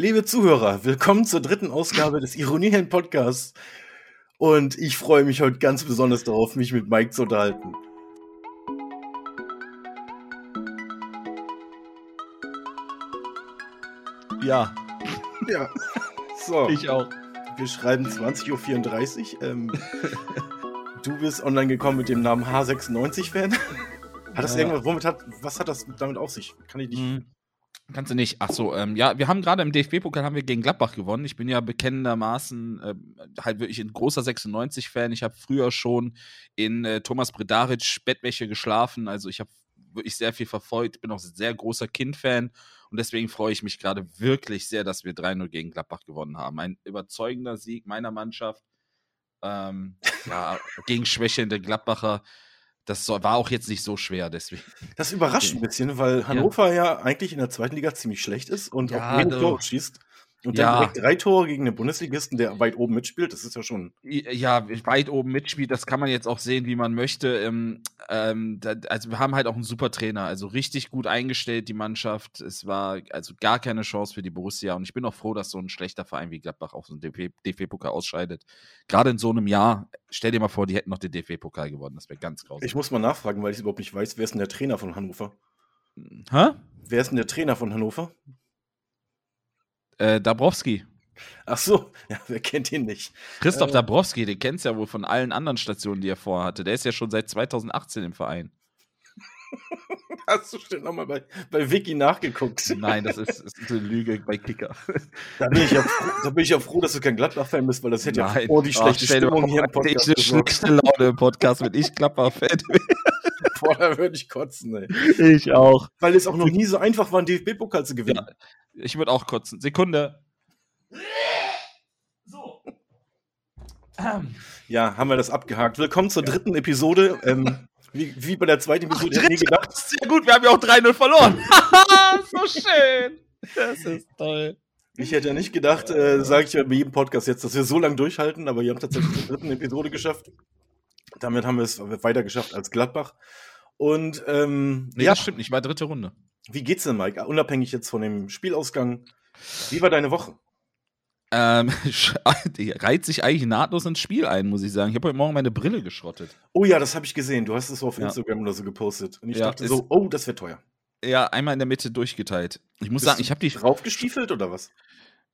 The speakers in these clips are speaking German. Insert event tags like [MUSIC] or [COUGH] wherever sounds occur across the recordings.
Liebe Zuhörer, willkommen zur dritten Ausgabe des Ironiehelden Podcasts. Und ich freue mich heute ganz besonders darauf, mich mit Mike zu unterhalten. Ja, Ja. So, ich auch. wir schreiben 20.34 Uhr. Ähm, [LAUGHS] du bist online gekommen mit dem Namen H96-Fan. Hat das Ja. irgendwas, womit hat, was hat das damit auf sich? Kann ich nicht. Hm. Kannst du nicht. Ach so, ähm, ja, wir haben gerade im DFB-Pokal haben wir gegen Gladbach gewonnen. Ich bin ja bekennendermaßen ähm, halt wirklich ein großer 96-Fan. Ich habe früher schon in äh, Thomas Bredaric Bettwäsche geschlafen. Also ich habe wirklich sehr viel verfolgt. Bin auch sehr großer Kind-Fan. Und deswegen freue ich mich gerade wirklich sehr, dass wir 3-0 gegen Gladbach gewonnen haben. Ein überzeugender Sieg meiner Mannschaft. Ähm, ja, gegen schwächelnde Gladbacher. Das war auch jetzt nicht so schwer, deswegen. Das überrascht ein bisschen, weil Hannover ja. eigentlich in der zweiten Liga ziemlich schlecht ist und Ja, auch jeden du- Tor schießt. Und Ja. dann direkt drei Tore gegen einen Bundesligisten, der weit oben mitspielt. Das ist ja schon. Ja, weit oben mitspielt, das kann man jetzt auch sehen, wie man möchte. Ähm, ähm, da, also wir haben halt auch einen super Trainer, also richtig gut eingestellt, die Mannschaft. Es war also gar keine Chance für die Borussia und ich bin auch froh, dass so ein schlechter Verein wie Gladbach auch so einen DFB-Pokal ausscheidet. Gerade in so einem Jahr, stell dir mal vor, die hätten noch den DFB-Pokal gewonnen, das wäre ganz grausam. Ich muss mal nachfragen, weil ich überhaupt nicht weiß, wer ist denn der Trainer von Hannover? Hä? Wer ist denn der Trainer von Hannover? Äh, Dabrowski. Ach so, [LAUGHS] ja, wer kennt ihn nicht? Christoph Äh. Dabrowski, den kennst du ja wohl von allen anderen Stationen, die er vorher hatte. Der ist ja schon seit 2018 im Verein. [LAUGHS] Hast du schon nochmal bei, bei Wiki nachgeguckt? Nein, das [LAUGHS] ist, ist eine Lüge bei Kicker. Da bin, ich ja froh, da bin ich ja froh, dass du kein Gladbach-Fan bist, weil das hätte ja Nein. vor die Ach, schlechte dir Stimmung hier im Podcast Ich schlechte Laune im Podcast, wenn ich Klapper-Fan Boah, da würde ich kotzen, ey. Ich auch. Weil es auch noch nie so einfach war, einen DFB-Pokal zu gewinnen. Ja, ich würde auch kotzen. Sekunde. So. Ähm, Ja, haben wir das abgehakt. Willkommen zur dritten Episode. Ähm, wie, wie bei der zweiten Episode hätte ich nie gedacht. Sehr gut, wir haben ja auch 3-0 verloren. [LAUGHS] so schön. Das ist toll. Ich hätte ja nicht gedacht, äh, sage ich ja bei jedem Podcast jetzt, dass wir so lange durchhalten, aber wir haben tatsächlich die dritten Episode geschafft. Damit haben wir es weiter geschafft als Gladbach. Und ähm, Nee, ja, das stimmt nicht. War dritte Runde. wie geht's denn, Mike? Unabhängig jetzt von dem Spielausgang. Wie war deine Woche? Ähm, [LAUGHS] die reiht sich eigentlich nahtlos ins Spiel ein, muss ich sagen. Ich habe heute Morgen meine Brille geschrottet. Oh ja, das habe ich gesehen. Du hast es auf Ja. Instagram oder so gepostet. Und ich Ja, dachte so, oh, das wird teuer. Ja, einmal in der Mitte durchgeteilt. Ich muss Bist sagen, ich habe die draufgestiefelt oder was?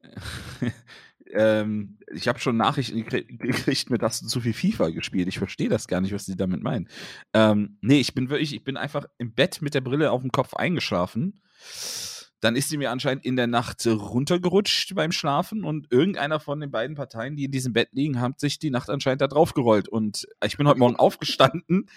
[LAUGHS] ähm, ich habe schon Nachrichten gekrie- [LAUGHS] gekriegt, mit hast du zu viel FIFA gespielt. Ich verstehe das gar nicht, was sie damit meinen. Ähm, nee, ich bin wirklich, ich bin einfach im Bett mit der Brille auf dem Kopf eingeschlafen. Dann ist sie mir anscheinend in der Nacht runtergerutscht beim Schlafen und irgendeiner von den beiden Parteien, die in diesem Bett liegen, hat sich die Nacht anscheinend da drauf gerollt. Und ich bin heute Morgen aufgestanden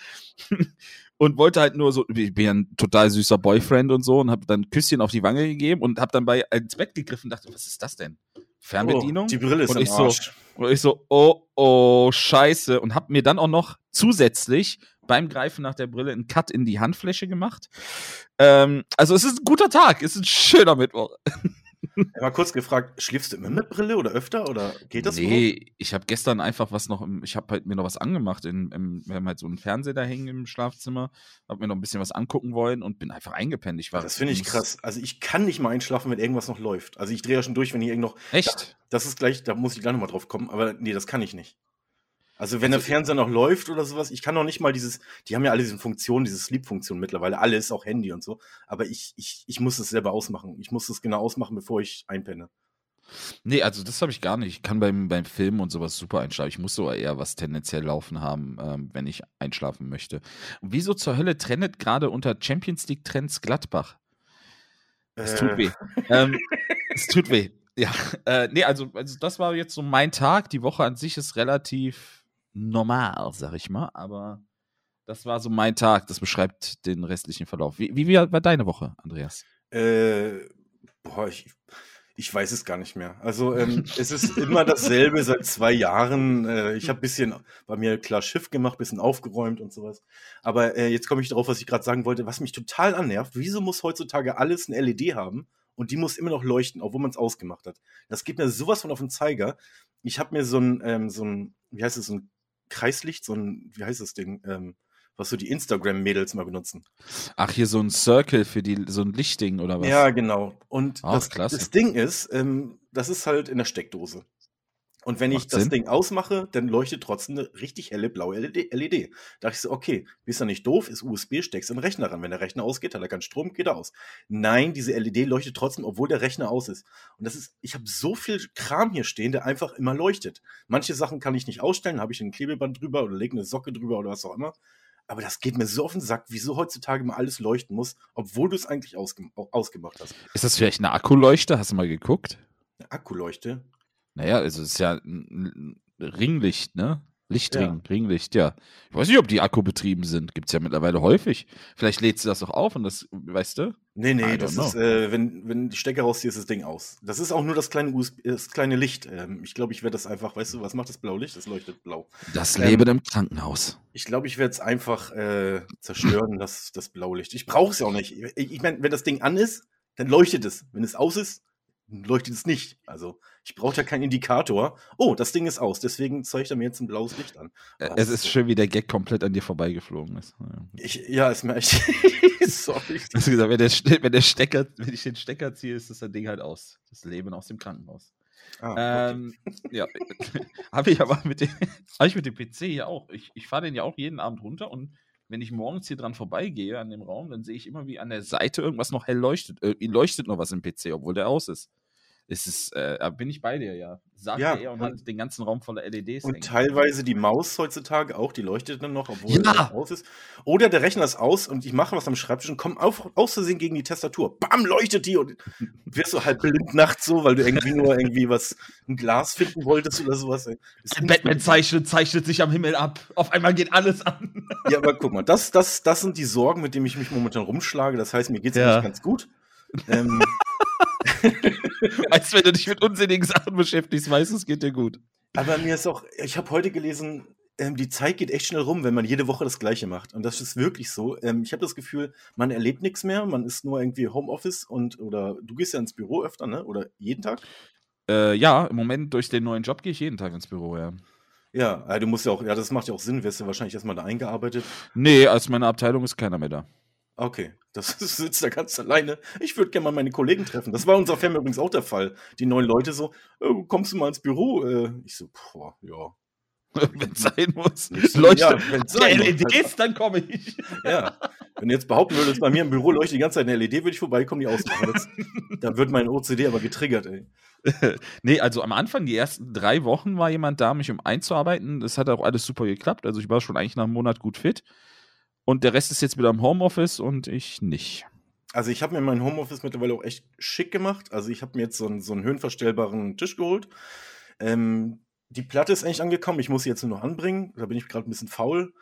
[LAUGHS] und wollte halt nur so, ich bin ja ein total süßer Boyfriend und so und habe dann ein Küsschen auf die Wange gegeben und habe dann bei ins Bett gegriffen und dachte, was ist das denn? Fernbedienung? Oh, die Brille ist Und ich so- Arsch. Und ich so, oh, oh, scheiße. Und hab mir dann auch noch zusätzlich beim Greifen nach der Brille einen Cut in die Handfläche gemacht. Ähm, also es ist ein guter Tag, es ist ein schöner Mittwoch. [LAUGHS] [LAUGHS] Mal kurz gefragt, schläfst du immer mit Brille oder öfter? Oder geht das überhaupt? nee, ich habe gestern einfach was noch, im, ich habe halt mir noch was angemacht. In, im, wir haben halt so einen Fernseher da hängen im Schlafzimmer, hab mir noch ein bisschen was angucken wollen und bin einfach eingepennt. Ich war, Das finde ich krass. Also ich kann nicht mal einschlafen, wenn irgendwas noch läuft. Also ich drehe ja schon durch, wenn hier irgend noch. Echt? Das ist gleich, da muss ich gleich nochmal drauf kommen, aber nee, das kann ich nicht. Also wenn der Also- Fernseher noch läuft oder sowas, ich kann noch nicht mal dieses, die haben ja alle diese Funktionen, diese Sleep-Funktion mittlerweile, alles, auch Handy und so. Aber ich, ich, ich muss es selber ausmachen. Ich muss es genau ausmachen, bevor ich einpenne. Nee, also das habe ich gar nicht. Ich kann beim, beim Film und sowas super einschlafen. Ich muss sogar eher was tendenziell laufen haben, ähm, wenn ich einschlafen möchte. Und wieso zur Hölle trennt gerade unter Champions League Trends Gladbach? Es tut Äh, weh. ähm, es tut weh. Ja, äh, nee, also, also das war jetzt so mein Tag. Die Woche an sich ist relativ normal, sag ich mal, aber das war so mein Tag. Das beschreibt den restlichen Verlauf. Wie, wie war deine Woche, Andreas? Äh, boah, ich, ich weiß es gar nicht mehr. Also ähm, es ist immer dasselbe seit zwei Jahren. Äh, ich habe bisschen bei mir klar Schiff gemacht, bisschen aufgeräumt und sowas. Aber äh, jetzt komme ich darauf, was ich gerade sagen wollte, was mich total annervt. Wieso muss heutzutage alles eine LED haben und die muss immer noch leuchten, obwohl man es ausgemacht hat? Das geht mir sowas von auf den Zeiger. Ich habe mir so ein, ähm, so ein, wie heißt es, so ein Kreislicht, so ein, wie heißt das Ding? Ähm, was so die Instagram-Mädels mal benutzen. Ach, hier so ein Circle für die, so ein Lichtding oder was? Ja, genau. Und Ach, das, das Ding ist, ähm, das ist halt in der Steckdose. Und wenn ich Macht das Sinn. Ding ausmache, dann leuchtet trotzdem eine richtig helle blaue LED. LED. Da dachte ich so, okay, bist ja nicht doof, ist USB, steckst den Rechner ran. Wenn der Rechner ausgeht, hat er keinen Strom, geht er aus. Nein, diese LED leuchtet trotzdem, obwohl der Rechner aus ist. Und das ist, ich habe so viel Kram hier stehen, der einfach immer leuchtet. Manche Sachen kann ich nicht ausstellen, habe ich ein Klebeband drüber oder lege eine Socke drüber oder was auch immer. Aber das geht mir so auf den Sack, wieso heutzutage mal alles leuchten muss, obwohl du es eigentlich ausgem ausgemacht hast. Ist das vielleicht eine Akkuleuchte? Hast du mal geguckt? Eine Akkuleuchte. Naja, also es ist ja ein Ringlicht, ne? Lichtring, Ringlicht, ja. Ich weiß nicht, ob die akkubetrieben sind. Gibt es ja mittlerweile häufig. Vielleicht lädst du das doch auf und das, weißt du? Nee, nee, das know. ist, äh, wenn, wenn die Stecker rausziehst, ist das Ding aus. Das ist auch nur das kleine, USB, das kleine Licht. Ähm, ich glaube, ich werde das einfach, weißt du, was macht das blaue Licht? Das leuchtet blau. Das Ähm, Leben im Krankenhaus. Ich glaube, ich werde es einfach äh, zerstören, das, das blaue Licht. Ich brauche es ja auch nicht. Ich, ich meine, wenn das Ding an ist, dann leuchtet es. Wenn es aus ist, leuchtet es nicht. Also, ich brauche da keinen Indikator. Oh, das Ding ist aus, deswegen zeigt er mir jetzt ein blaues Licht an. Das Es ist schön, wie der Gag komplett an dir vorbeigeflogen ist. Ja. Ich, ja, ist mir echt. Sorry. [LAUGHS] Hast du gesagt, wenn der, wenn der Stecker, wenn ich den Stecker ziehe, ist das Ding halt aus. Das Leben aus dem Krankenhaus. Ah. Ähm, ja, [LAUGHS] habe ich aber mit dem, [LAUGHS] ich mit dem PC hier auch. Ich, ich fahre den ja auch jeden Abend runter und wenn ich morgens hier dran vorbeigehe an dem Raum, dann sehe ich immer, wie an der Seite irgendwas noch hell leuchtet. Äh, leuchtet noch was im PC, obwohl der aus ist. Es ist, äh, bin ich bei dir, ja. Sagt Ja, er und, hat den ganzen Raum voller LEDs. Und teilweise die Maus heutzutage auch, die leuchtet dann noch, obwohl Ja. aus ist. Oder der Rechner ist aus und ich mache was am Schreibtisch und komme auf, aus Versehen gegen die Tastatur. Bam, leuchtet die und [LAUGHS] wirst du halt blind nachts so, weil du irgendwie nur irgendwie was, ein Glas finden wolltest oder sowas. Batman zeichnet, zeichnet sich am Himmel ab. Auf einmal geht alles an. Ja, aber guck mal, das, das, das sind die Sorgen, mit denen ich mich momentan rumschlage. Das heißt, mir geht's Ja. eigentlich ganz gut. Ähm, [LAUGHS] [LAUGHS] Weißt wenn du dich mit unsinnigen Sachen beschäftigst, weißt du, es geht dir gut. aber mir ist auch, ich habe heute gelesen, ähm, die Zeit geht echt schnell rum, wenn man jede Woche das Gleiche macht. Und das ist wirklich so. Ähm, ich habe das Gefühl, man erlebt nichts mehr, man ist nur irgendwie Homeoffice und oder du gehst ja ins Büro öfter, ne? Oder jeden Tag? Äh, ja, im Moment durch den neuen Job gehe ich jeden Tag ins Büro, ja. Ja, äh, du musst ja auch, ja, das macht ja auch Sinn, wirst du wahrscheinlich erstmal da eingearbeitet. Nee, als meine Abteilung ist keiner mehr da. Okay, das ist, [LAUGHS] sitzt da ganz alleine. Ich würde gerne mal meine Kollegen treffen. Das war unserer Firma übrigens auch der Fall. Die neuen Leute so, äh, kommst du mal ins Büro? Äh, ich so, boah, [LAUGHS] ja. Wenn es sein muss. So, Leuchte. ja, wenn's sein muss. LEDs, dann komme ich. Ja, wenn du jetzt behaupten würdest, bei mir im Büro leuchtet die ganze Zeit eine LED, würde ich vorbeikommen, die ausmachen. Das, da wird mein OCD aber getriggert, ey. [LAUGHS] nee, also am Anfang, die ersten drei Wochen war jemand da, mich um einzuarbeiten. Das hat auch alles super geklappt. Also ich war schon eigentlich nach einem Monat gut fit. Und der Rest ist jetzt wieder im Homeoffice und ich nicht. Also ich habe mir mein Homeoffice mittlerweile auch echt schick gemacht. Also ich habe mir jetzt so einen, so einen höhenverstellbaren Tisch geholt. Ähm, die Platte ist eigentlich angekommen. Ich muss sie jetzt nur noch anbringen. Da bin ich gerade ein bisschen faul.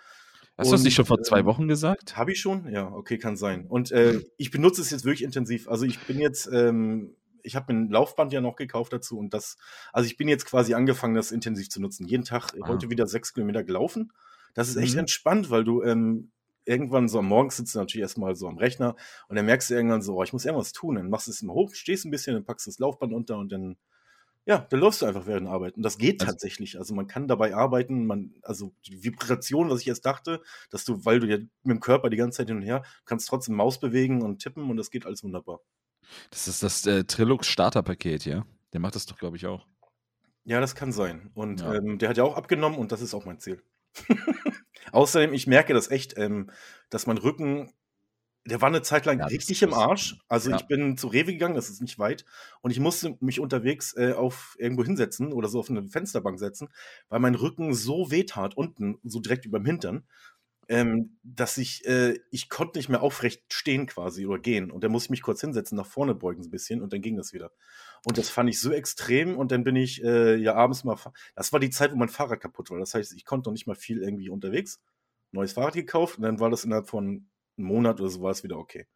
Hast du das nicht schon vor zwei ähm, Wochen gesagt? Habe ich schon? Ja, okay, kann sein. Und äh, ich benutze es jetzt wirklich intensiv. Also ich bin jetzt, ähm, ich habe mir ein Laufband ja noch gekauft dazu und das, also ich bin jetzt quasi angefangen, das intensiv zu nutzen. Jeden Tag äh, Ah. heute wieder sechs Kilometer gelaufen. Das ist echt Mhm. entspannt, weil du ähm, irgendwann so am Morgen sitzt du natürlich erstmal so am Rechner und dann merkst du irgendwann so, oh, ich muss irgendwas tun. Dann machst du es immer hoch, stehst ein bisschen, dann packst du das Laufband unter und dann, ja, dann läufst du einfach während der Arbeit. Und das geht Also- tatsächlich. Also man kann dabei arbeiten, man, also die Vibration, was ich erst dachte, dass du, weil du ja mit dem Körper die ganze Zeit hin und her, kannst trotzdem Maus bewegen und tippen und das geht alles wunderbar. Das ist das äh, Trilux Starterpaket, ja? Der macht das doch, glaube ich, auch. Ja, das kann sein. Und Ja. ähm, der hat ja auch abgenommen und das ist auch mein Ziel. [LAUGHS] Außerdem, ich merke das echt, ähm, dass mein Rücken, der war eine Zeit lang Ja, richtig im Arsch. Also ja. ich bin zu Rewe gegangen, das ist nicht weit, und ich musste mich unterwegs äh, auf irgendwo hinsetzen oder so auf eine Fensterbank setzen, weil mein Rücken so wehtat unten, so direkt über dem Hintern, ähm, dass ich, äh, ich konnte nicht mehr aufrecht stehen quasi oder gehen. Und dann musste ich mich kurz hinsetzen, nach vorne beugen ein bisschen und dann ging das wieder. Und das fand ich so extrem und dann bin ich äh, ja abends mal, das war die Zeit, wo mein Fahrrad kaputt war. Das heißt, ich konnte noch nicht mal viel irgendwie unterwegs. Neues Fahrrad gekauft und dann war das innerhalb von einem Monat oder so war es wieder okay.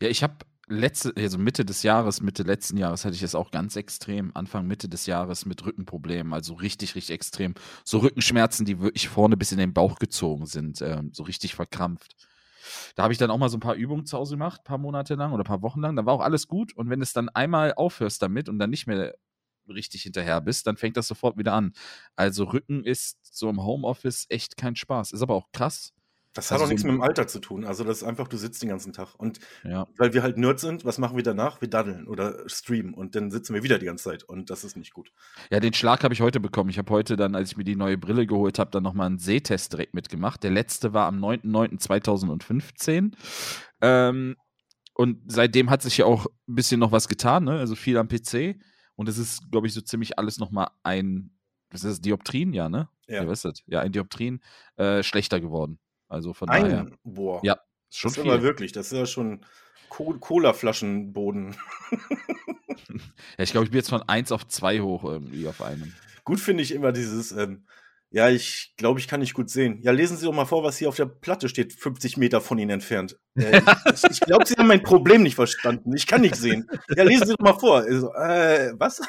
Ja, ich habe letzte, also Mitte des Jahres, Mitte letzten Jahres hatte ich es auch ganz extrem, Anfang Mitte des Jahres mit Rückenproblemen, also richtig, richtig extrem. So Rückenschmerzen, die wirklich vorne bis in den Bauch gezogen sind, ähm, so richtig verkrampft. Da habe ich dann auch mal so ein paar Übungen zu Hause gemacht, paar Monate lang oder paar Wochen lang. Da war auch alles gut. Und wenn es dann einmal aufhörst damit und dann nicht mehr richtig hinterher bist, dann fängt das sofort wieder an. Also Rücken ist so im Homeoffice echt kein Spaß. Ist aber auch krass, Das hat Also auch nichts so- mit dem Alter zu tun. Also das ist einfach, du sitzt den ganzen Tag. Und Ja. weil wir halt Nerds sind, was machen wir danach? Wir daddeln oder streamen und dann sitzen wir wieder die ganze Zeit und das ist nicht gut. Ja, den Schlag habe ich heute bekommen. Ich habe heute dann, als ich mir die neue Brille geholt habe, dann nochmal einen Sehtest direkt mitgemacht. Der letzte war am 9.9.2015. Ähm, und seitdem hat sich ja auch ein bisschen noch was getan, ne? also viel am PC. Und es ist, glaube ich, so ziemlich alles nochmal ein, was ist das, Dioptrien, ja, ne? Ja. was ist das? Ja, ein Dioptrien äh, schlechter geworden. Also von daher, Ein, boah. Ja, ist schon das ist viel. aber wirklich, das ist ja schon Co Cola-Flaschenboden. [LAUGHS] [LAUGHS] Ja, ich glaube, ich bin jetzt von 1 auf 2 hoch irgendwie auf einem. Gut finde ich immer dieses, ähm, ja, ich glaube, ich kann nicht gut sehen. Ja, lesen Sie doch mal vor, was hier auf der Platte steht, 50 Meter von Ihnen entfernt. Äh, ich ich glaube, Sie haben mein Problem nicht verstanden. Ich kann nicht sehen. Ja, lesen Sie doch mal vor. Also, äh, was?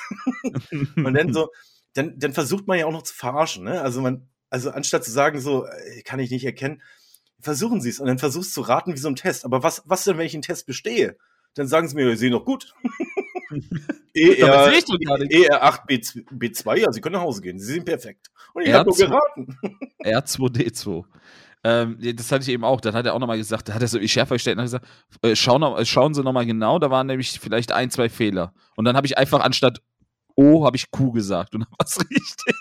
[LAUGHS] Und dann so, dann, dann versucht man ja auch noch zu verarschen, ne? Also man, also anstatt zu sagen so, äh, kann ich nicht erkennen, versuchen Sie es und dann versuchst du zu raten wie so ein Test. Aber was, was denn, wenn ich einen Test bestehe? Dann sagen Sie mir, Sie sehen doch gut. [LAUGHS] Dabei ER, sehe doch gerade. ER8 B2, B2, ja, Sie können nach Hause gehen. Sie sind perfekt. Und ich habe nur R2. geraten. [LAUGHS] R2D2. Ähm, das hatte ich eben auch. Dann hat er auch nochmal gesagt, da hat er so schärfer gestellt und hat gesagt, äh, schau noch, äh, schauen Sie nochmal genau, da waren nämlich vielleicht ein, zwei Fehler. Und dann habe ich einfach anstatt O habe ich Q gesagt und dann war es [LAUGHS] richtig.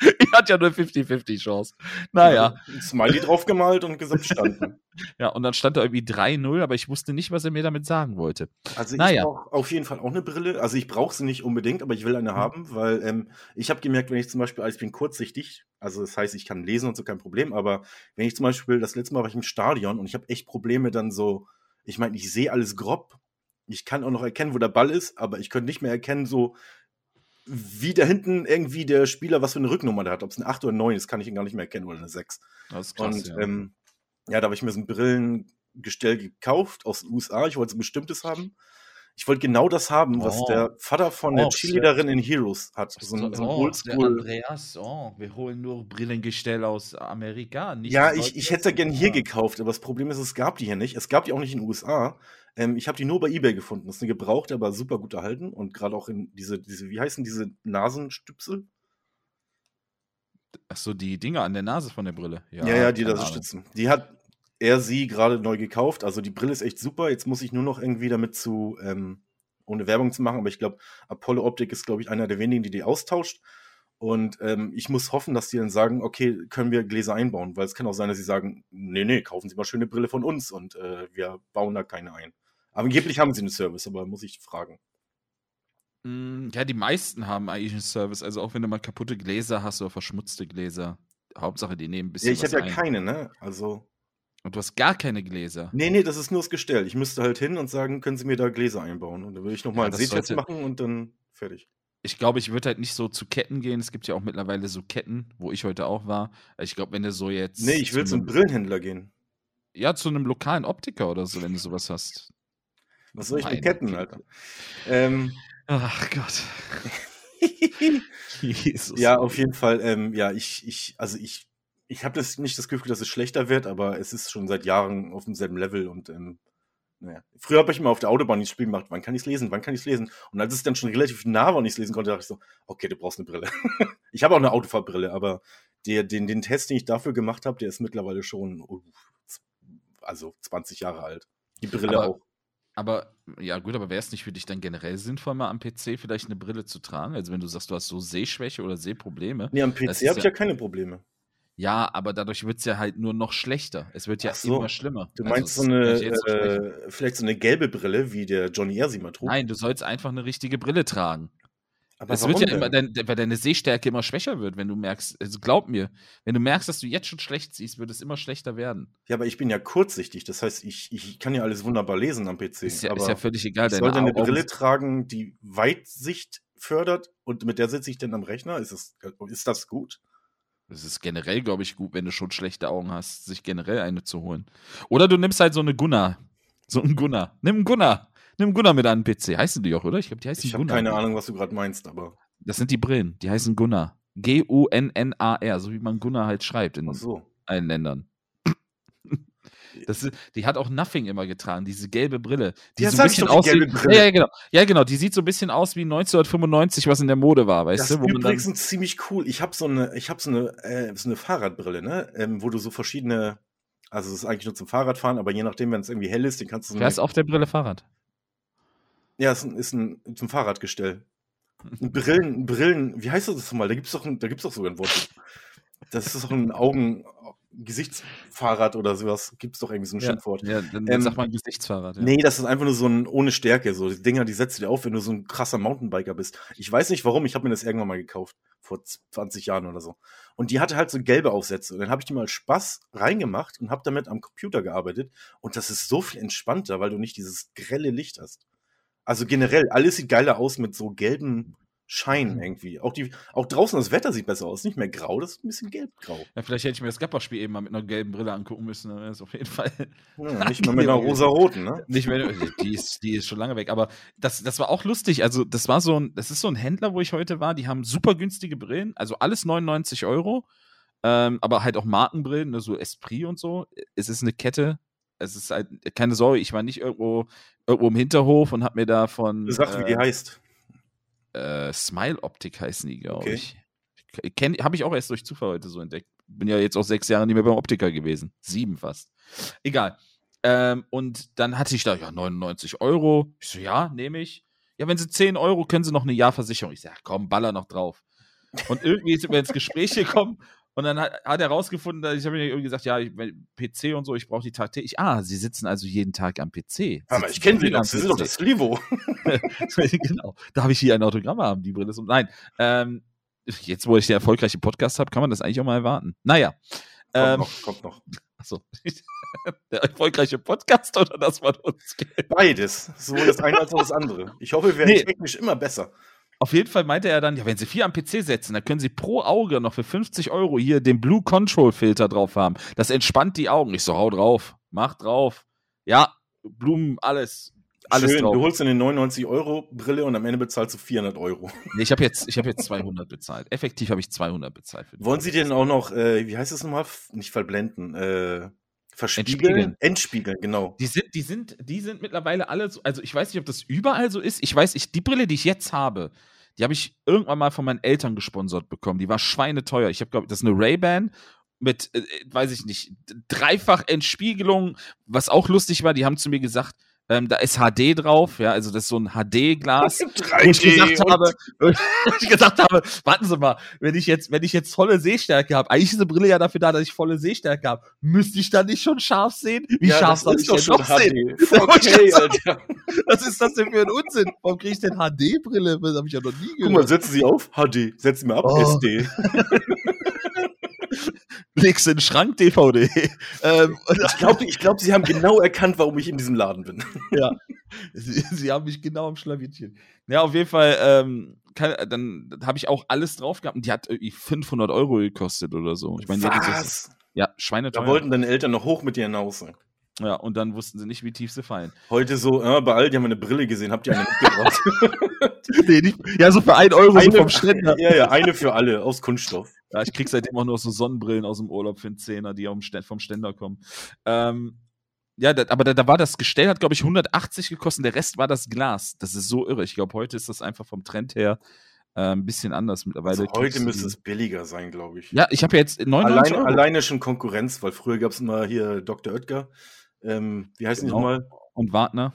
[LAUGHS] ich hatte ja nur 50-50 Chance. Naja, Ein Smiley draufgemalt und gesagt, standen. [LAUGHS] ja, und dann stand da irgendwie 3-0, aber ich wusste nicht, was er mir damit sagen wollte. Also ich Naja. brauche auf jeden Fall auch eine Brille. Also ich brauche sie nicht unbedingt, aber ich will eine haben, weil ähm, ich habe gemerkt, wenn ich zum Beispiel, also ich bin kurzsichtig, also das heißt, ich kann lesen und so kein Problem, aber wenn ich zum Beispiel, das letzte Mal war ich im Stadion und ich habe echt Probleme dann so, ich meine, ich sehe alles grob, ich kann auch noch erkennen, wo der Ball ist, aber ich könnte nicht mehr erkennen, so wie da hinten irgendwie der Spieler, was für eine Rücknummer der hat, ob es eine 8 oder 9 ist, kann ich ihn gar nicht mehr erkennen oder eine 6. Das ist Und ähm, ja, da habe ich mir so ein Brillengestell gekauft aus den USA. Ich wollte so ein bestimmtes haben. Ich wollte genau das haben, was Oh. der Vater von Oh, der Cheerleaderin in Heroes hat. So ein, so ein der Oldschool. Andreas, oh, wir holen nur Brillengestell aus Amerika. Ja, ich, ich hätte gern hier gekauft, aber das Problem ist, es gab die hier nicht. Es gab die auch nicht in den USA. Ähm, ich habe die nur bei eBay gefunden. Das ist eine gebrauchte, aber super gut erhalten. Und gerade auch in diese, diese, wie heißen diese Nasenstüpsel? Ach so, die Dinger an der Nase von der Brille. Ja, ja, die keine da so stützen. Die hat er sie gerade neu gekauft. Also die Brille ist echt super. Jetzt muss ich nur noch irgendwie damit zu, ähm, ohne Werbung zu machen, aber ich glaube, Apollo Optik ist, glaube ich, einer der wenigen, die die austauscht. Und ähm, ich muss hoffen, dass die dann sagen, okay, können wir Gläser einbauen, weil es kann auch sein, dass sie sagen, nee, nee, kaufen Sie mal schöne Brille von uns und äh, wir bauen da keine ein. Aber angeblich haben sie einen Service, aber muss ich fragen. Mm, Ja, die meisten haben eigentlich einen Service. Also auch wenn du mal kaputte Gläser hast oder verschmutzte Gläser. Hauptsache, die nehmen ein bisschen Ja, ich habe ja ein. keine, ne? Also, Und du hast gar keine Gläser. nee, nee, das ist nur das Gestell. Ich müsste halt hin und sagen, können Sie mir da Gläser einbauen? Und dann würde ich nochmal Ja, einen Sehtest sollte- machen und dann fertig. Ich glaube, ich würde halt nicht so zu Ketten gehen. Es gibt ja auch mittlerweile so Ketten, wo ich heute auch war. Ich glaube, wenn du so jetzt. Nee, ich will zu zum einem- Brillenhändler gehen. Ja, zu einem lokalen Optiker oder so, wenn du sowas hast. Was soll ich mit Ketten. Alter? Ähm, Ach Gott. [LAUGHS] Jesus. ja, auf jeden Fall. Ähm, ja, ich, ich, also ich, ich habe das nicht das Gefühl, dass es schlechter wird, aber es ist schon seit Jahren auf demselben Level und ähm, naja. Früher habe ich immer auf der Autobahn das Spiel gemacht, wann kann ich es lesen, wann kann ich es lesen? Und als es dann schon relativ nah war und ich es lesen konnte, dachte ich so, okay, du brauchst eine Brille. [LAUGHS] ich habe auch eine Autofahrbrille, aber der, den, den Test, den ich dafür gemacht habe, der ist mittlerweile schon, uh, also 20 Jahre alt. Die Brille Aber- auch. Aber, ja gut, aber wäre es nicht für dich dann generell sinnvoll, mal am PC vielleicht eine Brille zu tragen? Also wenn du sagst, du hast so Sehschwäche oder Sehprobleme. Nee, am PC habe ich ja- ja keine Probleme. Ja, aber dadurch wird es ja halt nur noch schlechter. Es wird ja so. immer schlimmer. Du Also, meinst es so eine, äh, vielleicht so eine gelbe Brille, wie der Johnny R sie mal trug. Nein, du sollst einfach eine richtige Brille tragen. Aber es wird ja immer, denn? dein, weil deine Sehstärke immer schwächer wird, wenn du merkst, also glaub mir, wenn du merkst, dass du jetzt schon schlecht siehst, wird es immer schlechter werden. Ja, aber ich bin ja kurzsichtig, das heißt, ich, ich kann ja alles wunderbar lesen am PC. Ist ja, aber ist ja völlig egal. ich sollte eine Augen- Brille tragen, die Weitsicht fördert und mit der sitze ich dann am Rechner. Ist, es, ist das gut? Es ist generell, glaube ich, gut, wenn du schon schlechte Augen hast, sich generell eine zu holen. Oder du nimmst halt so eine Gunnar. So ein Gunnar. Nimm einen Gunnar. Nimm Gunnar mit an den PC. Heißen die auch, oder? Ich glaube, die heißen Ich habe Gunnar. keine Ahnung, was du gerade meinst, aber Das sind die Brillen. Die heißen Gunnar. G-U-N-N-A-R, so wie man Gunnar halt schreibt in so. allen Ländern. [LAUGHS] Das ist, die hat auch Nothing immer getragen, diese gelbe Brille. Die Ja, so ein ich bisschen Brille. Ja, ja, genau. Ja, genau. Die sieht so ein bisschen aus wie 1995, was in der Mode war, weißt Das du? ist Wo man dann, übrigens ziemlich cool. Ich habe so eine, ich habe so eine, äh, so eine Fahrradbrille, ne, ähm, wo du so verschiedene, Also es ist eigentlich nur zum Fahrradfahren, aber je nachdem, wenn es irgendwie hell ist, den kannst du so Wer ist auf der Brille Fahrrad? Ja, es ist ein, ist ein zum Fahrradgestell. Ein Brillen, Brillen, wie heißt das mal? Da doch, ein, da gibt's doch sogar ein Wort. Das ist doch ein Augen, Gesichtsfahrrad oder sowas. Gibt's doch irgendwie so ein Ja, Schimpfwort. ja dann Ähm, sag mal ein Gesichtsfahrrad. Ja. Nee, das ist einfach nur so ein ohne Stärke. So die Dinger, die setzt du dir auf, wenn du so ein krasser Mountainbiker bist. Ich weiß nicht warum, ich habe mir das irgendwann mal gekauft. Vor 20 Jahren oder so. Und die hatte halt so gelbe Aufsätze. Und dann habe ich die mal Spaß reingemacht und habe damit am Computer gearbeitet. Und das ist so viel entspannter, weil du nicht dieses grelle Licht hast. Also generell, alles sieht geiler aus mit so gelben Schein irgendwie. Auch, die, auch draußen das Wetter sieht besser aus. Nicht mehr grau, das ist ein bisschen gelb-grau. Ja, vielleicht hätte ich mir das Gapper-Spiel eben mal mit einer gelben Brille angucken müssen. Dann wäre es auf jeden Fall [LAUGHS] Ja, nicht mehr [LAUGHS] mit einer rosa-roten, ne? nicht mehr. Die ist, die ist schon lange weg. Aber das, das war auch lustig. Also, das war so ein, das ist so ein Händler, wo ich heute war. Die haben super günstige Brillen. Also alles 99 Euro. Ähm, aber halt auch Markenbrillen, ne, so Esprit und so. Es ist eine Kette. Es ist halt, keine Sorge, ich war nicht irgendwo, irgendwo im Hinterhof und hab mir da von. Sag, wie die äh, heißt. äh, Smile Optik heißen die, glaube Okay. ich. Habe ich auch erst durch Zufall heute so entdeckt. Bin ja jetzt auch sechs Jahre nicht mehr beim Optiker gewesen. Sieben fast. Egal. Ähm, und dann hatte ich da, ja, 99 Euro. Ich so, ja, nehme ich. Ja, wenn sie 10 Euro, können sie noch eine Jahrversicherung. Ich sag, komm, baller noch drauf. Und irgendwie sind wir ins Gespräch gekommen und dann hat, hat er rausgefunden, dass ich habe mir irgendwie gesagt, ja, ich, PC und so, ich brauche die tagtäglich. Ah, sie sitzen also jeden Tag am PC. Aber Sitzen ich kenne sie doch, am sie sind doch das Slivo. [LAUGHS] [LAUGHS] genau. Darf ich hier ein Autogramm haben? Die Brille ist um. Nein. Ähm, jetzt, wo ich den erfolgreichen Podcast habe, kann man das eigentlich auch mal erwarten. Naja. Kommt Ähm, noch, kommt noch. [LAUGHS] achso. Der erfolgreiche Podcast oder das man uns kennt? Beides. Sowohl das eine als auch das andere. Ich hoffe, wir werden Nee. technisch immer besser. Auf jeden Fall meinte er dann, ja, wenn Sie vier am PC setzen, dann können Sie pro Auge noch für 50 Euro hier den Blue Control Filter drauf haben. Das entspannt die Augen. Ich so, hau drauf. Mach drauf. Ja, Blumen, alles. Alles Schön, drauf. du holst eine 99-Euro-Brille und am Ende bezahlst du 400 Euro. Nee, ich habe jetzt, ich hab jetzt 200 bezahlt. Effektiv habe ich 200 bezahlt. Wollen Sie denn auch noch, äh, wie heißt es nochmal? Nicht verblenden, äh, verspiegeln? Entspiegeln. Entspiegeln, genau. Die sind, die sind, die sind mittlerweile alle so, also ich weiß nicht, ob das überall so ist. Ich weiß, ich, die Brille, die ich jetzt habe, die habe ich irgendwann mal von meinen Eltern gesponsert bekommen. Die war schweineteuer. Ich habe, glaube das ist eine Ray-Ban mit, äh, weiß ich nicht, dreifach Entspiegelung, was auch lustig war. Die haben zu mir gesagt, ähm, da ist HD drauf, ja, also das ist so ein HD-Glas. [LAUGHS] Wo ich gesagt habe, [LAUGHS] ich gesagt habe, warten Sie mal, wenn ich jetzt, wenn ich jetzt volle Sehstärke habe, eigentlich ist diese Brille ja dafür da, dass ich volle Sehstärke habe, müsste ich dann nicht schon scharf sehen? Wie ja, scharf das soll ist ich doch denn schon noch sehen? [LAUGHS] Okay, Alter. Was ist das denn für ein Unsinn? Warum kriege ich denn HD-Brille? Das habe ich ja noch nie Guck gehört. mal, setzen Sie auf HD. Setzen wir ab Oh. SD. Legst in den Schrank DVD. ähm, Ich glaube, ich glaub, Sie haben genau erkannt, warum ich in diesem Laden bin. ja. Sie, sie haben mich genau am Schlawittchen. Ja, auf jeden Fall, ähm, kann, dann habe ich auch alles drauf gehabt und die hat irgendwie 500 Euro gekostet oder so. Ich meine, die Was? ja, Da schweineteuer. wollten deine Eltern noch hoch mit dir hinaus. ja, und dann wussten sie nicht, wie tief sie fallen. Heute so, ja, bei Aldi haben wir eine Brille gesehen, habt ihr eine mitgebracht? [LAUGHS] nee, nicht, ja, so für 1 Euro so vom Ständer. ja, ja, eine für alle aus Kunststoff. Ja, ich krieg seitdem auch nur so Sonnenbrillen aus dem Urlaub für einen Zehner, die vom Ständer kommen. Ähm, ja, da, aber da, da war das Gestell, hat glaube ich 180 gekostet, der Rest war das Glas. Das ist so irre. Ich glaube, heute ist das einfach vom Trend her äh, ein bisschen anders mittlerweile. Also heute müsste es billiger sein, glaube ich. Ja, ich habe ja jetzt 99 Alleine, Euro. alleine schon Konkurrenz, weil früher gab es immer hier Dr. Oetker. Ähm, wie heißen Genau. die nochmal? Und Wagner.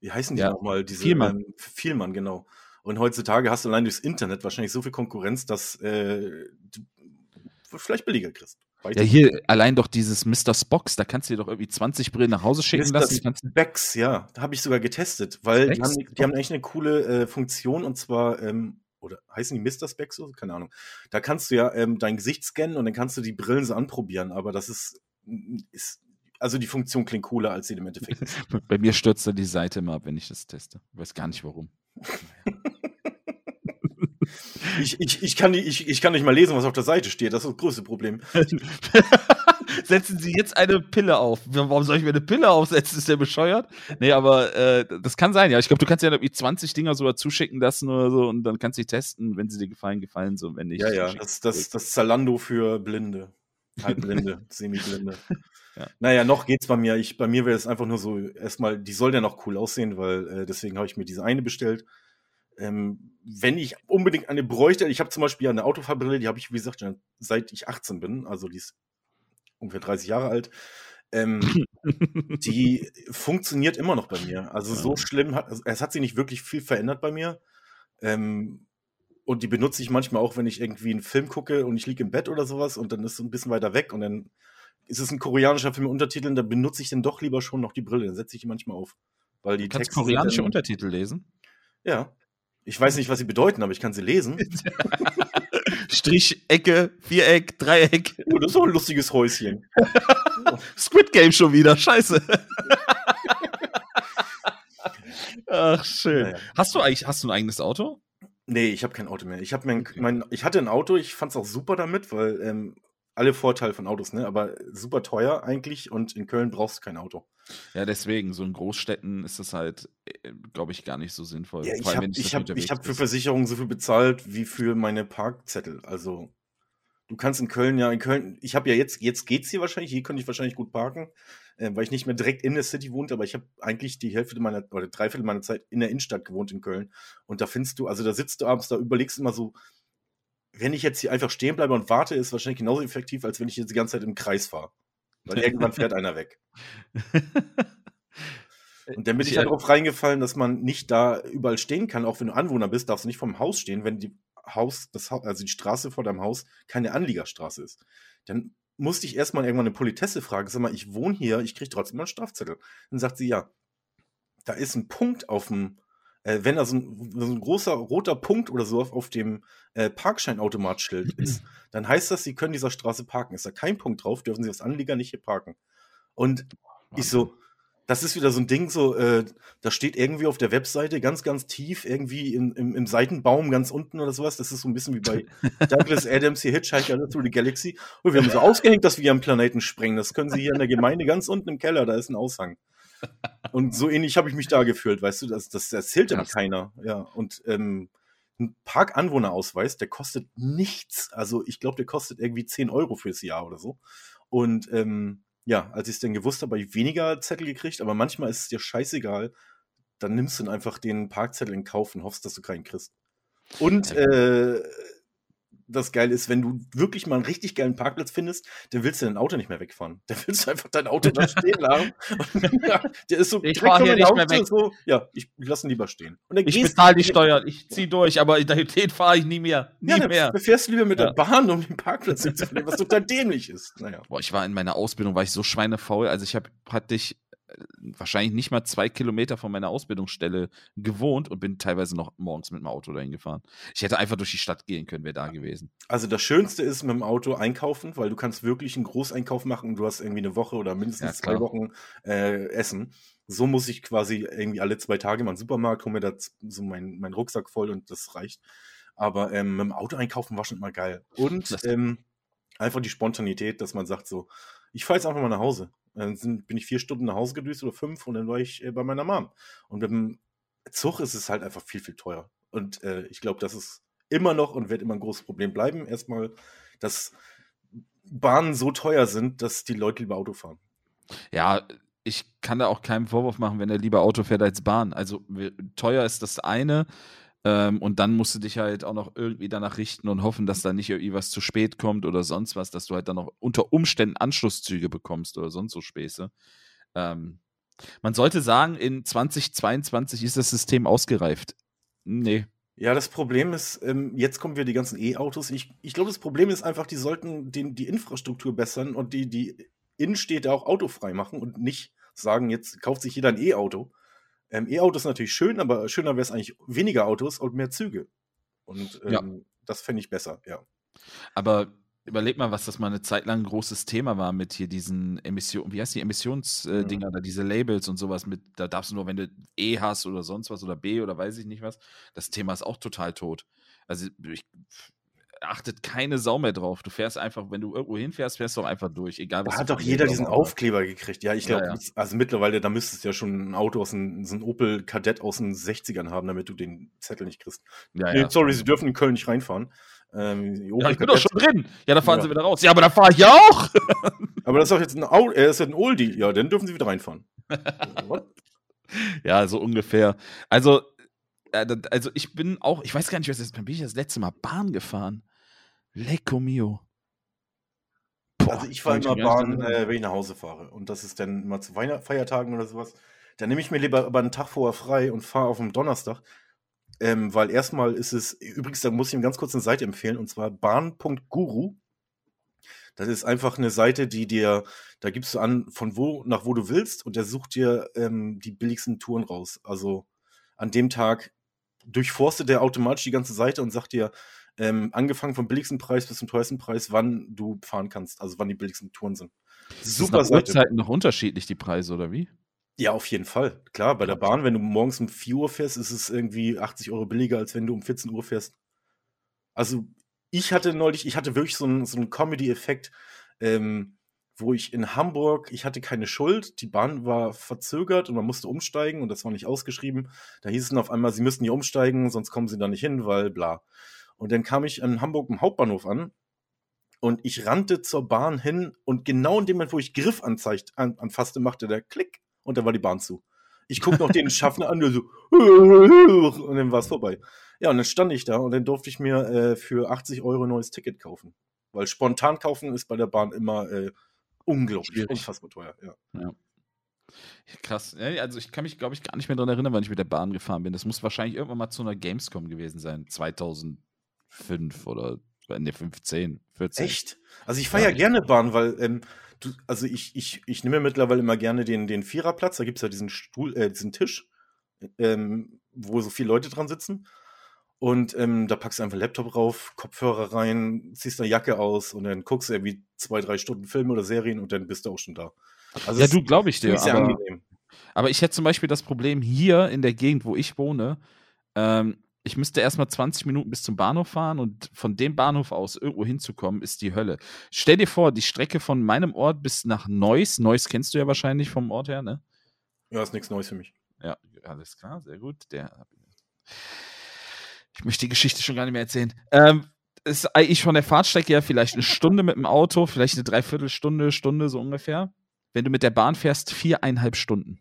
Wie heißen die Ja, nochmal? Diese, Vielmann. Ähm, Vielmann, genau. Und heutzutage hast du allein durchs Internet wahrscheinlich so viel Konkurrenz, dass äh, du vielleicht billiger kriegst. Ja, hier allein doch dieses Mr. Spox, da kannst du dir doch irgendwie 20 Brillen nach Hause schicken Mr. lassen. Specs, ja, da habe ich sogar getestet, weil die haben, die haben eigentlich eine coole äh, Funktion und zwar, ähm, oder heißen die Mr. Specs so? Keine Ahnung. Da kannst du ja ähm, dein Gesicht scannen und dann kannst du die Brillen so anprobieren, aber das ist, ist also die Funktion klingt cooler, als sie im Endeffekt ist. [LAUGHS] bei mir stürzt dann die Seite immer ab, wenn ich das teste. Ich weiß gar nicht warum. Ich, ich, ich, kann, nicht- ich, ich kann nicht mal lesen, was auf der Seite steht. Das ist das größte Problem. [LAUGHS] Setzen Sie jetzt eine Pille auf. Warum soll ich mir eine Pille aufsetzen? Ist der bescheuert? Nee, aber äh, das kann sein, ja. Ich glaube, du kannst ja irgendwie 20 Dinger sogar zuschicken lassen oder so und dann kannst du die testen, wenn sie dir gefallen, gefallen so, wenn nicht. Ja, ja, das, das, das Zalando für Blinde. Halbblinde, [LAUGHS] Semi-Blinde. Ja. Naja, noch geht's bei mir. Ich, bei mir wäre es einfach nur so, erstmal, die soll ja noch cool aussehen, weil äh, deswegen habe ich mir diese eine bestellt. Ähm, wenn ich unbedingt eine bräuchte, ich habe zum Beispiel eine Autofahrbrille, die habe ich, wie gesagt, seit ich 18 bin, also die ist ungefähr 30 Jahre alt. ähm, [LAUGHS] die funktioniert immer noch bei mir. Also so schlimm hat, also es hat sich nicht wirklich viel verändert bei mir. Ähm, und die benutze ich manchmal auch, wenn ich irgendwie einen Film gucke und ich liege im Bett oder sowas und dann ist es ein bisschen weiter weg und dann ist es ein koreanischer Film mit Untertiteln, da benutze ich dann doch lieber schon noch die Brille. Dann setze ich die manchmal auf. Weil die Du kannst Texte koreanische dann- Untertitel lesen. Ja. Ich weiß nicht, was sie bedeuten, aber ich kann sie lesen. [LAUGHS] Strich, Ecke, Viereck, Dreieck. Oh, das ist doch ein lustiges Häuschen. [LAUGHS] Squid Game schon wieder, scheiße. [LAUGHS] Ach, schön. Naja. Hast du eigentlich, hast du ein eigenes Auto? Nee, ich habe kein Auto mehr. Ich habe mein, Okay. mein, ich hatte ein Auto, ich fand es auch super damit, weil ähm, alle Vorteile von Autos, ne? Aber super teuer eigentlich und in Köln brauchst du kein Auto. Ja, deswegen, so in Großstädten ist das halt, glaube ich, gar nicht so sinnvoll. Ja, ich habe ich hab, ich hab für. Versicherungen so viel bezahlt wie für meine Parkzettel. Also du kannst in Köln ja in Köln, ich habe ja jetzt jetzt geht's hier wahrscheinlich, hier könnte ich wahrscheinlich gut parken, äh, weil ich nicht mehr direkt in der City wohnte, aber ich habe eigentlich die Hälfte meiner oder Dreiviertel meiner Zeit in der Innenstadt gewohnt in Köln und da findest du, also da sitzt du abends, da überlegst du immer so, wenn ich jetzt hier einfach stehen bleibe und warte, ist wahrscheinlich genauso effektiv, als wenn ich jetzt die ganze Zeit im Kreis fahre. Weil irgendwann fährt einer weg. [LAUGHS] Und dann bin Ich er- darauf reingefallen, dass man nicht da überall stehen kann, auch wenn du Anwohner bist, darfst du nicht vom Haus stehen, wenn die Haus, das also die Straße vor deinem Haus keine Anliegerstraße ist. Dann musste ich erstmal irgendwann eine Politesse fragen, sag mal, ich wohne hier, ich kriege trotzdem einen Strafzettel. Dann sagt sie, ja, da ist ein Punkt auf dem, äh, wenn da so ein, so ein großer roter Punkt oder so auf, auf dem äh, Parkscheinautomatschild ist, dann heißt das, Sie können dieser Straße parken. Ist da kein Punkt drauf, dürfen Sie als Anlieger nicht hier parken. Und ich so, das ist wieder so ein Ding, so, äh, da steht irgendwie auf der Webseite ganz, ganz tief, irgendwie in, im, im Seitenbaum ganz unten oder sowas. Das ist so ein bisschen wie bei [LAUGHS] Douglas Adams hier Hitchhiker Through the Galaxy. Und wir haben so ausgehängt, dass wir am Planeten sprengen. Das können Sie hier in der Gemeinde ganz unten im Keller, da ist ein Aushang. Und so ähnlich habe ich mich da gefühlt, weißt du, das, das erzählt aber Krass. keiner. Ja, und ähm, ein Parkanwohnerausweis, der kostet nichts. Also ich glaube, der kostet irgendwie 10 Euro fürs Jahr oder so. Und ähm, ja, als ich es dann gewusst habe, habe ich weniger Zettel gekriegt, aber manchmal ist es dir scheißegal. Dann nimmst du dann einfach den Parkzettel in Kauf und hoffst, dass du keinen kriegst. Und äh, das Geile ist, wenn du wirklich mal einen richtig geilen Parkplatz findest, dann willst du dein Auto nicht mehr wegfahren. [LAUGHS] Dann willst du einfach dein Auto da stehen lassen. [LAUGHS] Ja, der ist so Ich direkt fahr vor hier der nicht mehr Haustür weg. So, ja, ich lass ihn lieber stehen. Und dann Ich gehst- bezahle die Steuern, ich zieh durch, aber den fahre ich nie mehr. Nie Ja, dann mehr. fährst du lieber mit Ja. der Bahn, um den Parkplatz [LAUGHS] zu finden, was total dämlich ist. Naja. Boah, ich war in meiner Ausbildung, war ich so schweinefaul. Also ich habe praktisch äh, wahrscheinlich nicht mal zwei Kilometer von meiner Ausbildungsstelle gewohnt und bin teilweise noch morgens mit dem Auto dahin gefahren. Ich hätte einfach durch die Stadt gehen können, wäre da gewesen. Also das Schönste ist mit dem Auto einkaufen, weil du kannst wirklich einen Großeinkauf machen und du hast irgendwie eine Woche oder mindestens Ja, zwei. Wochen äh, Essen. So muss ich quasi irgendwie alle zwei Tage mal in den Supermarkt, hole mir da so meinen mein Rucksack voll und das reicht. Aber ähm, mit dem Auto einkaufen war schon mal geil. Und ähm, einfach die Spontanität, dass man sagt so, ich fahre jetzt einfach mal nach Hause. Dann sind, bin ich vier Stunden nach Hause gedüst oder fünf und dann war ich äh, bei meiner Mom. Und mit dem Zug ist es halt einfach viel, viel teuer. Und äh, ich glaube, das ist immer noch und wird immer ein großes Problem bleiben. Erstmal, dass Bahnen so teuer sind, dass die Leute lieber Auto fahren. Ja, ich kann da auch keinen Vorwurf machen, wenn er lieber Auto fährt als Bahn. Also teuer ist das eine. Ähm, und dann musst du dich halt auch noch irgendwie danach richten und hoffen, dass da nicht irgendwie was zu spät kommt oder sonst was, dass du halt dann noch unter Umständen Anschlusszüge bekommst oder sonst so Späße. Ähm, man sollte sagen, in 2022 ist das System ausgereift. Nee. Ja, das Problem ist, ähm, jetzt kommen wir die ganzen E-Autos. Ich, ich glaube, das Problem ist einfach, die sollten den, die Infrastruktur bessern und die, die Innenstädte auch autofrei machen und nicht sagen, jetzt kauft sich jeder ein E-Auto. Ähm, E-Auto ist natürlich schön, aber schöner wäre es eigentlich weniger Autos und mehr Züge. Und ähm, Ja. das fände ich besser, ja. Aber überleg mal, was das mal eine Zeit lang ein großes Thema war mit hier diesen Emissionen, wie heißt die Emissionsdinger, äh, da, diese Labels und sowas mit, da darfst du nur, wenn du E hast oder sonst was oder B oder weiß ich nicht was, das Thema ist auch total tot. Also ich achtet keine Sau mehr drauf. Du fährst einfach, wenn du irgendwo hinfährst, fährst du auch einfach durch, egal was Da hat doch jeder diesen drauf hast. Aufkleber gekriegt. Ja, ich Ja, glaube, ja. also mittlerweile, da müsstest du ja schon ein Auto aus den, so ein Opel Kadett aus den 60ern haben, damit du den Zettel nicht kriegst. Ja, nee, ja. sorry, sie dürfen in Köln nicht reinfahren. Ähm, Ja, ich bin doch schon drin. Ja, da fahren Ja. sie wieder raus. Ja, aber da fahre ich ja auch. [LAUGHS] Aber das ist doch jetzt ein, Au äh, ist ja ein Oldie. Ja, dann dürfen sie wieder reinfahren. [LAUGHS] Ja, so ungefähr. Also, also ich bin auch, ich weiß gar nicht, was das, wann bin ich das letzte Mal Bahn gefahren? Lecco mio. Boah, also ich fahre immer Bahn, äh, wenn ich nach Hause fahre. Und das ist dann immer zu Weihnacht Feiertagen oder sowas. Dann nehme ich mir lieber aber einen Tag vorher frei und fahre auf dem Donnerstag. Ähm, weil erstmal ist es, übrigens, da muss ich ihm ganz kurz eine Seite empfehlen, und zwar bahn.guru. Das ist einfach eine Seite, die dir, da gibst du an, von wo nach wo du willst und der sucht dir ähm, die billigsten Touren raus. Also an dem Tag durchforstet der automatisch die ganze Seite und sagt dir, ähm, angefangen vom billigsten Preis bis zum teuersten Preis, wann du fahren kannst, also wann die billigsten Touren sind. Super ist Seite. Uhrzeiten noch unterschiedlich, die Preise, oder wie? Ja, auf jeden Fall. Klar, bei der Bahn, wenn du morgens um 4 Uhr fährst, ist es irgendwie 80 Euro billiger, als wenn du um 14 Uhr fährst. Also, ich hatte neulich, ich hatte wirklich so einen, so einen Comedy-Effekt, ähm, wo ich in Hamburg, ich hatte keine Schuld, die Bahn war verzögert und man musste umsteigen und das war nicht ausgeschrieben. Da hieß es dann auf einmal, sie müssten hier umsteigen, sonst kommen sie da nicht hin, weil bla. Und dann kam ich in Hamburg im Hauptbahnhof an und ich rannte zur Bahn hin und genau in dem Moment, wo ich Griff anzeigt, an, anfasste, machte der Klick und dann war die Bahn zu. Ich gucke noch den [LAUGHS] Schaffner an, der so, und dann war es vorbei. Ja, und dann stand ich da und dann durfte ich mir äh, für 80 Euro ein neues Ticket kaufen. Weil spontan kaufen ist bei der Bahn immer äh, unglaublich, Schwierig. unfassbar teuer. Ja. ja. Krass. also ich kann mich, glaube ich, gar nicht mehr daran erinnern, wann ich mit der Bahn gefahren bin. Das muss wahrscheinlich irgendwann mal zu einer Gamescom gewesen sein. 2005 oder ne, 15, 14. Echt? Also ich fahre ja gerne Bahn, weil ähm, du, also ich, ich, ich nehme mittlerweile immer gerne den, den Viererplatz, da gibt es ja diesen Stuhl, äh, diesen Tisch, ähm, wo so viele Leute dran sitzen. Und ähm, da packst du einfach Laptop rauf, Kopfhörer rein, ziehst eine Jacke aus und dann guckst du irgendwie zwei, drei Stunden Filme oder Serien und dann bist du auch schon da. Also ja, du glaube ich dir. Aber, aber, ich hätte zum Beispiel das Problem hier in der Gegend, wo ich wohne, ähm, ich müsste erstmal 20 Minuten bis zum Bahnhof fahren und von dem Bahnhof aus irgendwo hinzukommen, ist die Hölle. Stell dir vor, die Strecke von meinem Ort bis nach Neuss, Neuss kennst du ja wahrscheinlich vom Ort her, ne? Ja, ist nichts Neues für mich. Ja, alles klar, sehr gut. Der, ich möchte die Geschichte schon gar nicht mehr erzählen. Ähm, ist eigentlich von der Fahrtstrecke ja vielleicht eine Stunde mit dem Auto, vielleicht eine Dreiviertelstunde, Stunde so ungefähr. Wenn du mit der Bahn fährst, viereinhalb Stunden.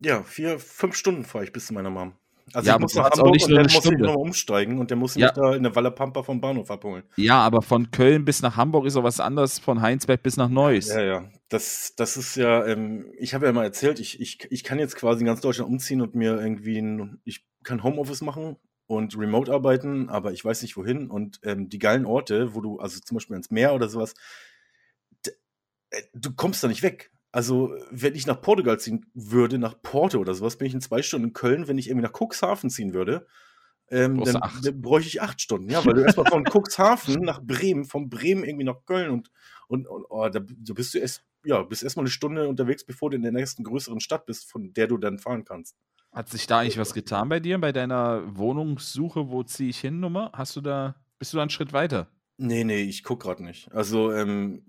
Ja, vier, fünf Stunden fahre ich bis zu meiner Mom. Also ja, ich muss nach Hamburg und dann muss ich nochmal umsteigen und der muss ja. mich da in der Wallerpampa vom Bahnhof abholen. Ja, aber von Köln bis nach Hamburg ist auch was anderes, von Heinsberg bis nach Neuss. Ja, ja. Das, das ist ja, ähm, ich habe ja mal erzählt, ich, ich, ich kann jetzt quasi in ganz Deutschland umziehen und mir irgendwie, ein, ich kann Homeoffice machen und remote arbeiten, aber ich weiß nicht wohin. Und ähm, die geilen Orte, wo du, also zum Beispiel ins Meer oder sowas, äh, du kommst da nicht weg. Also, wenn ich nach Portugal ziehen würde, nach Porto oder sowas, bin ich in zwei Stunden in Köln. Wenn ich irgendwie nach Cuxhaven ziehen würde, ähm, dann, dann bräuchte ich acht Stunden. Ja, weil du erstmal von Cuxhaven nach Bremen, von Bremen irgendwie nach Köln und, und, und oh, da, da bist du erst, ja, bist erstmal eine Stunde unterwegs, bevor du in der nächsten größeren Stadt bist, von der du dann fahren kannst. Hat sich da eigentlich was getan bei dir, bei deiner Wohnungssuche? Wo ziehe ich hin, Nummer? Hast du da, bist du da einen Schritt weiter? Nee, nee, ich gucke gerade nicht. Also, ähm,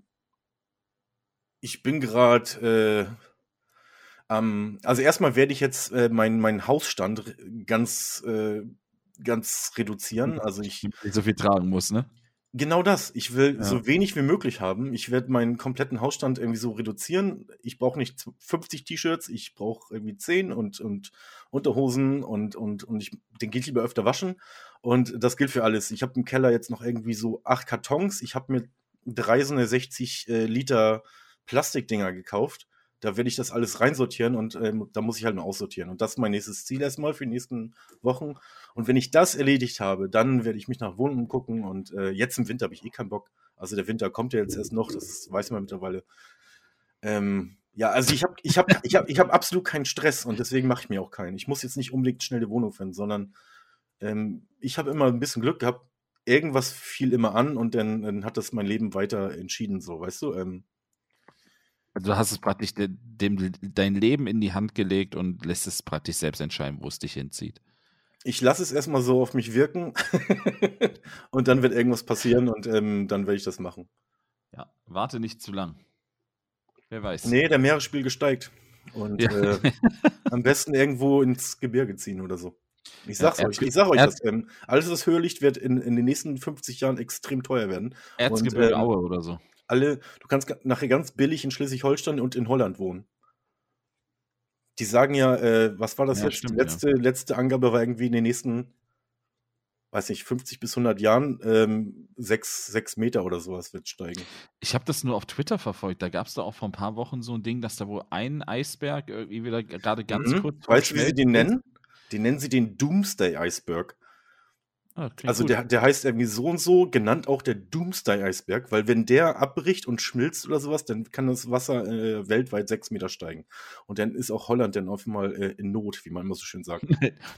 ich bin gerade äh, ähm, also erstmal werde ich jetzt äh, meinen mein Hausstand ganz, äh, ganz reduzieren. Hm. Also ich. Nicht so viel tragen muss, ne? Genau das. Ich will ja. so wenig wie möglich haben. Ich werde meinen kompletten Hausstand irgendwie so reduzieren. Ich brauche nicht 50 T-Shirts, ich brauche irgendwie 10 und, und Unterhosen und, und, und ich, den geht lieber öfter waschen. Und das gilt für alles. Ich habe im Keller jetzt noch irgendwie so acht Kartons. Ich habe mir drei so eine 60 äh, Liter Plastikdinger gekauft. Da werde ich das alles reinsortieren und ähm, da muss ich halt nur aussortieren. Und das ist mein nächstes Ziel erstmal für die nächsten Wochen. Und wenn ich das erledigt habe, dann werde ich mich nach Wohnungen gucken. Und äh, jetzt im Winter habe ich eh keinen Bock. Also der Winter kommt ja jetzt erst noch, das weiß man mittlerweile. Ähm, ja, also ich habe ich hab, ich hab, ich hab absolut keinen Stress und deswegen mache ich mir auch keinen. Ich muss jetzt nicht unbedingt schnell eine Wohnung finden, sondern ähm, ich habe immer ein bisschen Glück gehabt. Irgendwas fiel immer an und dann, dann hat das mein Leben weiter entschieden, so, weißt du? Ähm, also du hast es praktisch de, dem, dein Leben in die Hand gelegt und lässt es praktisch selbst entscheiden, wo es dich hinzieht. Ich lasse es erstmal so auf mich wirken [LAUGHS] und dann wird irgendwas passieren und ähm, dann werde ich das machen. Ja, warte nicht zu lang. Wer weiß. Nee, der Meeresspiegel steigt. Und ja. äh, [LAUGHS] am besten irgendwo ins Gebirge ziehen oder so. Ich sag's ja, euch, ich sag euch das. Ähm, alles, was höher liegt, wird in, in den nächsten 50 Jahren extrem teuer werden. Erzgebirge ähm, Aue oder so alle, du kannst nachher ganz billig in Schleswig-Holstein und in Holland wohnen. Die sagen ja, äh, was war das ja, jetzt? Stimmt, letzte, ja. letzte Angabe war irgendwie in den nächsten weiß nicht, 50 bis 100 Jahren ähm, sechs, sechs Meter oder sowas wird steigen. Ich habe das nur auf Twitter verfolgt. Da gab es da auch vor ein paar Wochen so ein Ding, dass da wohl ein Eisberg irgendwie wieder gerade ganz Mhm. kurz. Weißt du, wie sie den nennen? Die nennen sie den Doomsday Iceberg. Ah, Also gut. der, der heißt irgendwie so und so, genannt auch der Doomsday Eisberg, weil wenn der abbricht und schmilzt oder sowas, dann kann das Wasser äh, weltweit sechs Meter steigen. Und dann ist auch Holland dann auf einmal äh, in Not, wie man immer so schön sagt.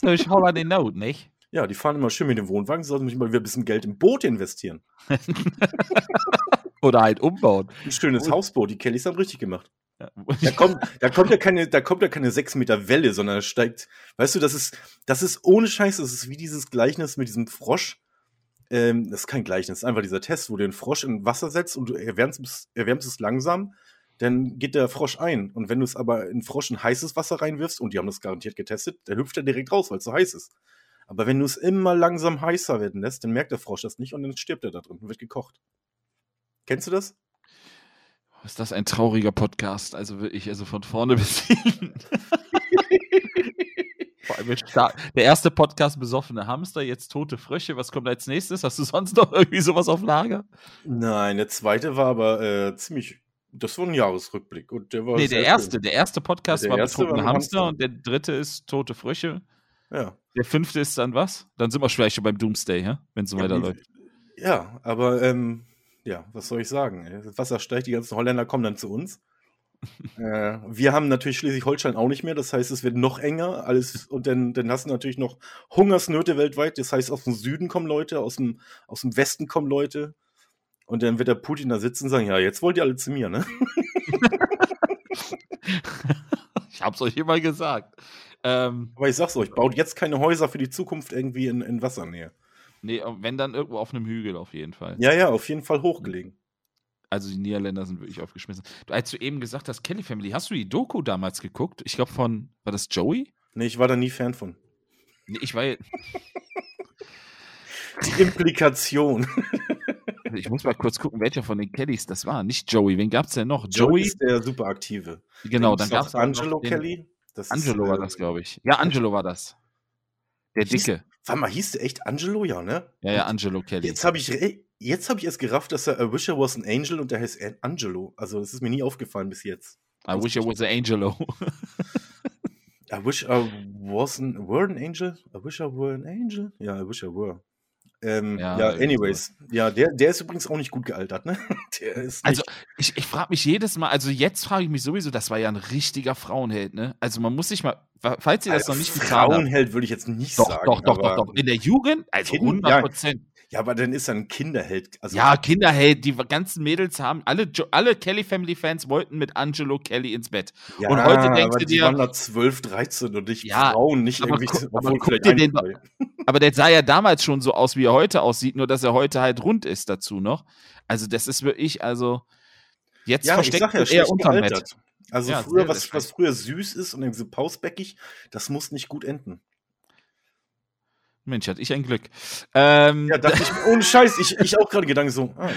Na, ich hau mal den Note, nicht? Ja, die fahren immer schön mit dem Wohnwagen, sollten sich mal wieder ein bisschen Geld im Boot investieren. [LAUGHS] Oder halt umbauen. Ein schönes. Hausboot, die Kellys haben richtig gemacht. Ja. Da kommt, da kommt ja keine, da kommt ja keine sechs Meter Welle, sondern es steigt, weißt du, das ist, das ist ohne Scheiß, das ist wie dieses Gleichnis mit diesem Frosch. Ähm, das ist kein Gleichnis, ist einfach dieser Test, wo du den Frosch in Wasser setzt und du erwärmst, es- erwärmst es langsam, dann geht der Frosch ein. Und wenn du es aber in Frosch in heißes Wasser reinwirfst, und die haben das garantiert getestet, dann hüpft er direkt raus, weil es so heiß ist. Aber wenn du es immer langsam heißer werden lässt, dann merkt der Frosch das nicht und dann stirbt er da drin und wird gekocht. Kennst du das? Ist das ein trauriger Podcast? Also wirklich, also von vorne [LAUGHS] bis hinten. Der erste Podcast besoffene Hamster, jetzt tote Frösche. Was kommt als nächstes? Hast du sonst noch irgendwie sowas auf Lager? Nein, der zweite war aber äh, ziemlich. Das war ein Jahresrückblick und der war. nee, der erste. Der erste Podcast Der war erste betrunkene Hamster Hamster. und der dritte ist tote Frösche. Schön. Ja. Der fünfte ist dann was? Dann sind wir vielleicht schon beim Doomsday, ja? wenn es so weiterläuft. Ja, aber ähm, ja, was soll ich sagen? Das Wasser steigt, die ganzen Holländer kommen dann zu uns. äh, wir haben natürlich Schleswig-Holstein auch nicht mehr, das heißt, es wird noch enger, alles und dann, dann hast du natürlich noch Hungersnöte weltweit. Das heißt, aus dem Süden kommen Leute, aus dem, aus dem Westen kommen Leute. Und dann wird der Putin da sitzen und sagen, ja, jetzt wollt ihr alle zu mir, ne? [LAUGHS] ich hab's euch immer gesagt. Ähm, Aber ich sag's euch, baut jetzt keine Häuser für die Zukunft irgendwie in, in Wassernähe. Nee, wenn dann irgendwo auf einem Hügel auf jeden Fall. Ja, ja, auf jeden Fall hochgelegen. Also die Niederländer sind wirklich aufgeschmissen. Du, als du eben gesagt hast, Kelly Family, hast du die Doku damals geguckt? Ich glaube von, war das Joey? Nee, ich war da nie Fan von. Nee, ich war, Die Implikation. [LAUGHS] ich muss mal kurz gucken, welcher von den Kellys das war. Nicht Joey, wen gab's denn noch? Joey? ist der super aktive. genau, dann gibt's gab's noch auch Angelo den- Kelly. Das Angelo ist, war äh, das, glaube ich. Ja, Angelo war das. Der Dicke. Warte mal, hieß der echt Angelo, ja, ne? Ja, ja, Angelo Kelly. Jetzt habe ich, jetzt hab ich erst gerafft, dass er I Wish I Was an Angel und der heißt An- Angelo. Also, das ist mir nie aufgefallen bis jetzt. I wish I was an Angelo. [LAUGHS] I wish I was an, were an angel? I wish I were an angel? Ja, I wish I were. Ähm, Ja, ja, anyways. Ja, der, der ist übrigens auch nicht gut gealtert, ne? [LAUGHS] Der ist Also, ich, ich frage mich jedes Mal, also jetzt frage ich mich sowieso, das war ja ein richtiger Frauenheld, ne? Also man muss sich mal, falls ihr das noch nicht getan habt. Frauenheld würde ich jetzt nicht Doch, sagen. doch, doch, aber, doch, doch. In der Jugend, also Kind- 100 Prozent. Ja, aber dann ist er ein Kinderheld. Also, Ja, Kinderheld, die ganzen Mädels haben, alle, alle Kelly Family Fans wollten mit Angelo Kelly ins Bett. ja, und heute denkst aber du die dir- waren da 12, 13 und nicht Ja, Frauen, nicht aber irgendwie, aber den. [LAUGHS] Aber der sah ja damals schon so aus, wie er heute aussieht, nur dass er heute halt rund ist dazu noch. Also das ist wirklich, also jetzt Ja, ich versteckt sag ja, er unterm Bett. Also Ja, früher, was, was früher süß ist und irgendwie so pausbäckig, das muss nicht gut enden. Mensch, hatte ich ein Glück. Ähm, Ja, dachte ich, ohne Scheiß, ich, ich auch gerade Gedanken so, ah,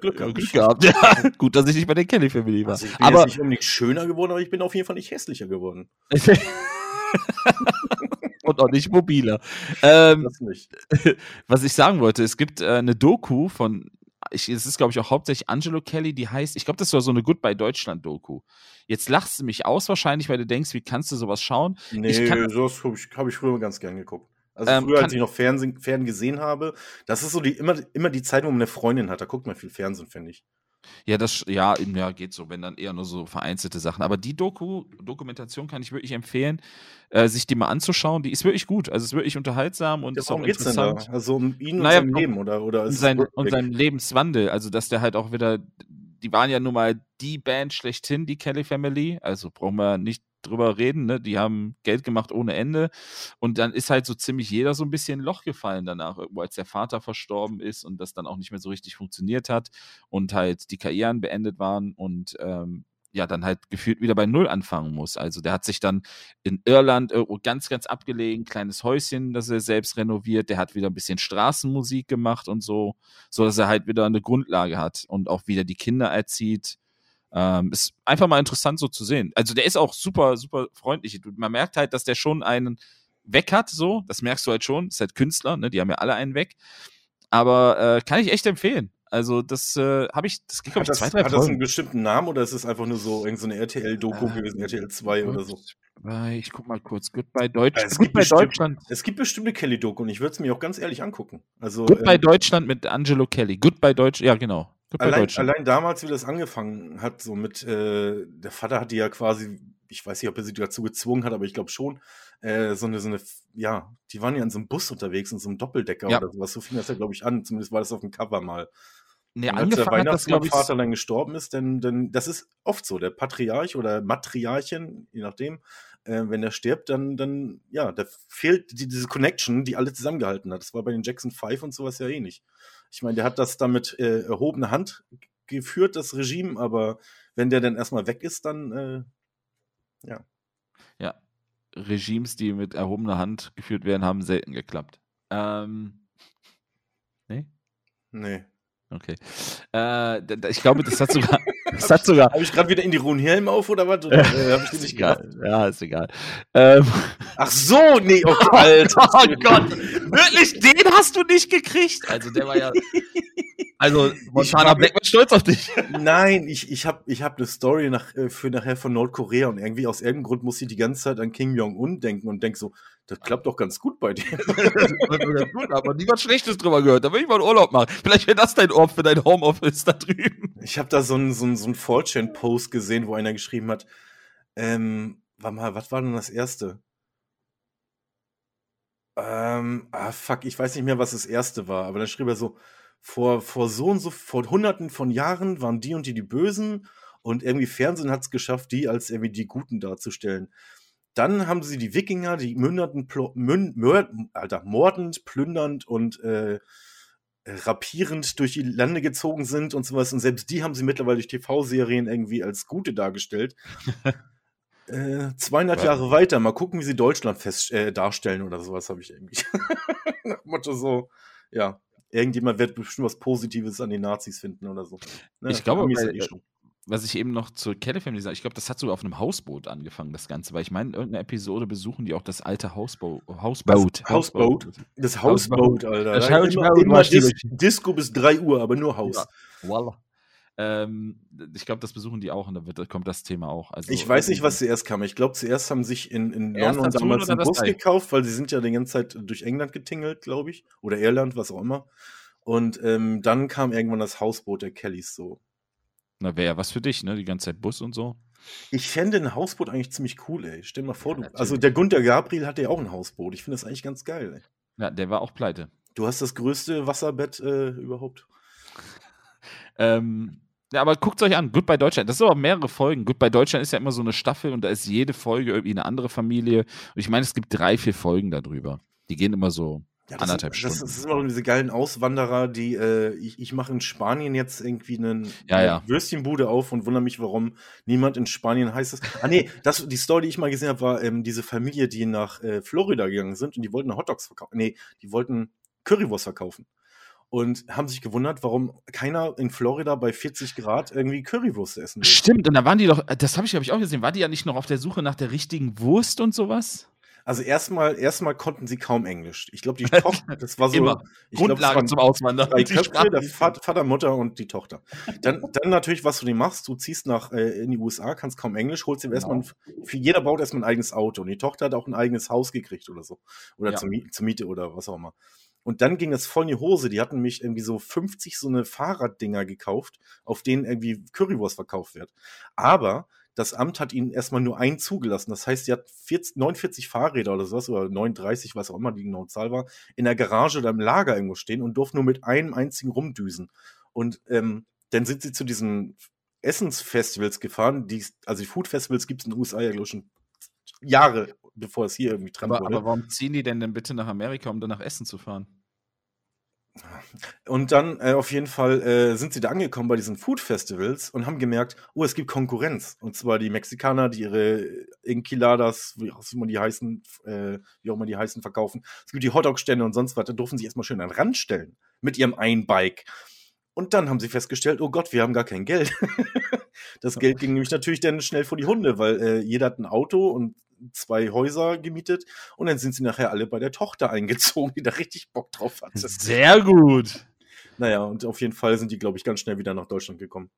Glück ja, gehabt. Glück gehabt. Ja, [LAUGHS] gut, dass ich nicht bei der Kelly Family war. Also ich bin aber jetzt nicht unbedingt schöner geworden, aber ich bin auf jeden Fall nicht hässlicher geworden. [LAUGHS] und auch nicht mobiler. Ähm, Das nicht. [LAUGHS] was ich sagen wollte, es gibt äh, eine Doku von, ich, es ist glaube ich auch hauptsächlich Angelo Kelly, die heißt, ich glaube, das war so eine Goodbye Deutschland Doku. Jetzt lachst du mich aus wahrscheinlich, weil du denkst, wie kannst du sowas schauen? Nee, kann- sowas habe ich, hab ich früher ganz gern geguckt. Also Ähm, früher, als ich noch Fernsehen, Fernsehen gesehen habe, das ist so die, immer, immer die Zeit, wo man eine Freundin hat. Da guckt man viel Fernsehen, finde ich. Ja, das ja, ja, geht so, wenn dann eher nur so vereinzelte Sachen. Aber die Doku, Dokumentation kann ich wirklich empfehlen, äh, sich die mal anzuschauen. Die ist wirklich gut. Also ist wirklich unterhaltsam und Ja, ist auch geht's denn da? interessant. Also um ihn und Naja, sein um- Leben oder, oder Und, ist es sein, und seinem Lebenswandel. Also, dass der halt auch wieder, die waren ja nun mal die Band schlechthin, die Kelly Family. Also brauchen wir nicht drüber reden, ne? Die haben Geld gemacht ohne Ende. Und dann ist halt so ziemlich jeder so ein bisschen Loch gefallen danach, als der Vater verstorben ist und das dann auch nicht mehr so richtig funktioniert hat und halt die Karrieren beendet waren und ähm, ja, dann halt gefühlt wieder bei Null anfangen muss. Also der hat sich dann in Irland irgendwo ganz, ganz abgelegen, kleines Häuschen, das er selbst renoviert. Der hat wieder ein bisschen Straßenmusik gemacht und so, so dass er halt wieder eine Grundlage hat und auch wieder die Kinder erzieht. Ähm, ist einfach mal interessant so zu sehen. Also der ist auch super, super freundlich. Man merkt halt, dass der schon einen weg hat, so. Das merkst du halt schon. Ist halt Künstler, ne? Die haben ja alle einen weg. Aber äh, kann ich echt empfehlen. Also das äh, habe ich, das geht glaube ich zwei, drei Hat Folgen. das einen bestimmten Namen oder ist es einfach nur so irgendeine so RTL-Doku äh, gewesen, RTL 2 oder so? Ich guck mal kurz. Goodbye Deutschland. Es, Goodbye Deutschland. es gibt bestimmte Kelly-Doku und ich würde es mir auch ganz ehrlich angucken. Also, Goodbye ähm, Deutschland mit Angelo Kelly. Goodbye Deutsch, ja genau. Allein, allein, damals, wie das angefangen hat, so mit, äh, der Vater hat die ja quasi, ich weiß nicht, ob er sie dazu gezwungen hat, aber ich glaube schon, äh, so eine, so eine, ja, die waren ja in so einem Bus unterwegs, in so einem Doppeldecker ja. oder sowas. So fing das ja, glaube ich, an. Zumindest war das auf dem Cover mal. Nee, und als der Weihnachtsmann dann gestorben ist, denn, denn das ist oft so. Der Patriarch oder Matriarchin, je nachdem, äh, wenn er stirbt, dann, dann, ja, da fehlt die, diese Connection, die alle zusammengehalten hat. Das war bei den Jackson 5 und sowas ja eh nicht. Ich meine, der hat das damit äh, erhobene Hand geführt, das Regime, aber wenn der dann erstmal weg ist, dann, äh, ja. Ja, Regimes, die mit erhobener Hand geführt werden, haben selten geklappt. Ähm, nee? Nee. Okay. Äh, ich glaube, das hat sogar. [LAUGHS] Das hat sogar. Habe ich gerade wieder in die Runhelm auf oder was? Oder, äh, hab ich nicht egal. Ja, ist egal. Ähm. Ach so, nee, oh, [LAUGHS] Alter. oh Gott. Wirklich, den hast du nicht gekriegt. Also der war ja. [LAUGHS] Also Montana Black war stolz auf dich. Nein, ich, ich habe ich hab eine Story nach, äh, für nachher von Nordkorea und irgendwie aus irgendeinem Grund muss sie die ganze Zeit an Kim Jong-un denken und denk so, das klappt doch ganz gut bei dir. gut, aber nie was Schlechtes drüber gehört. Da will ich mal einen Urlaub machen. Vielleicht wäre das dein Ort für dein Homeoffice da drüben. Ich habe da so einen so so ein 4chan-Post gesehen, wo einer geschrieben hat, ähm, warte mal, was war denn das erste? Ähm, ah, fuck, ich weiß nicht mehr, was das erste war, aber dann schrieb er so, vor, vor so und so, vor hunderten von Jahren waren die und die die Bösen und irgendwie Fernsehen hat es geschafft, die als irgendwie die Guten darzustellen. Dann haben sie die Wikinger, die münderten, Alter, mordend, plündernd und äh, rapierend durch die Lande gezogen sind und sowas. Und selbst die haben sie mittlerweile durch TV-Serien irgendwie als Gute dargestellt. [LAUGHS] äh, 200 ja. Jahre weiter, mal gucken, wie sie Deutschland fest äh, darstellen oder sowas, habe ich irgendwie. [LAUGHS] Nach Motto so, ja, irgendjemand wird bestimmt was Positives an den Nazis finden oder so. Ne? Ich glaube, eh was ich eben noch zur Kelly Family sage, ich glaube, das hat sogar auf einem Hausboot angefangen, das Ganze, weil ich meine, in irgendeiner Episode besuchen die auch das alte Hausbo Hausboot. Das Hausboot? Das Hausboot, Alter. Das Hausboot immer, immer Dis Disco bis 3 Uhr, aber nur Haus. Ja. Voila. Ähm, ich glaube, das besuchen die auch und da, wird, da kommt das Thema auch. Also, ich weiß nicht, was zuerst kam. Ich glaube, zuerst haben sich in, in London damals einen Bus gekauft, weil sie sind ja die ganze Zeit durch England getingelt, glaube ich. Oder Irland, was auch immer. Und ähm, dann kam irgendwann das Hausboot der Kellys so. Na, wäre ja was für dich, ne? Die ganze Zeit Bus und so. Ich fände ein Hausboot eigentlich ziemlich cool, ey. Stell dir mal vor, ja, du. Also der Gunter Gabriel hatte ja auch ein Hausboot. Ich finde das eigentlich ganz geil, ey. Ja, der war auch pleite. Du hast das größte Wasserbett äh, überhaupt. [LAUGHS] ähm, ja, aber guckt euch an, Goodbye Deutschland. Das sind aber mehrere Folgen. Goodbye Deutschland ist ja immer so eine Staffel und da ist jede Folge irgendwie eine andere Familie. Und ich meine, es gibt drei, vier Folgen darüber. Die gehen immer so ja, anderthalb das, Stunden. Das, sind immer diese geilen Auswanderer, die, äh, ich, ich mache in Spanien jetzt irgendwie einen, ja, ja. Würstchenbude auf und wundere mich, warum niemand in Spanien heißt es. Ah nee, [LAUGHS] das, die Story, die ich mal gesehen habe, war ähm, diese Familie, die nach äh, Florida gegangen sind und die wollten Hotdogs verkaufen. Nee, die wollten Currywurst verkaufen. Und haben sich gewundert, warum keiner in Florida bei 40 Grad irgendwie Currywurst essen will. Stimmt, und da waren die doch, das habe ich, glaube ich, auch gesehen, war die ja nicht noch auf der Suche nach der richtigen Wurst und sowas? Also erstmal, erstmal konnten sie kaum Englisch. Ich glaube, die [LAUGHS] Tochter, das war so Immer. Ich Grundlage glaub, zum Auswandern. Drei Köpfe, der Vater, Mutter und die Tochter. Dann, dann natürlich, was du dir machst, du ziehst nach äh, in die USA, kannst kaum Englisch, holst dir genau. erstmal, ein, für jeder baut erstmal ein eigenes Auto. Und die Tochter hat auch ein eigenes Haus gekriegt oder so. Oder ja. zur, zur Miete oder was auch immer. Und dann ging das voll in die Hose. Die hatten mich irgendwie so 50 so eine Fahrraddinger gekauft, auf denen irgendwie Currywurst verkauft wird. Aber das Amt hat ihnen erstmal nur einen zugelassen. Das heißt, sie hat 40, 49 Fahrräder oder sowas, oder 39, was auch immer die genaue Zahl war, in der Garage oder im Lager irgendwo stehen und durften nur mit einem einzigen rumdüsen. Und ähm, dann sind sie zu diesen Essensfestivals gefahren. Die, also die Food-Festivals gibt es in den USA ja, glaube ich, schon Jahre, bevor es hier irgendwie dran aber, wurde. Aber warum ziehen die denn denn bitte nach Amerika, um dann nach Essen zu fahren? Und dann äh, auf jeden Fall äh, sind sie da angekommen bei diesen Food Festivals und haben gemerkt, oh, es gibt Konkurrenz. Und zwar die Mexikaner, die ihre Enchiladas, wie auch immer die heißen, äh, wie auch immer die heißen, verkaufen. Es gibt die Hotdog-Stände und sonst was. Da durften sie erstmal schön an den Rand stellen mit ihrem Einbike. Und dann haben sie festgestellt, oh Gott, wir haben gar kein Geld. [LAUGHS] das Geld ging nämlich natürlich dann schnell vor die Hunde, weil äh, jeder hat ein Auto und zwei Häuser gemietet und dann sind sie nachher alle bei der Tochter [LAUGHS] eingezogen, die da richtig Bock drauf hatte. Sehr gut. Naja, und auf jeden Fall sind die, glaube ich, ganz schnell wieder nach Deutschland gekommen.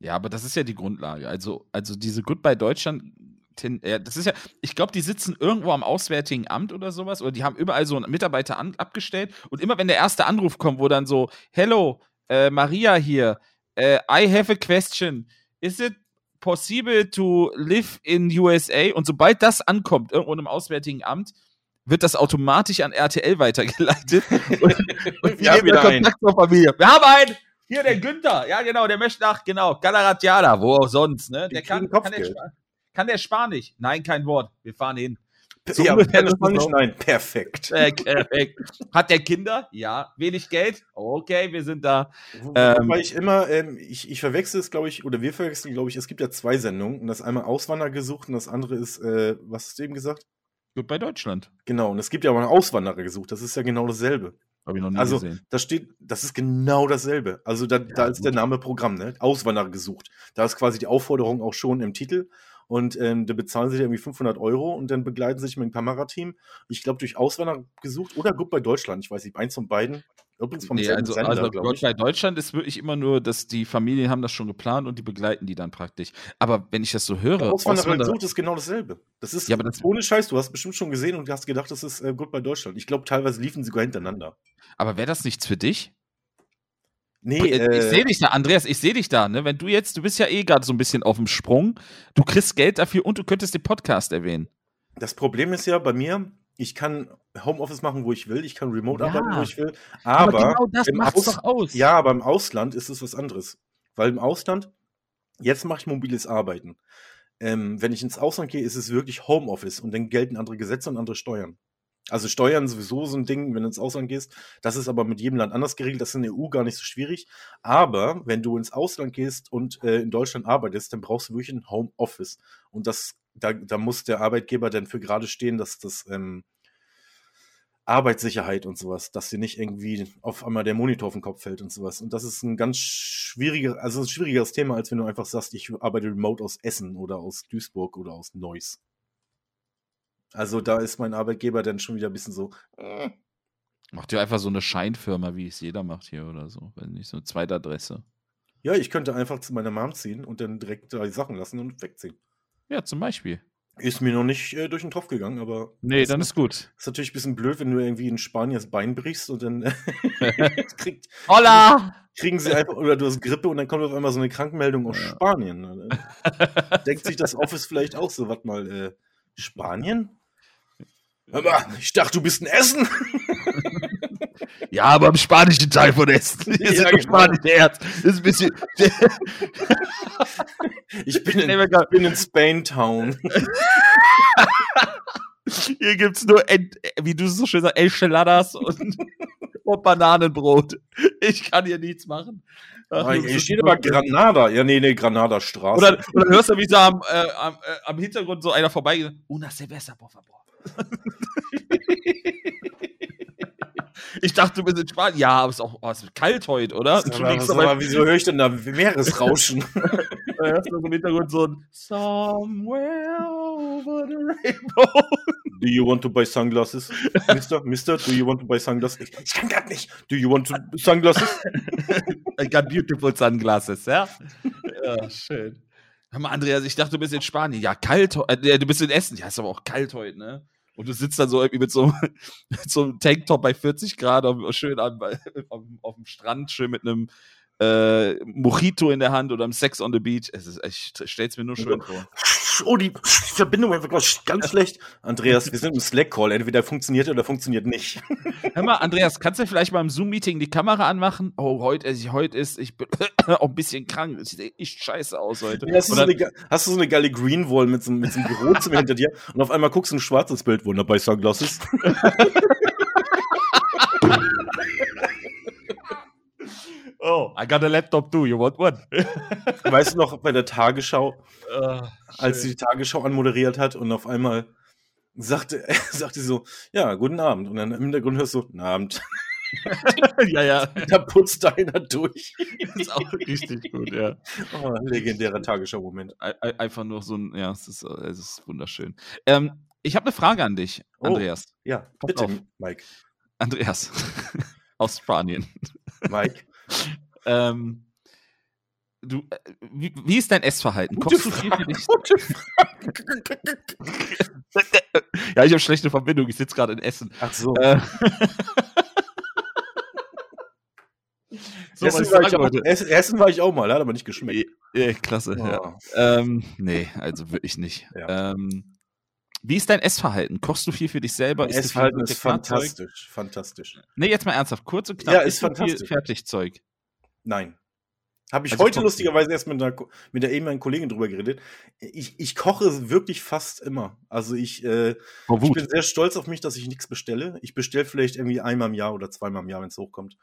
Ja, aber das ist ja die Grundlage. Also, also diese Goodbye Deutschland, ja, das ist ja, ich glaube, die sitzen irgendwo am Auswärtigen Amt oder sowas, oder die haben überall so einen Mitarbeiter an, abgestellt und immer wenn der erste Anruf kommt, wo dann so, Hello, äh, Maria hier, äh, I have a question. Is it possible to live in USA? Und sobald das ankommt, irgendwo im Auswärtigen Amt, wird das automatisch an RTL weitergeleitet. [LAUGHS] und, und wir haben wieder Kontakt zur Familie. Wir haben einen! Hier, der Günther. Ja, genau, der möchte nach, genau, Galaratiana, wo auch sonst, ne? Der kann, kann, der, kann der Spanisch? Nein, kein Wort. Wir fahren hin. So ja? Nein, perfekt. Äh, perfekt. Hat der Kinder? Ja. Wenig Geld? Okay, wir sind da. Ähm, Weil ich immer, ähm, ich, ich verwechsel es, glaube ich, oder wir verwechseln, glaube ich, es gibt ja zwei Sendungen. Und das einmal Auswanderer gesucht und das andere ist, äh, was hast du eben gesagt? Gut bei Deutschland. Genau, und es gibt ja auch einen Auswanderer gesucht. Das ist ja genau dasselbe. Habe ich noch nie also, gesehen. da steht, das ist genau dasselbe. Also da, ja, da ist gut. der Name Programm, ne? Auswanderer gesucht. Da ist quasi die Aufforderung auch schon im Titel. Und ähm, da bezahlen sie irgendwie 500 Euro und dann begleiten sie sich mit dem Kamerateam. Ich glaube, durch Auswanderer gesucht oder gut bei Deutschland. Ich weiß nicht, eins von beiden. Übrigens vom nee, also, Sender, also Gott bei Deutschland ist wirklich immer nur, dass die Familien haben das schon geplant und die begleiten die dann praktisch. Aber wenn ich das so höre. Auswanderer, Auswanderer gesucht ist genau dasselbe. Das ist ja, aber das ohne Scheiß. Du hast bestimmt schon gesehen und hast gedacht, das ist äh, gut bei Deutschland. Ich glaube, teilweise liefen sie sogar hintereinander. Aber wäre das nichts für dich? Nee, äh, ich sehe dich da, Andreas, ich sehe dich da, ne? Wenn du jetzt, du bist ja eh gerade so ein bisschen auf dem Sprung, du kriegst Geld dafür und du könntest den Podcast erwähnen. Das Problem ist ja bei mir, ich kann Homeoffice machen, wo ich will, ich kann Remote ja. arbeiten, wo ich will, aber, aber genau das macht doch aus. Ja, aber im Ausland ist es was anderes. Weil im Ausland, jetzt mache ich mobiles Arbeiten. Ähm, wenn ich ins Ausland gehe, ist es wirklich Homeoffice und dann gelten andere Gesetze und andere Steuern. Also Steuern sowieso so ein Ding, wenn du ins Ausland gehst. Das ist aber mit jedem Land anders geregelt. Das ist in der EU gar nicht so schwierig. Aber wenn du ins Ausland gehst und äh, in Deutschland arbeitest, dann brauchst du wirklich ein Homeoffice. Und das, da, da muss der Arbeitgeber dann für gerade stehen, dass das ähm, Arbeitssicherheit und sowas, dass dir nicht irgendwie auf einmal der Monitor auf den Kopf fällt und sowas. Und das ist ein ganz schwieriger, also ein schwierigeres Thema, als wenn du einfach sagst, ich arbeite remote aus Essen oder aus Duisburg oder aus Neuss. Also da ist mein Arbeitgeber dann schon wieder ein bisschen so. Äh. Macht ihr einfach so eine Scheinfirma, wie es jeder macht hier oder so, wenn nicht so eine zweite Adresse. Ja, ich könnte einfach zu meiner Mom ziehen und dann direkt drei Sachen lassen und wegziehen. Ja, zum Beispiel. Ist mir noch nicht äh, durch den Topf gegangen, aber. Nee, dann ist gut. Ist natürlich ein bisschen blöd, wenn du irgendwie in Spanien das Bein brichst und dann [LAUGHS] kriegt, Hola! kriegen sie einfach, oder du hast Grippe und dann kommt auf einmal so eine Krankmeldung aus ja. Spanien. [LAUGHS] Denkt sich das Office vielleicht auch so, was mal, äh, Spanien? Aber ich dachte, du bist ein Essen. [LAUGHS] Ja, aber im spanischen Teil von Essen. Hier [LAUGHS] ja, ist genau. spanische Herz. Das ist ein bisschen. [LAUGHS] ich bin in, ich bin in Spain Town. Hier gibt es nur, wie du so schön sagst, Enchiladas und, und Bananenbrot. Ich kann hier nichts machen. Ach, hier steht aber Granada. Ja, nee, nee, Granada Straße. Oder, oder hörst du, wie so am, äh, am, äh, am Hintergrund so einer vorbeigeht. Una cerveza, por favor. Ich dachte, du bist in Spanien. Ja, aber es ist auch oh, es ist kalt heute, oder? Aber, aber, aber wieso höre ich denn da Meeresrauschen? [LAUGHS] da hörst du im Hintergrund so ein Somewhere over the rainbow. Do you want to buy sunglasses? Mister, [LAUGHS] Mister, do you want to buy sunglasses? Ich, ich kann grad nicht. Do you want to sunglasses? I got beautiful sunglasses, ja? [LAUGHS] Ja, schön. Hör mal, Andreas, ich dachte, du bist in Spanien. Ja, kalt. Äh, du bist in Essen. Ja, ist aber auch kalt heute, ne? Und du sitzt dann so irgendwie mit so, [LAUGHS] mit so einem Tanktop bei 40 Grad auf, schön am, [LAUGHS] auf, auf, dem Strand, schön mit einem äh, Mojito in der Hand oder einem Sex on the Beach. Es ist, ich stell's mir nur schön vor. Oh, die Verbindung war wirklich ganz schlecht. Andreas, wir sind im Slack-Call. Entweder funktioniert oder funktioniert nicht. Hör mal, Andreas, kannst du vielleicht mal im Zoom-Meeting die Kamera anmachen? Oh, heute ist, heute ist ich bin [COUGHS] auch ein bisschen krank. Es sieht echt scheiße aus heute. Ja, hast, du so eine, hast, du so eine, geile Greenwall mit so, mit so einem Bürozimmer hinter dir und auf einmal guckst du ein schwarzes Bild, wunderbar Sunglasses. [LAUGHS] Oh, I got a laptop too. You want one? [LAUGHS] weißt du noch bei der Tagesschau, uh, als sie die Tagesschau anmoderiert hat und auf einmal sagte, [LAUGHS] sagte sie so, ja, guten Abend. Und dann im Hintergrund hörst du, guten Abend. [LAUGHS] ja, ja. Da putzt einer durch. Das ist auch richtig gut, ja. Oh, legendärer Tagesschau-Moment. Einfach nur so ein, ja, es ist, es ist wunderschön. Ähm, Ich habe eine Frage an dich, Oh. Andreas. Ja, Pass bitte, auf. Mike. Andreas. Aus Spanien. Mike. Ähm, du, äh, wie, wie ist dein Essverhalten? Gute Kochst du viel für dich? Gute [LAUGHS] ja, ich habe schlechte Verbindung. Ich sitze gerade in Essen. Ach so. Äh, [LAUGHS] [LAUGHS] so, Essen, war ich auch. Essen, war ich auch mal, hat aber nicht geschmeckt. Ja, klasse. Ja. Oh. Ähm, nee, also wirklich nicht. Ja. Ähm, wie ist dein Essverhalten? Kochst du viel für dich selber? Essverhalten ist fantastisch. Fantastisch. Nee, jetzt mal ernsthaft. Kurz und knapp. Ja, ist viel fantastisch. Fertigzeug? Nein. Habe ich Also heute lustigerweise erst mit, einer, mit der ehemaligen Kollegin drüber geredet. Ich, ich koche wirklich fast immer. Also ich, äh, Oh, ich bin sehr stolz auf mich, dass ich nichts bestelle. Ich bestelle vielleicht irgendwie einmal im Jahr oder zweimal im Jahr, wenn es hochkommt.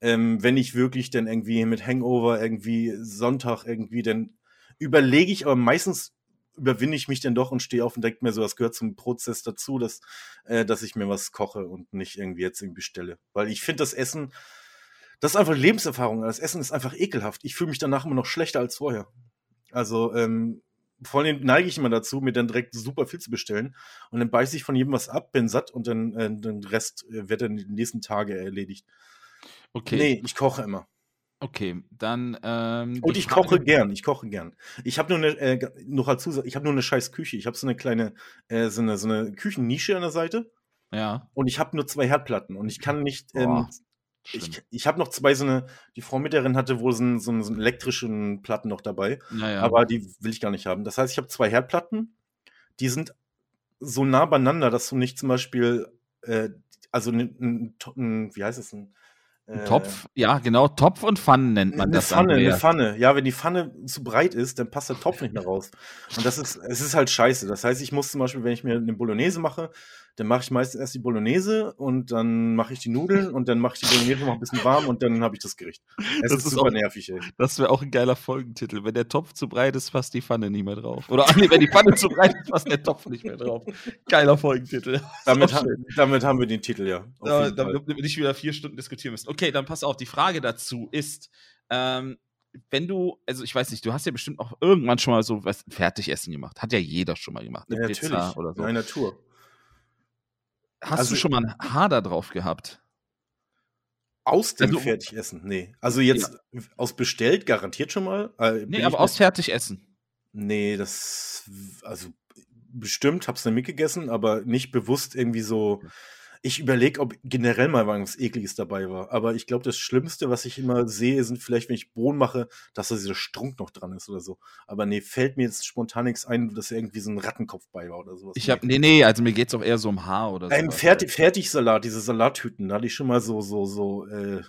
Ähm, wenn ich wirklich dann irgendwie mit Hangover irgendwie Sonntag irgendwie, dann überlege ich, aber meistens überwinde ich mich dann doch und stehe auf und denke mir so, das gehört zum Prozess dazu, dass, äh, dass ich mir was koche und nicht irgendwie jetzt irgendwie bestelle. Weil ich finde das Essen, das ist einfach Lebenserfahrung. Das Essen ist einfach ekelhaft. Ich fühle mich danach immer noch schlechter als vorher. Also, ähm, vor allem neige ich immer dazu, mir dann direkt super viel zu bestellen. Und dann beiße ich von jedem was ab, bin satt und dann äh, den Rest äh, wird dann die nächsten Tage erledigt. Okay. Nee, ich koche immer. Okay, dann. Ähm, Und ich koche gern, ich koche gern. Ich habe nur eine, äh, noch als Zusatz, ich habe nur eine scheiß Küche. Ich habe so eine kleine, äh, so eine, so eine Küchennische an der Seite Ja. und ich habe nur zwei Herdplatten und ich kann nicht, ähm, schlimm. ich, ich habe noch zwei so eine, die Frau Mieterin hatte wohl so einen, so einen, elektrischen Platten noch dabei. naja. aber die will ich gar nicht haben. Das heißt, ich habe zwei Herdplatten, die sind so nah beieinander, dass du nicht zum Beispiel, äh, also ein, ein, wie heißt es, ein, Ein äh, Topf, ja, genau. Topf und Pfannen nennt man eine das. Pfanne, eine. Pfanne. Ja, wenn die Pfanne zu breit ist, dann passt der Topf nicht mehr raus. Und das ist, es ist halt scheiße. Das heißt, ich muss zum Beispiel, wenn ich mir eine Bolognese mache, dann mache ich meistens erst die Bolognese und dann mache ich die Nudeln und dann mache ich die Bolognese noch ein bisschen warm und dann habe ich das Gericht. Es Das ist, ist super auch- nervig, ey. Das wäre auch ein geiler Folgentitel. Wenn der Topf zu breit ist, passt die Pfanne nie mehr drauf. Oder ach nee, wenn die Pfanne zu breit ist, passt der Topf nicht mehr drauf. Geiler Folgentitel. [LAUGHS] Damit, ha damit haben wir den Titel, ja. Fall. damit wir nicht wieder vier Stunden diskutieren müssen. Okay, dann pass auf. Die Frage dazu ist, ähm, wenn du, also ich weiß nicht, du hast ja bestimmt auch irgendwann schon mal so was Fertigessen gemacht. Hat ja jeder schon mal gemacht. Eine Ja, Pizza natürlich. oder so. Ja, Natur. Hast Also- du schon mal ein Haar da drauf gehabt? Aus dem Also- Fertigessen? Nee. Also jetzt aus bestellt garantiert schon mal. Äh, Nee, aber aus Fertigessen. Nee, das. Also bestimmt, hab's dann mitgegessen, aber nicht bewusst irgendwie so. Ich überlege, ob generell mal was Ekliges dabei war. Aber ich glaube, das Schlimmste, was ich immer sehe, sind vielleicht, wenn ich Bohnen mache, dass da dieser Strunk noch dran ist oder so. Aber nee, fällt mir jetzt spontan nichts ein, dass irgendwie so ein Rattenkopf bei war oder sowas. Ich habe, nee, nee, also mir geht's auch eher so um Haar oder so. Ein Fertig Fertigsalat, diese Salattüten, da hatte ich schon mal so, so, so, äh,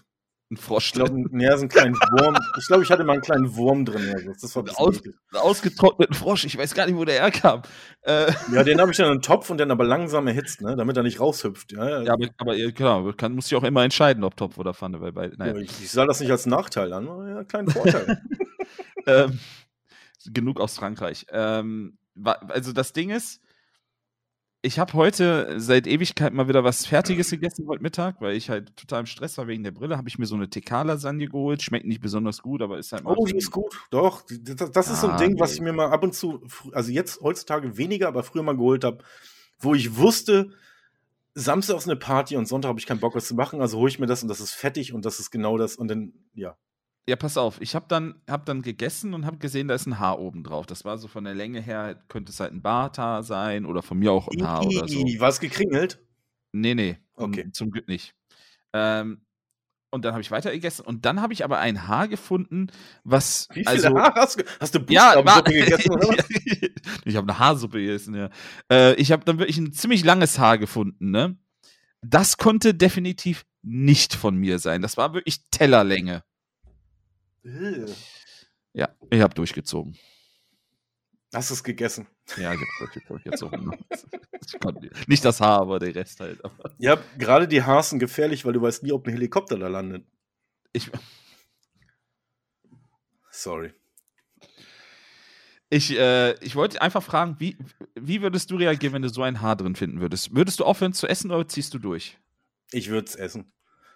Ein Frosch ich glaube, ja, so einen kleinen Wurm. Ich glaube, ich hatte mal einen kleinen Wurm drin. oder so. Das war ein Aus- ausgetrockneten Frosch. Ich weiß gar nicht, wo der herkam. Äh, [LAUGHS] Ja, den habe ich dann in einen Topf und dann aber langsam erhitzt, ne, damit er nicht raushüpft. Ja, ja, aber, aber klar, kann, muss ich auch immer entscheiden, ob Topf oder Pfanne, weil bei, naja. Ich, ich sah das nicht als Nachteil an, aber ja, einen kleinen Vorteil. [LAUGHS] ähm, genug aus Frankreich. Ähm, also das Ding ist, ich habe heute seit Ewigkeit mal wieder was Fertiges gegessen heute Mittag, weil ich halt total im Stress war wegen der Brille. Habe ich mir so eine TK-Lasagne geholt. Schmeckt nicht besonders gut, aber ist halt mal oh, die ist gut. Doch, das, das ist so ein Ah, Ding, was nee. ich mir mal ab und zu, also jetzt heutzutage weniger, aber früher mal geholt habe, wo ich wusste, Samstag ist eine Party und Sonntag habe ich keinen Bock, was zu machen, also hole ich mir das und das ist fettig und das ist genau das und dann, ja. Ja, pass auf. Ich habe dann, hab dann gegessen und habe gesehen, da ist ein Haar oben drauf. Das war so von der Länge her, könnte es halt ein Barthaar sein oder von mir auch ein Haar oder so. War es gekringelt? Nee, nee. Okay. Zum Glück nicht. Ähm, und dann habe ich weiter gegessen und dann habe ich aber ein Haar gefunden, was. Wie viele also, Haare hast du? Hast du Ja, Buchstabensuppe gegessen oder was? [LAUGHS] ich habe eine Haarsuppe gegessen, ja. Äh, ich habe dann wirklich ein ziemlich langes Haar gefunden, ne? Das konnte definitiv nicht von mir sein. Das war wirklich Tellerlänge. Ja, ich habe durchgezogen. Hast du es gegessen? Ja, ich habe durchgezogen. [LAUGHS] Konnte- nicht das Haar, aber der Rest halt. Ja, gerade die Haare sind gefährlich, weil du weißt nie, ob ein Helikopter da landet. ich, Sorry. Ich, äh, ich wollte einfach fragen, wie, wie würdest du reagieren, wenn du so ein Haar drin finden würdest? Würdest du aufhören zu essen oder ziehst du durch? Ich würde es essen.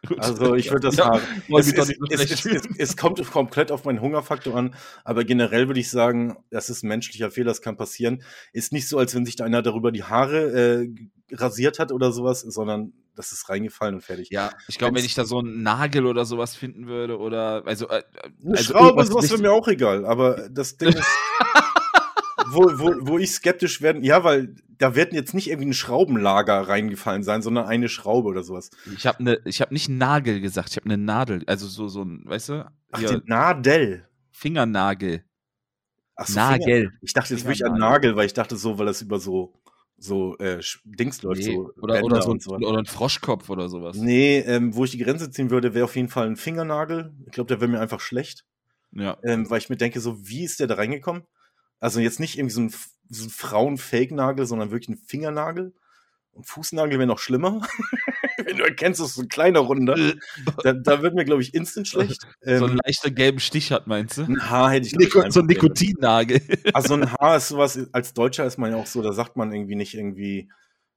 Gut. Also ich würde das ja, Haar. Es, es, es, es, kommt komplett auf meinen Hungerfaktor an, aber generell würde ich sagen, das ist ein menschlicher Fehler, das kann passieren. Ist nicht so, als wenn sich da einer darüber die Haare äh, rasiert hat oder sowas, sondern das ist reingefallen und fertig. Ja, ich glaube, wenn ich da so einen Nagel oder sowas finden würde oder also äh, eine also Schraube, sowas wäre mir auch egal, aber das Ding ist [LAUGHS] wo, wo, wo ich skeptisch werden, ja, weil da wird jetzt nicht irgendwie ein Schraubenlager reingefallen sein, sondern eine Schraube oder sowas. Ich habe ne, ich habe nicht Nagel gesagt, ich habe eine Nadel, also so so ein, weißt du? Ach, den Nadel. Fingernagel. Ach so, Nagel. Finger. Ich dachte jetzt wirklich an Nagel, weil ich dachte so, weil das über so so äh, Dings läuft. Nee, so oder, oder, so, so. oder ein Froschkopf oder sowas. Nee, ähm, wo ich die Grenze ziehen würde, wäre auf jeden Fall ein Fingernagel. Ich glaube, der wäre mir einfach schlecht. Ja. Ähm, weil ich mir denke, so, wie ist der da reingekommen? Also jetzt nicht irgendwie so ein, so ein Frauen-Fake-Nagel, sondern wirklich ein Fingernagel. Und Fußnagel wäre noch schlimmer. [LAUGHS] Wenn du erkennst, das ist so ein kleiner Runder. da, da wird mir, glaube ich, instant schlecht. [LAUGHS] So ähm, einen leichten gelben Stich hat, meinst du? Ein Haar hätte ich Nico, So ein Nikotinnagel. [LAUGHS] also ein Haar ist sowas, als Deutscher ist man ja auch so, da sagt man irgendwie nicht irgendwie,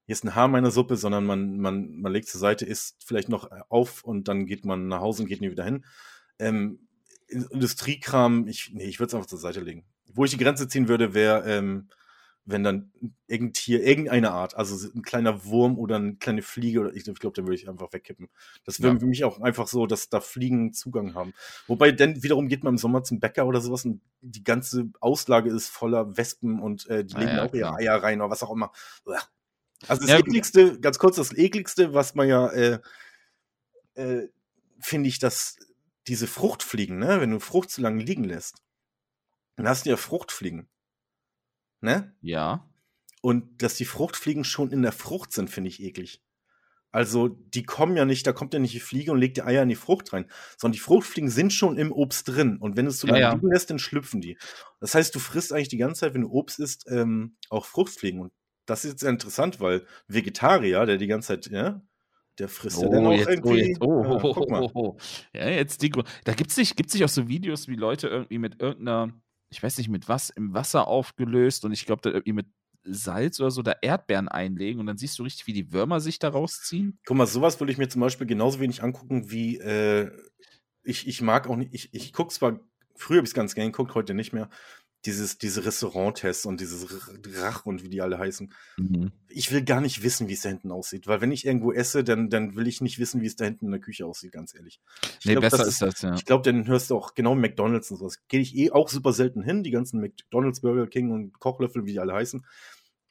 hier ist ein Haar meiner Suppe, sondern man, man, man legt zur Seite, isst vielleicht noch auf und dann geht man nach Hause und geht nie wieder hin. Ähm, Industriekram, ich, nee, ich würde es einfach zur Seite legen wo ich die Grenze ziehen würde, wäre, ähm, wenn dann irgendein Tier, irgendeine Art, also ein kleiner Wurm oder eine kleine Fliege, oder ich, ich glaube, dann würde ich einfach wegkippen. Das wäre ja. für mich auch einfach so, dass da Fliegen Zugang haben. Wobei dann wiederum geht man im Sommer zum Bäcker oder sowas und die ganze Auslage ist voller Wespen und äh, die ah, legen ja, auch ihre Eier rein oder was auch immer. Also das ja, ekligste, ganz kurz, das ekligste, was man ja, äh, äh, finde ich, dass diese Fruchtfliegen, ne, wenn du Frucht zu lange liegen lässt, dann hast du ja Fruchtfliegen. Ne? Ja. Und dass die Fruchtfliegen schon in der Frucht sind, finde ich eklig. Also, die kommen ja nicht, da kommt ja nicht die Fliege und legt die Eier in die Frucht rein, sondern die Fruchtfliegen sind schon im Obst drin. Und wenn es zu lange ja, ja. liegen lässt, dann schlüpfen die. Das heißt, du frisst eigentlich die ganze Zeit, wenn du Obst isst, ähm, auch Fruchtfliegen. Und das ist jetzt interessant, weil Vegetarier, der die ganze Zeit, ja, der frisst oh, ja dann auch jetzt, irgendwie. Oh, jetzt, oh, ja, oh, oh, oh, Ja, jetzt die, da gibt es nicht, gibt's nicht auch so Videos, wie Leute irgendwie mit irgendeiner ich weiß nicht mit was, im Wasser aufgelöst und ich glaube, da irgendwie mit Salz oder so da Erdbeeren einlegen und dann siehst du richtig, wie die Würmer sich da rausziehen. Guck mal, sowas würde ich mir zum Beispiel genauso wenig angucken wie äh, ich, ich mag auch nicht, ich, ich gucke zwar, früher habe ich es ganz gerne geguckt, heute nicht mehr, dieses, diese Restaurant-Tests und dieses Rach und wie die alle heißen. Mhm. Ich will gar nicht wissen, wie es da hinten aussieht, weil wenn ich irgendwo esse, dann, dann will ich nicht wissen, wie es da hinten in der Küche aussieht, ganz ehrlich. Ich nee, glaub, besser das ist das, ja. Ich glaube, dann hörst du auch genau McDonalds und sowas. Gehe ich eh auch super selten hin, die ganzen McDonalds, Burger King und Kochlöffel, wie die alle heißen.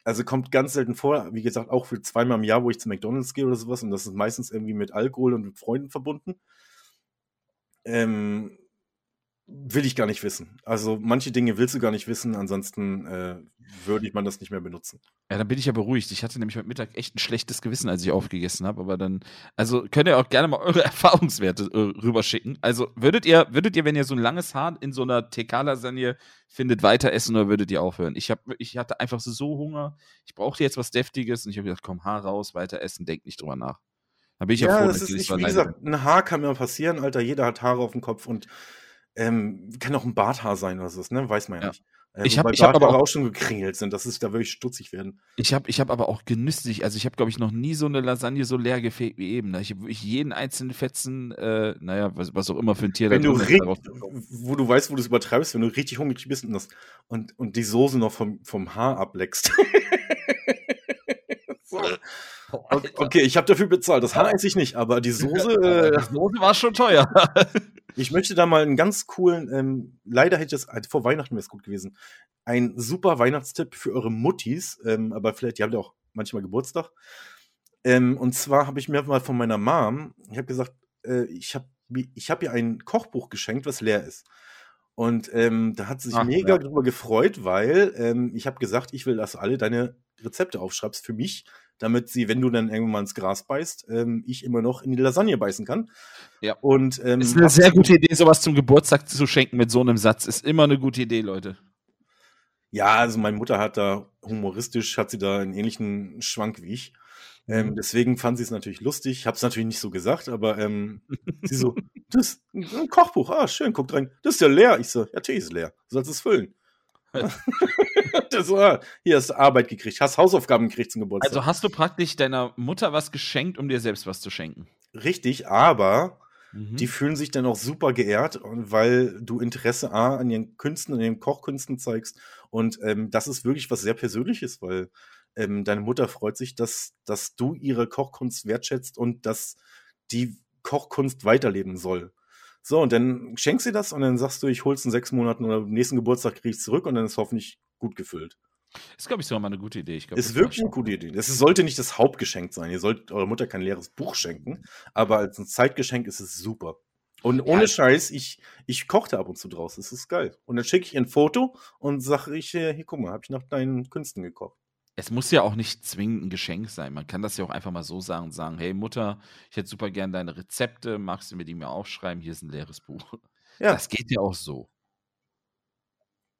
Also kommt ganz selten vor, wie gesagt, auch für zweimal im Jahr, wo ich zu McDonalds gehe oder sowas und das ist meistens irgendwie mit Alkohol und mit Freunden verbunden. Ähm, will ich gar nicht wissen. Also manche Dinge willst du gar nicht wissen, ansonsten äh, würde ich man das nicht mehr benutzen. Ja, dann bin ich ja beruhigt. Ich hatte nämlich heute Mittag echt ein schlechtes Gewissen, als ich aufgegessen habe, aber dann, also könnt ihr auch gerne mal [LAUGHS] eure Erfahrungswerte äh, rüberschicken. Also würdet ihr, würdet ihr, wenn ihr so ein langes Haar in so einer TK-Lasagne findet, weiter essen oder würdet ihr aufhören? Ich, hab, ich hatte einfach so Hunger, ich brauchte jetzt was Deftiges und ich habe gesagt, komm, Haar raus, weiter essen, denk nicht drüber nach. Da bin ich ja, ja froh, das ist nicht, wie gesagt, ein Haar kann mir passieren, Alter, jeder hat Haare auf dem Kopf und ähm, kann auch ein Barthaar sein oder so, ne? Weiß man ja, ja. nicht. Äh, ich habe hab aber auch, auch, schon gekringelt sind, das ist, da würde ich stutzig werden. Ich habe ich hab aber auch genüsslich, also ich habe, glaube ich, noch nie so eine Lasagne so leer gefegt wie eben. Da ich habe jeden einzelnen Fetzen, äh, naja, was, was, auch immer für ein Tier wenn da du richtig, Wo du weißt, wo du es übertreibst, wenn du richtig hungrig bist und, das, und, und die Soße noch vom, vom Haar ableckst. [LAUGHS] so. Okay, ich habe dafür bezahlt. Das Haar esse ich nicht, aber die Soße. [LAUGHS] Äh, die Soße war schon teuer. [LAUGHS] ich möchte da mal einen ganz coolen, ähm, leider hätte ich das, also vor Weihnachten wäre es gut gewesen, ein super Weihnachtstipp für eure Muttis, ähm, aber vielleicht, die haben ja auch manchmal Geburtstag. Ähm, und zwar habe ich mir mal von meiner Mom, ich habe gesagt, äh, ich habe ich hab ihr ein Kochbuch geschenkt, was leer ist. Und ähm, da hat sie sich Ach, mega ja. drüber gefreut, weil ähm, ich habe gesagt, ich will, dass du alle deine Rezepte aufschreibst für mich, damit sie, wenn du dann irgendwann mal ins Gras beißt, ähm, ich immer noch in die Lasagne beißen kann. Ja. Und ähm, ist eine sehr gute Idee, sowas zum Geburtstag zu schenken mit so einem Satz. Ist immer eine gute Idee, Leute. Ja, also meine Mutter hat da humoristisch, hat sie da einen ähnlichen Schwank wie ich. Ähm, mhm. deswegen fand sie es natürlich lustig. Ich habe es natürlich nicht so gesagt, aber ähm, sie so, [LAUGHS] das ist ein Kochbuch, ah, schön, guckt rein. Das ist ja leer. Ich so, ja, natürlich ist leer. Du sollst es füllen. [LAUGHS] das war, hier hast du Arbeit gekriegt, hast Hausaufgaben gekriegt zum Geburtstag. Also hast du praktisch deiner Mutter was geschenkt, um dir selbst was zu schenken? richtig, aber Mhm. die fühlen sich dann auch super geehrt, weil du Interesse A an ihren Künsten, an den Kochkünsten zeigst. Und ähm, das ist wirklich was sehr Persönliches, weil ähm, deine Mutter freut sich, dass, dass du ihre Kochkunst wertschätzt und dass die Kochkunst weiterleben soll. So, und dann schenkst du das und dann sagst du, ich hol's in sechs Monaten oder am nächsten Geburtstag krieg ich's zurück und dann ist hoffentlich gut gefüllt. Ist, glaube ich, sogar mal eine gute Idee. Ich glaub, Ist wirklich eine gute Idee. Das sollte nicht das Hauptgeschenk sein. Ihr sollt eurer Mutter kein leeres Buch schenken, aber als ein Zeitgeschenk ist es super. Und ohne Ja. Scheiß, ich, ich kochte ab und zu draus. Das ist geil. Und dann schicke ich ihr ein Foto und sage ich, äh, hier, guck mal, habe ich nach deinen Künsten gekocht. Es muss ja auch nicht zwingend ein Geschenk sein. Man kann das ja auch einfach mal so sagen und sagen, hey Mutter, ich hätte super gern deine Rezepte, magst du mir die mir aufschreiben? Hier ist ein leeres Buch. Ja. Das geht ja auch so.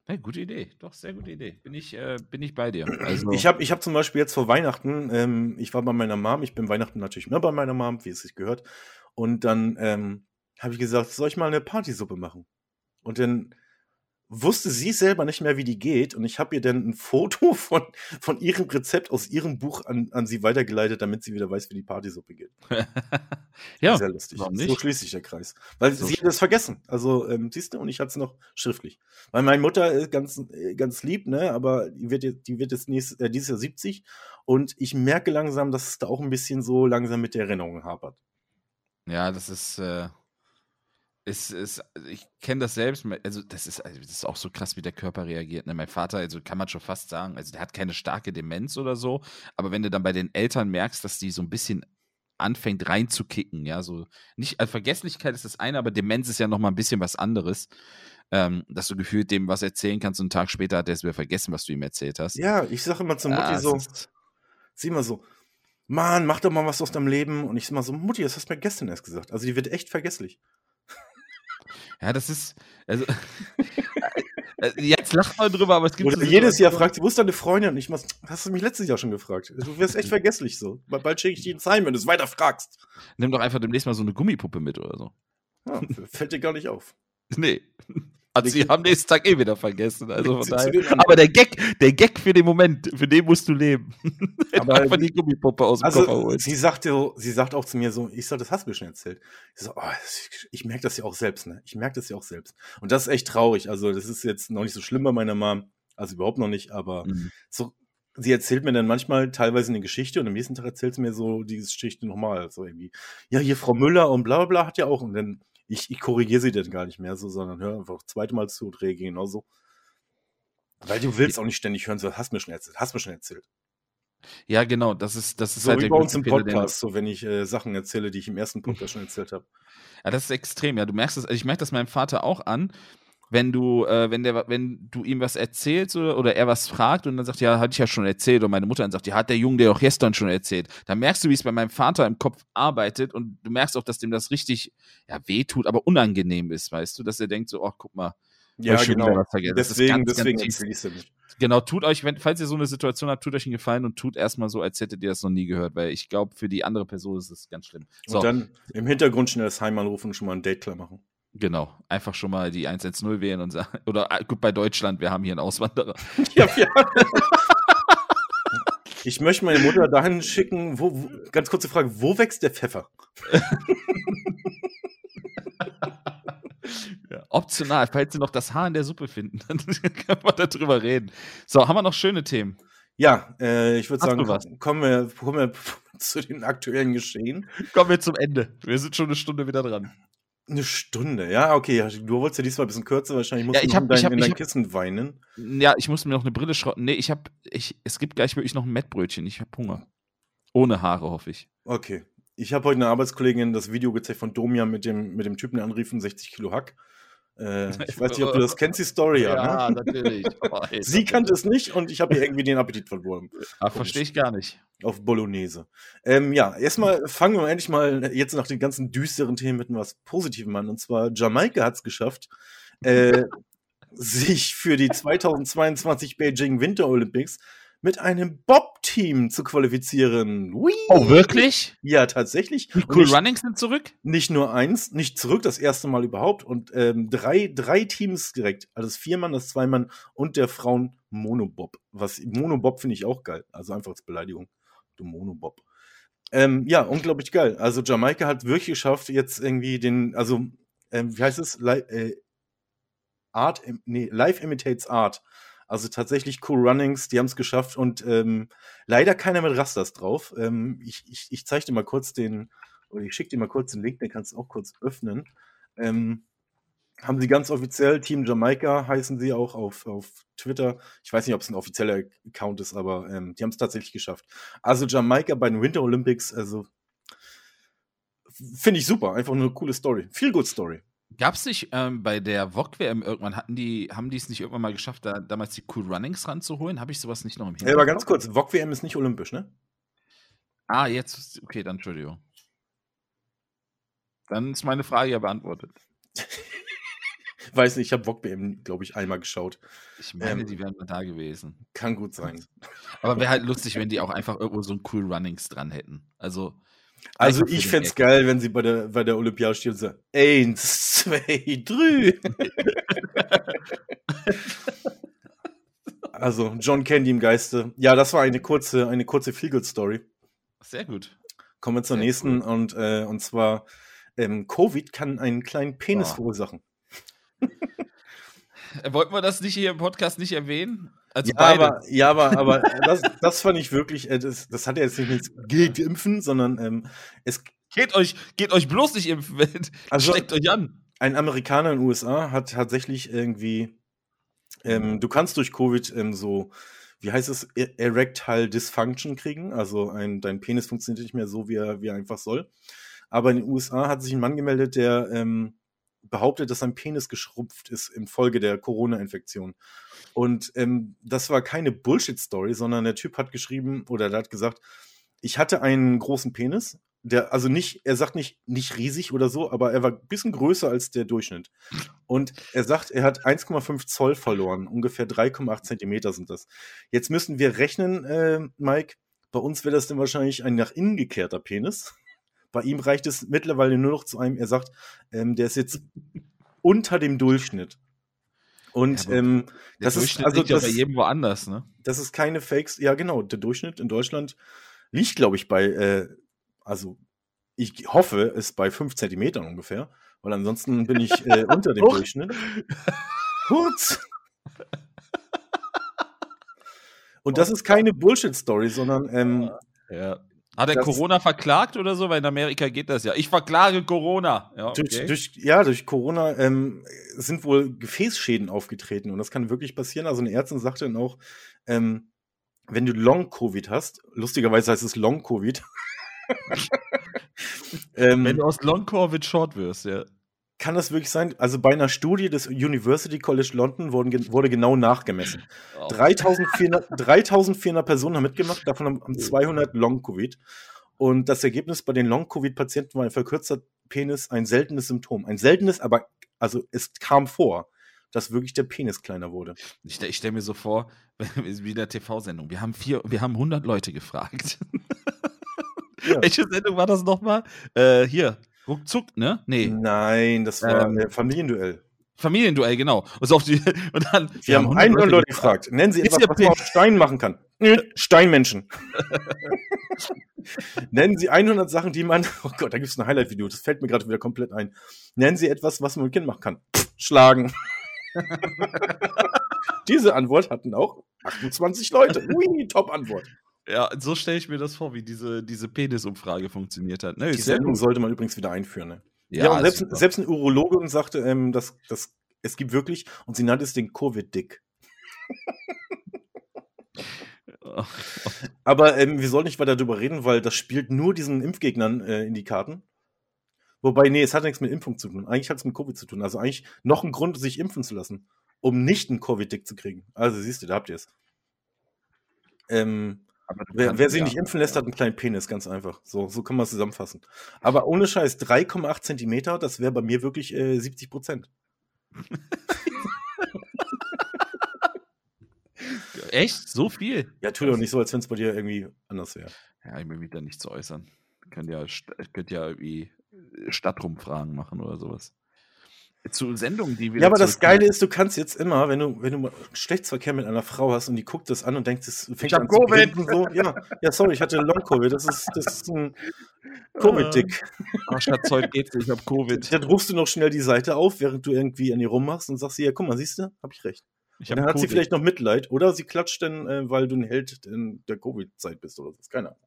Hey, gute Idee. Doch, sehr gute Idee. Bin ich, äh, bin ich bei dir. Also, Ich habe ich hab zum Beispiel jetzt vor Weihnachten, ähm, ich war bei meiner Mom, ich bin Weihnachten natürlich immer bei meiner Mom, wie es sich gehört. Und dann ähm, habe ich gesagt, soll ich mal eine Partysuppe machen? Und dann wusste sie selber nicht mehr, wie die geht. Und ich habe ihr dann ein Foto [LAUGHS] von, von ihrem Rezept aus ihrem Buch an, an sie weitergeleitet, damit sie wieder weiß, wie die Partysuppe geht. [LAUGHS] ja, Sehr lustig. So schließt sich der Kreis. Weil So sie hat es vergessen. Also, ähm, siehst du, und ich hatte es noch schriftlich. Weil meine Mutter ist ganz, äh, ganz lieb, ne, aber die wird jetzt, die wird jetzt nächstes, äh, dieses Jahr 70 und ich merke langsam, dass es da auch ein bisschen so langsam mit der Erinnerung hapert. Ja, das ist, äh, ist, ist ich kenne das selbst, also das ist, also das ist auch so krass, wie der Körper reagiert. Ne? Mein Vater, also kann man schon fast sagen, also der hat keine starke Demenz oder so, aber wenn du dann bei den Eltern merkst, dass die so ein bisschen anfängt reinzukicken, ja, so nicht, also Vergesslichkeit ist das eine, aber Demenz ist ja noch mal ein bisschen was anderes, ähm, dass du gefühlt dem was erzählen kannst und einen Tag später hat er es wieder vergessen, was du ihm erzählt hast. Ja, ich sage immer zur Mutti Ah, es so, ist- sie immer so, Mann, mach doch mal was aus deinem Leben. Und ich immer so, Mutti, das hast du mir gestern erst gesagt. Also die wird echt vergesslich. Ja, das ist, also, [LAUGHS] äh, jetzt lacht man drüber, aber es gibt Oder so jedes Jahr fragt wo ist deine Freundin? Und ich mach, hast du mich letztes Jahr schon gefragt? Du wirst echt [LAUGHS] vergesslich so. Ba- Bald schicke ich dir ins Heim, wenn du es weiter fragst. Nimm doch einfach demnächst mal so eine Gummipuppe mit oder so. Ja, fällt dir gar nicht auf. [LAUGHS] Nee. Hat sie am nächsten Tag eh wieder vergessen. Also von daher. Aber der Gag, der Gag für den Moment, für den musst du leben. [LAUGHS] Aber einfach die Gummipuppe aus dem Koffer Also, holen. sie sagte, so- sie sagt auch zu mir so, ich sag, das hast du mir schon erzählt. Ich so, oh, ich, ich merke das ja auch selbst, ne? Ich merke das ja auch selbst. Und das ist echt traurig. Also, das ist jetzt noch nicht so schlimm bei meiner Mom. Also überhaupt noch nicht, aber Mhm. so, sie erzählt mir dann manchmal teilweise eine Geschichte und am nächsten Tag erzählt sie mir so diese Geschichte nochmal. So irgendwie, ja, hier Frau Müller und bla bla bla hat ja auch. Und dann, ich, ich korrigiere sie dann gar nicht mehr so, sondern höre einfach zweite Mal zu und reagiere genauso. Weil du willst auch nicht ständig hören, so, hast mir schon erzählt, hast mir schon erzählt. Ja, genau, das ist, das ist So halt wie bei uns im Podcast, so wenn ich äh, Sachen erzähle, die ich im ersten Podcast schon erzählt habe. Ja, das ist extrem, ja. Du merkst es, also ich merke das meinem Vater auch an, wenn du, äh, wenn der, wenn du ihm was erzählst oder, oder er was fragt und dann sagt, ja, hatte ich ja schon erzählt, und meine Mutter dann sagt, ja, hat der Junge dir auch gestern schon erzählt. Dann merkst du, wie es bei meinem Vater im Kopf arbeitet und du merkst auch, dass dem das richtig, ja, wehtut, aber unangenehm ist, weißt du, dass er denkt so, ach, guck mal, Ja, genau. Deswegen, ganz, ganz deswegen ja nicht. Genau, tut euch, wenn, falls ihr so eine Situation habt, tut euch einen Gefallen und tut erstmal so, als hättet ihr das noch nie gehört, weil ich glaube, für die andere Person ist es ganz schlimm. So, Und dann im Hintergrund schnell das Heim anrufen und schon mal ein Date klar machen. Genau. Einfach schon mal die 110 wählen und sagen, [LAUGHS] oder äh, gut, bei Deutschland, wir haben hier einen Auswanderer. [LAUGHS] Ja, ja. [LAUGHS] Ich möchte meine Mutter dahin schicken, wo, wo, ganz kurze Frage, wo wächst der Pfeffer? Ja, optional, falls Sie noch das Haar in der Suppe finden, dann können wir darüber reden. So, haben wir noch schöne Themen? Ja, äh, ich würde sagen, kommen wir, kommen wir zu den aktuellen Geschehen. Kommen wir zum Ende. Wir sind schon eine Stunde wieder dran. Eine Stunde, ja, okay. Du wolltest ja diesmal ein bisschen kürzer, wahrscheinlich musst Ja, du ich hab- in dein, ich hab- in dein hab- Kissen weinen. Ja, ich muss mir noch eine Brille schrotten. Nee, ich hab, ich, es gibt gleich wirklich noch ein Mettbrötchen. Ich habe Hunger. Ohne Haare, hoffe ich. Okay. Ich habe heute eine Arbeitskollegin das Video gezeigt von Domian mit dem, mit dem Typen, der anrief, 60 Kilo Hack. Äh, [LAUGHS] ich weiß nicht, ob du das kennst, die Story, ja. ne? [LAUGHS] natürlich. [LAUGHS] Oh, ey, Sie kannte es nicht und ich habe ihr irgendwie den Appetit verloren. Ah, verstehe ich gar nicht. Auf Bolognese. Ähm, ja, erstmal fangen wir endlich mal jetzt nach den ganzen düsteren Themen mit was Positivem an. Und zwar Jamaika hat es geschafft, äh, sich für die 2022 Beijing Winter Olympics mit einem Bob-Team zu qualifizieren. Hui! Oh, wirklich? Ja, tatsächlich. Die Und Cool nicht, Runnings sind zurück? nicht nur eins, nicht zurück, das erste Mal überhaupt. Und ähm, drei, drei Teams direkt. Also das Viermann, das Zweimann und der Frauen Monobob. Was Monobob finde ich auch geil. Also einfach als Beleidigung. Du Monobob. Ähm, ja, unglaublich geil. Also Jamaika hat wirklich geschafft, jetzt irgendwie den, also, ähm, wie heißt es? Li äh, Art, nee, Live imitates Art. Also tatsächlich Cool Runnings, die haben es geschafft und ähm, leider keiner mit Rasters drauf. Ähm, ich ich, ich zeige dir mal kurz den, oder ich schicke dir mal kurz den Link, den kannst du auch kurz öffnen. Ähm, haben sie ganz offiziell, Team Jamaika heißen sie auch auf, auf Twitter. Ich weiß nicht, ob es ein offizieller Account ist, aber ähm, die haben es tatsächlich geschafft. Also Jamaika bei den Winter Olympics, also finde ich super, einfach eine coole Story. Viel good Story. Gab es nicht ähm, bei der VOG-WM irgendwann, hatten die, haben die es nicht irgendwann mal geschafft, da damals die Cool Runnings ranzuholen? Habe ich sowas nicht noch im Hintergrund? Ja, aber ganz kurz, VOG-WM ist nicht olympisch, ne? Ah, jetzt, okay, dann Entschuldigung. Dann ist meine Frage ja beantwortet. [LAUGHS] Weiß nicht, ich habe VOG-WM, glaube ich, einmal geschaut. Ich meine, ähm, die wären mal da gewesen. Kann gut sein. Aber wäre halt [LAUGHS] lustig, wenn die auch einfach irgendwo so ein Cool Runnings dran hätten. Also, also ich fände es geil, wenn sie bei der, bei der Olympiade stehen und sagen, eins, [LAUGHS] zwei, drei. [LAUGHS] also John Candy im Geiste. Ja, das war eine kurze, eine kurze Feelgood-Story. Sehr gut. Kommen wir zur Sehr nächsten cool. und, äh, und zwar ähm, Covid kann einen kleinen Penis oh. verursachen. [LAUGHS] Wollten wir das nicht hier im Podcast nicht erwähnen? Also ja, aber, ja, aber, aber das, das fand ich wirklich, äh, das, das hat ja jetzt nicht nichts gegen Impfen, sondern ähm, es. Geht euch, geht euch bloß nicht impfen, also, steckt euch an. Ein Amerikaner in den USA hat tatsächlich irgendwie, ähm, du kannst durch Covid ähm, so, wie heißt es, e-, Erectile Dysfunction kriegen. Also ein, dein Penis funktioniert nicht mehr so, wie er, wie er einfach soll. Aber in den USA hat sich ein Mann gemeldet, der ähm, behauptet, dass sein Penis geschrumpft ist infolge der Corona-Infektion. Und ähm, das war keine Bullshit-Story, sondern der Typ hat geschrieben oder der hat gesagt, ich hatte einen großen Penis, der, also nicht, er sagt nicht, nicht riesig oder so, aber er war ein bisschen größer als der Durchschnitt. Und er sagt, er hat 1,5 Zoll verloren, ungefähr 3,8 Zentimeter sind das. Jetzt müssen wir rechnen, äh, Mike, bei uns wäre das dann wahrscheinlich ein nach innen gekehrter Penis. Bei ihm reicht es mittlerweile nur noch zu einem, er sagt, ähm, der ist jetzt unter dem Durchschnitt. Und ja, ähm, das ist also das, ja bei jedem woanders, ne? Das ist keine Fakes. Ja, genau. Der Durchschnitt in Deutschland liegt, glaube ich, bei, äh, also ich hoffe, es bei fünf Zentimetern ungefähr, weil ansonsten bin ich äh, [LAUGHS] unter dem Durchschnitt. Kurz. Und das ist keine Bullshit-Story, sondern ähm, ja. Hat er Corona verklagt oder so? Weil in Amerika geht das ja. Ich verklage Corona. Ja, okay. durch, durch, ja durch Corona ähm, sind wohl Gefäßschäden aufgetreten und das kann wirklich passieren. Also eine Ärztin sagte dann auch, ähm, wenn du Long-Covid hast, lustigerweise heißt es Long-Covid. [LAUGHS] ähm, wenn du aus Long-Covid short wirst, ja kann das wirklich sein? Also bei einer Studie des University College London wurden, wurde genau nachgemessen. Oh. 3400, 3400 Personen haben mitgemacht, davon haben 200 Long-Covid. Und das Ergebnis bei den Long-Covid-Patienten war ein verkürzter Penis, ein seltenes Symptom. Ein seltenes, aber also es kam vor, dass wirklich der Penis kleiner wurde. Ich, ich stelle mir so vor, [LAUGHS] wie in der TV-Sendung. Wir haben vier, wir haben 100 Leute gefragt. Ja. [LAUGHS] Welche Sendung war das nochmal? Äh, hier, Ruckzuck, ne? Nee. Nein, das war ähm, ein Familienduell. Familienduell, genau. Und, auf die, [LAUGHS] und dann, Wir haben 100 Leute gefragt. Nennen Sie etwas, was man aus Stein machen kann. Steinmenschen. [LAUGHS] Nennen Sie 100 Sachen, die man. Oh Gott, da gibt es ein Highlight-Video. Das fällt mir gerade wieder komplett ein. Nennen Sie etwas, was man mit Kind machen kann. schlagen. [LAUGHS] Diese Antwort hatten auch 28 Leute. Ui, Top-Antwort. Ja, so stelle ich mir das vor, wie diese, diese Penis-Umfrage funktioniert hat. Ne, die Sendung sollte man übrigens wieder einführen. Ne? Ja, ja und selbst, selbst eine Urologin sagte, ähm, dass, dass es gibt wirklich, und sie nannte es den Covid-Dick. [LAUGHS] Aber ähm, wir sollen nicht weiter darüber reden, weil das spielt nur diesen Impfgegnern äh, in die Karten. Wobei, nee, es hat nichts mit Impfung zu tun. Eigentlich hat es mit Covid zu tun. Also eigentlich noch ein Grund, sich impfen zu lassen, um nicht einen Covid-Dick zu kriegen. Also siehst du, da habt ihr es. Ähm, Wer, wer sich ja, nicht impfen lässt, hat einen kleinen Penis, ganz einfach. So, so kann man es zusammenfassen. [LAUGHS] Aber ohne Scheiß, 3,8 Zentimeter, das wäre bei mir wirklich äh, 70 Prozent. [LAUGHS] Echt? So viel? Ja, tu doch nicht so, als wenn es bei dir irgendwie anders wäre. Ja, ich will mich da nicht zu äußern. Könnt ja, könnt ja irgendwie Stadtrumfragen machen oder sowas. Zu Sendungen, die wir. Ja, aber das Geile ist, du kannst jetzt immer, wenn du, wenn du Geschlechtsverkehr mit einer Frau hast und die guckt das an und denkt, das fängt Ich hab an zu Covid. grinsen so. Ja, ja, sorry, ich hatte Long-Covid. Das ist, das ist ein Covid-Dick. Oh, Schatz, heute geht's ich hab Covid. Dann rufst du noch schnell die Seite auf, während du irgendwie an ihr rummachst und sagst ja, guck mal, siehst du, hab ich recht. Ich dann hat sie Covid. vielleicht noch Mitleid oder sie klatscht dann, äh, weil du ein Held in der Covid-Zeit bist oder so. Keine Ahnung.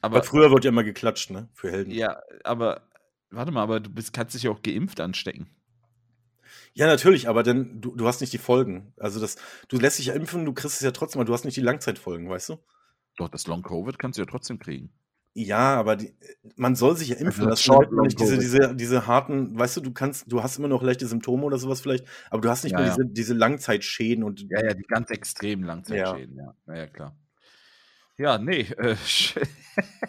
Aber Weil früher wird ja immer geklatscht, ne? Für Helden. Ja, aber warte mal, aber du bist, kannst dich ja auch geimpft anstecken. natürlich, aber dann, du, du hast nicht die Folgen. Also das, du lässt dich ja impfen, du kriegst es ja trotzdem, aber du hast nicht die Langzeitfolgen, weißt du? Doch, das Long Covid kannst du ja trotzdem kriegen. Ja, aber die, man soll sich ja impfen Also das Short man nicht diese, diese, diese harten, weißt du, du kannst, du hast immer noch leichte Symptome oder sowas vielleicht, aber du hast nicht Ja, mehr ja. diese, diese Langzeitschäden und Ja, ja, die ganz extremen Langzeitschäden, ja. Ja, ja, klar. Ja, nee, [LAUGHS] äh,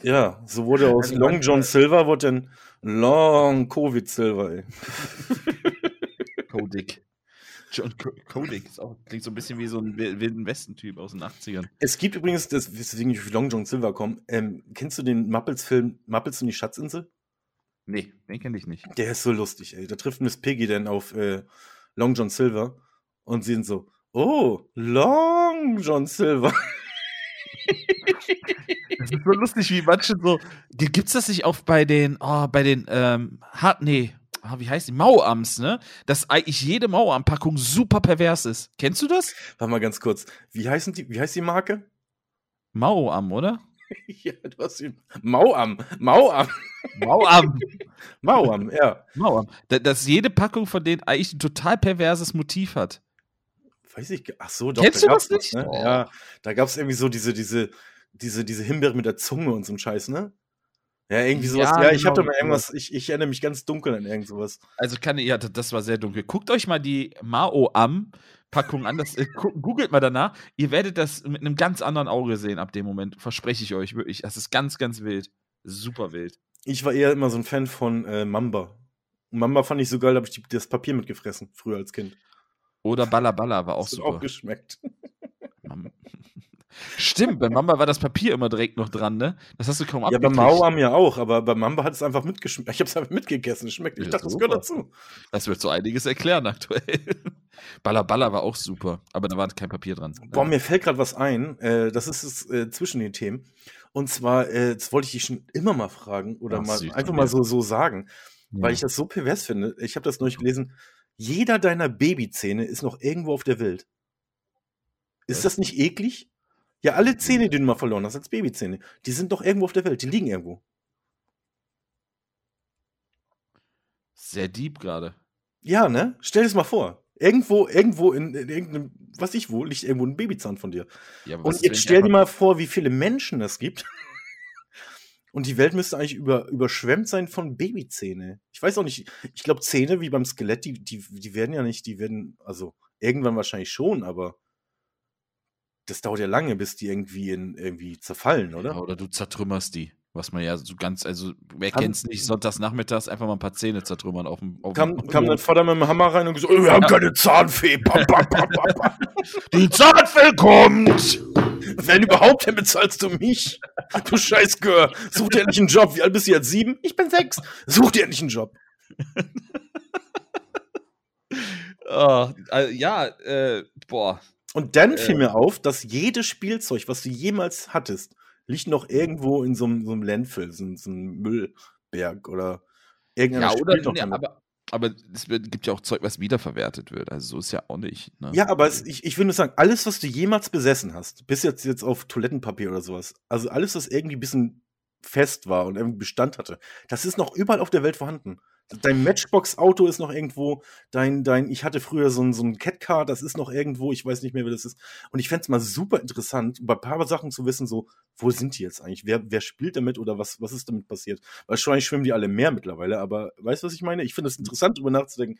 ja, so wurde aus Also Long John Silver wurde dann Long Covid Silver, ey. [LAUGHS] Kodik. John Kodik ist auch, klingt so ein bisschen wie so ein Wi- Wilden Westen-Typ aus den 80ern. Es gibt übrigens, das, weswegen ich auf Long John Silver komme, ähm, kennst du den Muppets-Film Muppets und die Schatzinsel? Nee, den kenne ich nicht. Der ist so lustig, ey. Da trifft Miss Piggy dann auf äh, Long John Silver und sie sind so, oh, Long John Silver. Das ist so lustig, wie manche so. G- Gibt's das nicht auch bei den, oh, bei den, ähm, hart, nee, ah, wie heißt die? Mauams, ne? Dass eigentlich jede Mauam-Packung super pervers ist. Kennst du das? Warte mal ganz kurz. Wie heißen die, wie heißt die Marke? Mauam, oder? [LAUGHS] ja, du hast ihn. Mauam. Mauam. Mauam. [LAUGHS] Mauam, ja. Mauam. Da, dass jede Packung von denen eigentlich ein total perverses Motiv hat. Weiß ich. Ach so, doch. Kennst da du das nicht? ne? Oh. Ja, da gab es irgendwie so diese, diese, diese, diese Himbeere mit der Zunge und so ein Scheiß, ne? Ja, irgendwie sowas. Ja, Ja, ich genau, mal irgendwas, ich, ich erinnere mich ganz dunkel an irgend sowas. Also kann ja, das- das war sehr dunkel. Guckt euch mal die Mao-Am-Packung an. Das, äh, gu- googelt mal danach. Ihr werdet das mit einem ganz anderen Auge sehen ab dem Moment. Verspreche ich euch wirklich. Das ist ganz, ganz wild. Super wild. Ich war eher immer so ein Fan von äh, Mamba. Mamba fand ich so geil, da habe ich das Papier mitgefressen, früher als Kind. Oder Balla Balla war auch Das super. auch geschmeckt. Stimmt, bei Mama war das Papier immer direkt noch dran, ne? Das hast du kaum Ja, bei abgekriegt. Mauam ja auch, aber bei Mamba hat es einfach mitgeschmeckt. Ich habe es einfach mitgegessen, es schmeckt. Ich Ja, dachte, das gehört dazu. Das wird so einiges erklären aktuell. [LAUGHS] Balla Balla war auch super, aber da war kein Papier dran. Boah, mir fällt gerade was ein. Äh, das ist es äh, zwischen den Themen. Und zwar, äh, das wollte ich dich schon immer mal fragen oder Ach, mal süß einfach mal so, so sagen, weil ich das so pervers finde. Ich habe das neulich gelesen. Jeder deiner Babyzähne ist noch irgendwo auf der Welt. Ist das nicht eklig? Ja, alle Zähne, die du mal verloren hast als Babyzähne, die sind doch irgendwo auf der Welt. Die liegen irgendwo. Sehr deep gerade. Ja, ne? Stell dir das mal vor. Irgendwo, irgendwo in, in irgendeinem, was ich wo, liegt irgendwo ein Babyzahn von dir. Ja, Und jetzt stell dir mal vor, wie viele Menschen es gibt. Und die Welt müsste eigentlich über, überschwemmt sein von Babyzähne. Ich weiß auch nicht, ich glaube, Zähne wie beim Skelett, die, die, die werden ja nicht, die werden, also irgendwann wahrscheinlich schon, aber das dauert ja lange, bis die irgendwie in, irgendwie zerfallen, oder? Ja, oder du zertrümmerst die. Was man ja so ganz, also wer Kam- kennt's nicht, sonntags nachmittags einfach mal ein paar Zähne zertrümmern auf dem. Auf Kam, dem kam dein Vater mit dem Hammer rein und gesagt, "Oh, wir haben Ja. keine Zahnfee. Pam, pam, pam. Die Zahnfee kommt! Wenn überhaupt, dann bezahlst du mich. Du scheiß Gör. Such dir endlich einen Job. Wie alt bist du jetzt? Sieben? Ich bin sechs. Such dir endlich einen Job. Ah, [LAUGHS] äh, ja, äh, boah. Und dann Äh. fiel mir auf, dass jedes Spielzeug, was du jemals hattest, liegt noch irgendwo in so einem, so einem Landfill, so, so einem Müllberg oder irgendeiner Ja, oder? Nee, aber aber es wird, gibt ja auch Zeug, was wiederverwertet wird. Also so ist ja auch nicht. Ne? Ja, aber es, ich, ich will nur sagen, alles, was du jemals besessen hast, bis jetzt, jetzt auf Toilettenpapier oder sowas, also alles, was irgendwie ein bisschen fest war und irgendwie Bestand hatte, das ist noch überall auf der Welt vorhanden. Dein Matchbox-Auto ist noch irgendwo, dein, dein, ich hatte früher so ein, so ein Catcar, das ist noch irgendwo, ich weiß nicht mehr, wer das ist. Und ich fände es mal super interessant, bei ein paar Sachen zu wissen, so, wo sind die jetzt eigentlich? Wer, wer spielt damit oder was, was ist damit passiert? Wahrscheinlich schwimmen die alle im Meer mittlerweile, aber weißt du, was ich meine? Ich finde es interessant, darüber nachzudenken.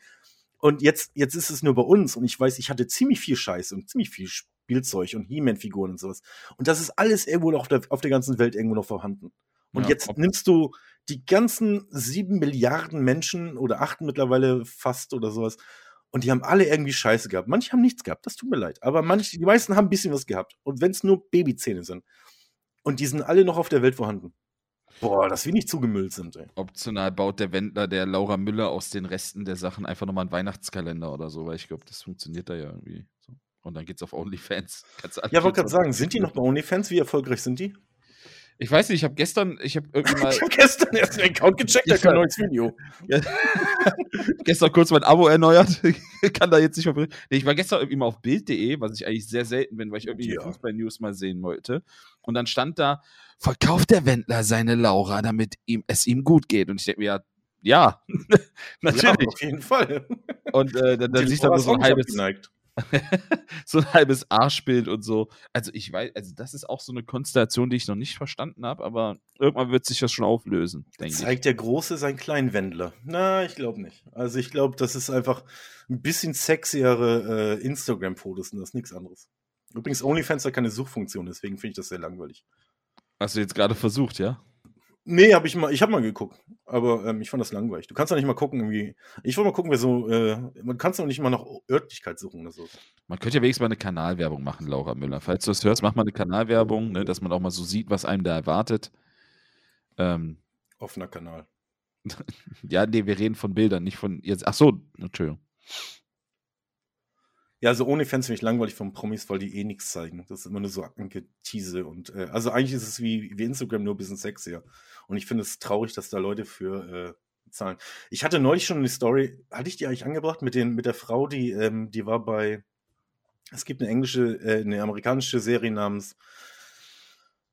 Und jetzt, jetzt ist es nur bei uns und ich weiß, ich hatte ziemlich viel Scheiße und ziemlich viel Spielzeug und He-Man-Figuren und sowas. Und das ist alles irgendwo noch auf der, auf der ganzen Welt irgendwo noch vorhanden. Und Ja, jetzt nimmst du die ganzen sieben Milliarden Menschen oder acht mittlerweile fast oder sowas und die haben alle irgendwie Scheiße gehabt. Manche haben nichts gehabt, das tut mir leid. Aber manche, die meisten haben ein bisschen was gehabt. Und wenn es nur Babyzähne sind. Und die sind alle noch auf der Welt vorhanden. Boah, dass wir nicht zugemüllt sind, ey. Optional baut der Wendler der Laura Müller aus den Resten der Sachen einfach nochmal einen Weihnachtskalender oder so, weil ich glaube, das funktioniert da ja irgendwie. So. Und dann geht's auf OnlyFans. Ja, wollte gerade sagen, sind die noch bei OnlyFans? Wie erfolgreich sind die? Ich weiß nicht, ich habe gestern, ich habe irgendwie [LAUGHS] mal. ich habe gestern erst den Account gecheckt, da kein neues Video. [LAUGHS] Gestern kurz mein Abo erneuert. [LAUGHS] Kann da jetzt nicht mehr. Nee, ich war gestern irgendwie mal auf Bild.de, was ich eigentlich sehr selten bin, weil ich irgendwie ja. Fußball-News mal sehen wollte. Und dann stand da, verkauft der Wendler seine Laura, damit ihm, es ihm gut geht. Und ich denke mir, ja, ja, natürlich. Ja, auf jeden Fall. Und äh, dann, dann siehst du so ein halbes. Abgeneigt. [LAUGHS] so ein halbes Arschbild und so. Also ich weiß, also das ist auch so eine Konstellation, die ich noch nicht verstanden habe, aber irgendwann wird sich das schon auflösen, denke ich. Zeigt der Große seinen kleinen Wendler? Na, ich glaube nicht. Also ich glaube, das ist einfach ein bisschen sexiere äh, Instagram-Fotos und das ist nichts anderes. Übrigens, OnlyFans hat keine Suchfunktion, deswegen finde ich das sehr langweilig. Hast du jetzt gerade versucht, ja? Nee, habe ich mal, ich habe mal geguckt, aber ähm, ich fand das langweilig. Du kannst doch nicht mal gucken, irgendwie. Ich wollte mal gucken, wer so, äh, man kann doch nicht mal nach Örtlichkeit suchen oder so. Man könnte ja wenigstens mal eine Kanalwerbung machen, Laura Müller. Falls du das hörst, mach mal eine Kanalwerbung, ne, dass man auch mal so sieht, was einem da erwartet. Ähm, Offener Kanal. [LAUGHS] ja, nee, wir reden von Bildern, nicht von jetzt. Ach so, Entschuldigung. Ja, also ohne Fans finde ich langweilig von Promis, weil die eh nichts zeigen. Das ist immer nur so Angetease und äh, also eigentlich ist es wie, wie Instagram nur ein bisschen sexier. Und ich finde es traurig, dass da Leute für äh, zahlen. Ich hatte neulich schon eine Story, hatte ich die eigentlich angebracht mit den mit der Frau, die ähm, die war bei es gibt eine englische, äh, eine amerikanische Serie namens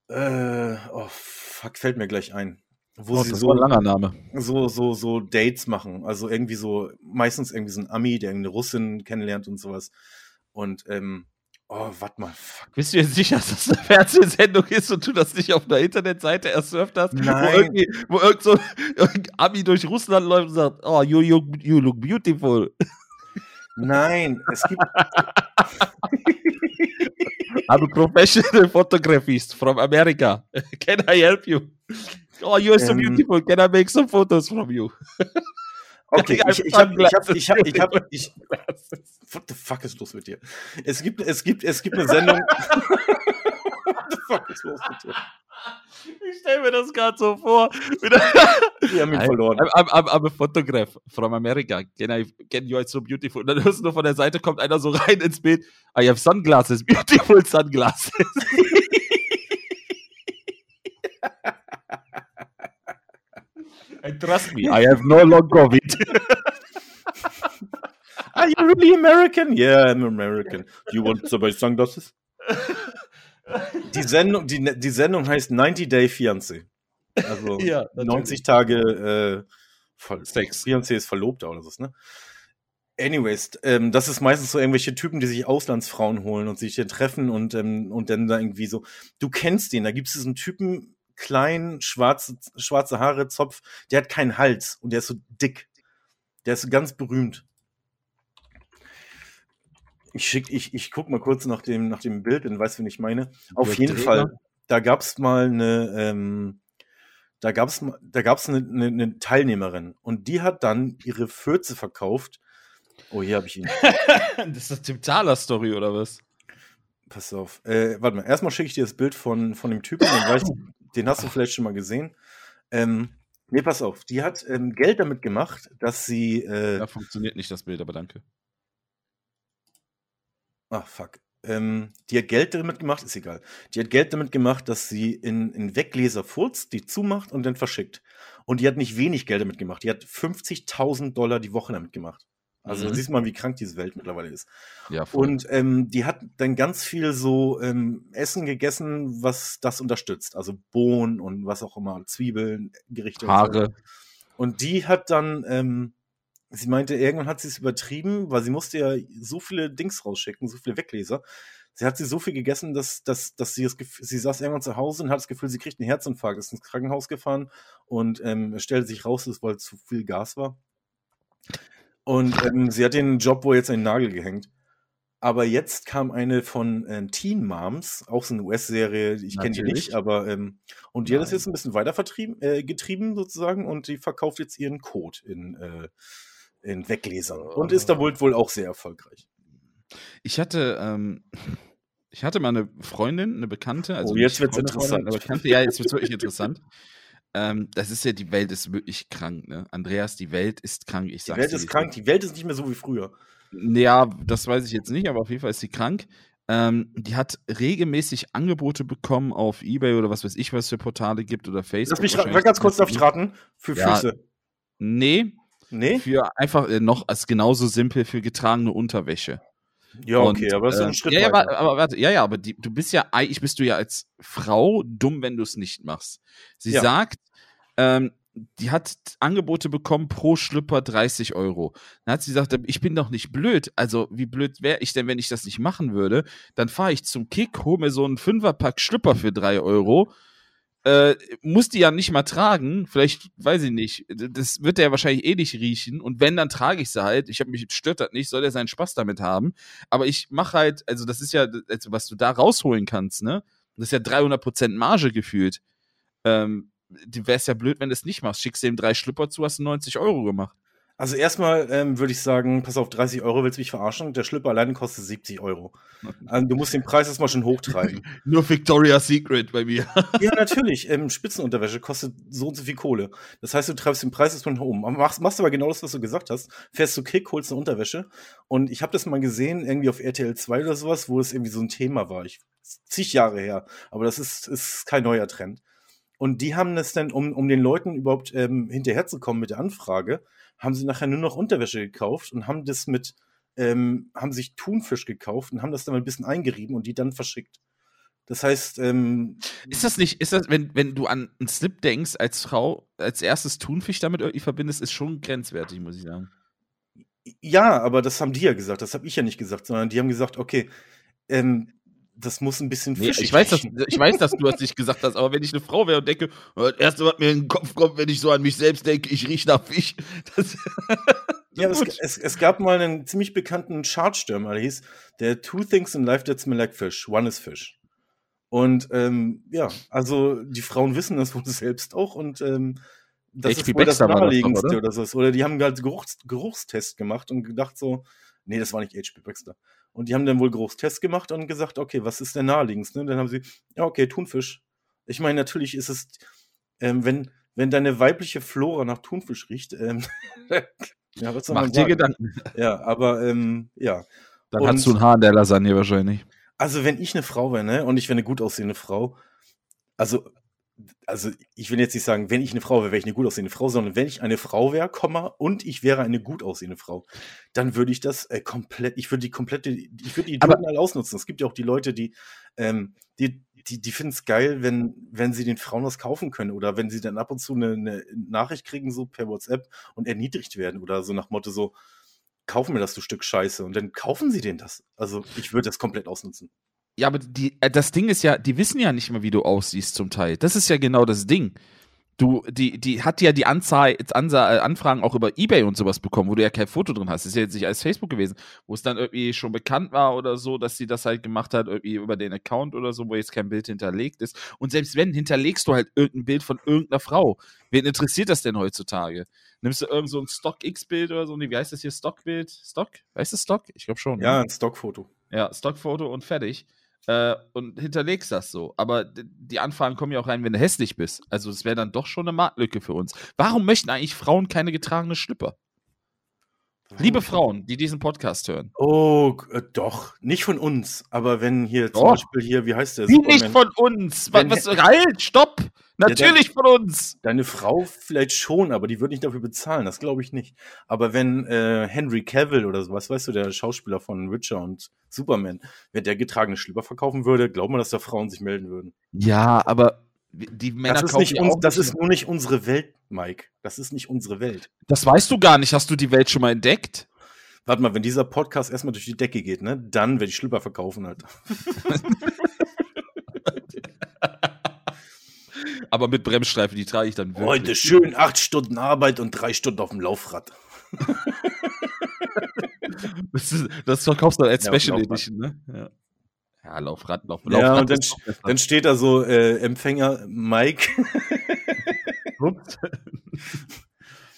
äh, oh fuck, fällt mir gleich ein wo oh, sie so, ein langer Name. so so so Dates machen. Also irgendwie so meistens irgendwie so ein Ami, der eine Russin kennenlernt und sowas. Und ähm, oh, warte mal. Fuck. Bist du jetzt sicher, dass das eine Fernsehsendung ist und du das nicht auf einer Internetseite erst surft hast? Nein. Wo, wo irgend so ein Ami durch Russland läuft und sagt, oh, you, you, you look beautiful. Nein, es gibt. [LAUGHS] I'm a professional [LAUGHS] photographist from America. [LAUGHS] Can I help you? Oh, you're so ähm, beautiful. Can I make some photos from you? [LAUGHS] Okay, ich, ich habe, ich habe, ich habe, ich habe, ich, what the fuck ist los mit dir? Es gibt, es gibt, es gibt eine Sendung. what the fuck ist los mit dir? Ich stelle mir das gerade so vor. Wir [LAUGHS] haben ihn verloren. I'm, I'm, I'm, I'm a photograph from America. Can I, can you are so beautiful? Und dann hörst du nur von der Seite kommt einer so rein ins Bild. I have sunglasses, [LAUGHS] beautiful sunglasses. And trust me, I have no long COVID. [LAUGHS] Are you really American? Yeah, I'm American. Do you want somebody sunglasses? Die Sendung, die, die Sendung heißt 90 Day Fiancé. Also [LAUGHS] ja, 90 Tage äh, Sex. Fiancé ist Verlobter oder so, ne? Anyways, ähm, das ist meistens so irgendwelche Typen, die sich Auslandsfrauen holen und sich hier treffen und, ähm, und dann da irgendwie so, du kennst den, da gibt es diesen Typen, klein, schwarze, schwarze Haare, Zopf, der hat keinen Hals und der ist so dick. Der ist ganz berühmt. Ich schick, ich, ich guck mal kurz nach dem, nach dem Bild, dann weißt du, wen ich meine. Auf jeden Fall, da gab's mal eine, ähm, da gab's, da gab's eine, eine, eine Teilnehmerin und die hat dann ihre Fürze verkauft. Oh, hier habe ich ihn. [LAUGHS] das ist Tim Thaler Story oder was? Pass auf. Äh, warte mal, erstmal schicke ich dir das Bild von, von dem Typen, den [LAUGHS] hast du vielleicht schon mal gesehen. Ähm, nee, pass auf, die hat ähm, Geld damit gemacht, dass sie. Äh, ja, funktioniert nicht das Bild, aber danke. Ach, fuck. Ähm, die hat Geld damit gemacht, ist egal. Die hat Geld damit gemacht, dass sie in, in Weggläser furzt, die zumacht und dann verschickt. Und die hat nicht wenig Geld damit gemacht. Die hat 50.000 Dollar die Woche damit gemacht. Also mhm. siehst du mal, wie krank diese Welt mittlerweile ist. Ja, voll. Und ähm, die hat dann ganz viel so ähm, Essen gegessen, was das unterstützt. Also Bohnen und was auch immer, Zwiebeln, Gerichte. Haare. Und, so. und die hat dann, ähm, sie meinte, irgendwann hat sie es übertrieben, weil sie musste ja so viele Dings rausschicken, so viele Wegleser. Sie hat sie so viel gegessen, dass, dass, dass sie das Gefühl, sie saß irgendwann zu Hause und hat das Gefühl, sie kriegt einen Herzinfarkt, ist ins Krankenhaus gefahren und ähm, stellte sich raus, dass weil zu viel Gas war. Und ähm, sie hat den Job wohl jetzt den Nagel gehängt. Aber jetzt kam eine von äh, Teen Moms, auch so eine US-Serie, ich kenne die nicht, aber ähm, und die Nein. hat das jetzt ein bisschen weiter vertrieben, äh, getrieben sozusagen und die verkauft jetzt ihren Code in, äh, in Weggläsern oh. und ist da wohl, wohl auch sehr erfolgreich. Ich hatte, ähm, [LAUGHS] ich hatte mal eine Freundin, eine Bekannte, also oh, jetzt wird's interessant. Bekannte, ja, jetzt wird's wirklich interessant. ähm, das ist ja, die Welt ist wirklich krank, ne? Andreas, die Welt ist krank. Ich Die Welt ist es krank, die Welt ist nicht mehr so wie früher. Ja, das weiß ich jetzt nicht, aber auf jeden Fall ist sie krank. Ähm, die hat regelmäßig Angebote bekommen auf Ebay oder was weiß ich, was für Portale gibt oder Facebook. Lass mich ganz kurz, deswegen. raten? Für Ja. Füße. Nee, Nee? für einfach äh, noch als genauso simpel für getragene Unterwäsche. Ja, okay, Und, aber das ist äh, ein Schritt ja, ja, weiter. aber warte, ja, ja, aber die, du bist ja, eigentlich bist du ja als Frau dumm, wenn du es nicht machst. Sie Ja. sagt, ähm, die hat Angebote bekommen pro Schlüpper 30 Euro. Dann hat sie gesagt, ich bin doch nicht blöd. Also, wie blöd wäre ich denn, wenn ich das nicht machen würde? Dann fahre ich zum Kick, hole mir so einen Fünferpack Schlüpper für 3 Euro. Äh, muss die ja nicht mal tragen. Vielleicht, weiß ich nicht. Das wird der wahrscheinlich eh nicht riechen. Und wenn, dann trage ich sie halt. Ich habe mich, stört das nicht, soll er seinen Spaß damit haben. Aber ich mache halt, also das ist ja, also was du da rausholen kannst, ne? Das ist ja 300% Marge gefühlt. Ähm, du wärst ja blöd, wenn du es nicht machst. Schickst dem drei Schlüpper zu, hast du 90 Euro gemacht. Also erstmal ähm, würde ich sagen, pass auf, 30 Euro willst du mich verarschen? Der Schlüpper alleine kostet 70 Euro. Also, du musst den Preis erstmal schon hochtreiben. [LAUGHS] Nur Victoria's Secret bei mir. [LAUGHS] ja, natürlich. Ähm, Spitzenunterwäsche kostet so und so viel Kohle. Das heißt, du treibst den Preis erstmal nach oben. Machst, machst aber genau das, was du gesagt hast. Fährst zu Kick, holst eine Unterwäsche. Und ich habe das mal gesehen, irgendwie auf RTL 2 oder sowas, wo es irgendwie so ein Thema war. Ich, zig Jahre her. Aber das ist, ist kein neuer Trend. Und die haben das dann, um, um den Leuten überhaupt ähm, hinterherzukommen mit der Anfrage, haben sie nachher nur noch Unterwäsche gekauft und haben das mit, ähm, haben sich Thunfisch gekauft und haben das dann mal ein bisschen eingerieben und die dann verschickt. Das heißt, ähm, Ist das nicht, ist das, wenn, wenn du an einen Slip denkst als Frau, als erstes Thunfisch damit irgendwie verbindest, ist schon grenzwertig, muss ich sagen. ja, aber das haben die ja gesagt, das habe ich ja nicht gesagt, sondern die haben gesagt, okay, ähm, das muss ein bisschen Nee, fischig ich, weiß, dass, ich weiß, dass du das nicht gesagt hast, aber wenn ich eine Frau wäre und denke, das erste, was mir in den Kopf kommt, wenn ich so an mich selbst denke, ich rieche nach Fisch. [LAUGHS] Das, Ja, es, es, es gab mal einen ziemlich bekannten Chartstürmer, der hieß There are two things in life that smell like fish. One is fish. Und ähm, ja, also die Frauen wissen das [LAUGHS] wohl selbst auch und ähm, das H.P. ist wohl das Baxter das naheliegendste oder? oder so. Oder die haben halt Geruchs Geruchstest gemacht und gedacht so, nee, das war nicht H.P. Baxter. Und die haben dann wohl Geruchstest gemacht und gesagt, okay, was ist der naheliegendste? Und dann haben sie, ja, okay, Thunfisch. Ich meine, natürlich ist es, ähm, wenn, wenn deine weibliche Flora nach Thunfisch riecht, ähm, [LAUGHS] ja, was soll Mach man dir sagen? Gedanken. Ja, aber ähm, ja. Dann Und- hast du ein Haar in der Lasagne wahrscheinlich. Also, wenn ich eine Frau wäre, ne, und ich wäre eine gut aussehende Frau, also, also ich will jetzt nicht sagen, wenn ich eine Frau wäre, wäre ich eine gut aussehende Frau, sondern wenn ich eine Frau wäre, Komma, und ich wäre eine gut aussehende Frau, dann würde ich das äh, komplett, ich würde die komplette, ich würde die Idioten alle ausnutzen. Es gibt ja auch die Leute, die, ähm, die, die, die finden es geil, wenn, wenn sie den Frauen was kaufen können oder wenn sie dann ab und zu eine, eine Nachricht kriegen, so per WhatsApp und erniedrigt werden oder so nach Motto so, kauf mir das, du Stück Scheiße. Und dann kaufen sie denen das. Also ich würde das komplett ausnutzen. Ja, aber die, äh, das Ding ist ja, die wissen ja nicht mal, wie du aussiehst zum Teil. Das ist ja genau das Ding. Du, die, die hat ja die Anzahl, Ansa äh, Anfragen auch über Ebay und sowas bekommen, wo du ja kein Foto drin hast. Das ist ja jetzt nicht als Facebook gewesen, wo es dann irgendwie schon bekannt war oder so, dass sie das halt gemacht hat, irgendwie über den Account oder so, wo jetzt kein Bild hinterlegt ist. Und selbst wenn, hinterlegst du halt irgendein Bild von irgendeiner Frau. Wen interessiert das denn heutzutage? Nimmst du irgend so ein Stock-X-Bild oder so? Nee, wie heißt das hier? Stockbild? Stock? Heißt das Stock? Ich glaube schon. Ja, ne? ein Stockfoto. Ja, Stockfoto und fertig. Äh, und hinterlegst das so. Aber die Anfragen kommen ja auch rein, wenn du hässlich bist. Also das wäre dann doch schon eine Marktlücke für uns. Warum möchten eigentlich Frauen keine getragene Schlüpper? Liebe Frauen, die diesen Podcast hören. Oh, äh, doch. Nicht von uns. Aber wenn hier zum Doch. Beispiel hier, wie heißt der? Wie nicht von uns? Was, was, halt, stopp! Natürlich von uns! Deine Frau vielleicht schon, aber die wird nicht dafür bezahlen. Das glaube ich nicht. Aber wenn äh, Henry Cavill oder sowas, weißt du, der Schauspieler von Witcher und Superman, wenn der getragene Schlüpper verkaufen würde, glaubt man, dass da Frauen sich melden würden. Ja, aber die Männer Das ist, nicht ja uns, das ist nur nicht unsere Welt, Mike. Das ist nicht unsere Welt. das weißt du gar nicht. Hast du die Welt schon mal entdeckt? Warte mal, wenn dieser Podcast erstmal durch die Decke geht, ne, dann werde ich Schlüpper verkaufen, Alter. [LAUGHS] Aber mit Bremsstreifen, die trage ich dann wirklich. Heute schön acht Stunden Arbeit und drei Stunden auf dem Laufrad. [LAUGHS] Das, ist, das verkaufst du als Ja, Special Laufrad. Edition, ne? Ja. Ja, Laufrad, Lauf, Ja, Laufrad. und dann, dann steht da so äh, Empfänger Mike. [LAUGHS] [LAUGHS]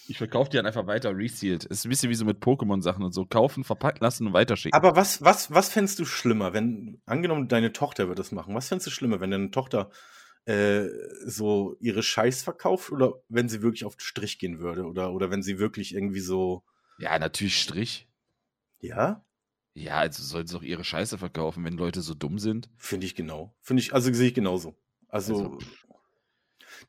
Ich verkaufe die dann einfach weiter resealed. Ist ein bisschen wie so mit Pokémon-Sachen und so. Kaufen, verpacken lassen und weiterschicken. Aber was, was, was fändest du schlimmer, wenn, angenommen, deine Tochter würde das machen, was fändest du schlimmer, wenn deine Tochter äh, so ihre Scheiß verkauft oder wenn sie wirklich auf den Strich gehen würde oder, oder wenn sie wirklich irgendwie so. Ja, natürlich Strich. Ja? Ja, also soll sie doch ihre Scheiße verkaufen, wenn Leute so dumm sind. Finde ich genau. Finde ich, also sehe ich genauso. Also, Also-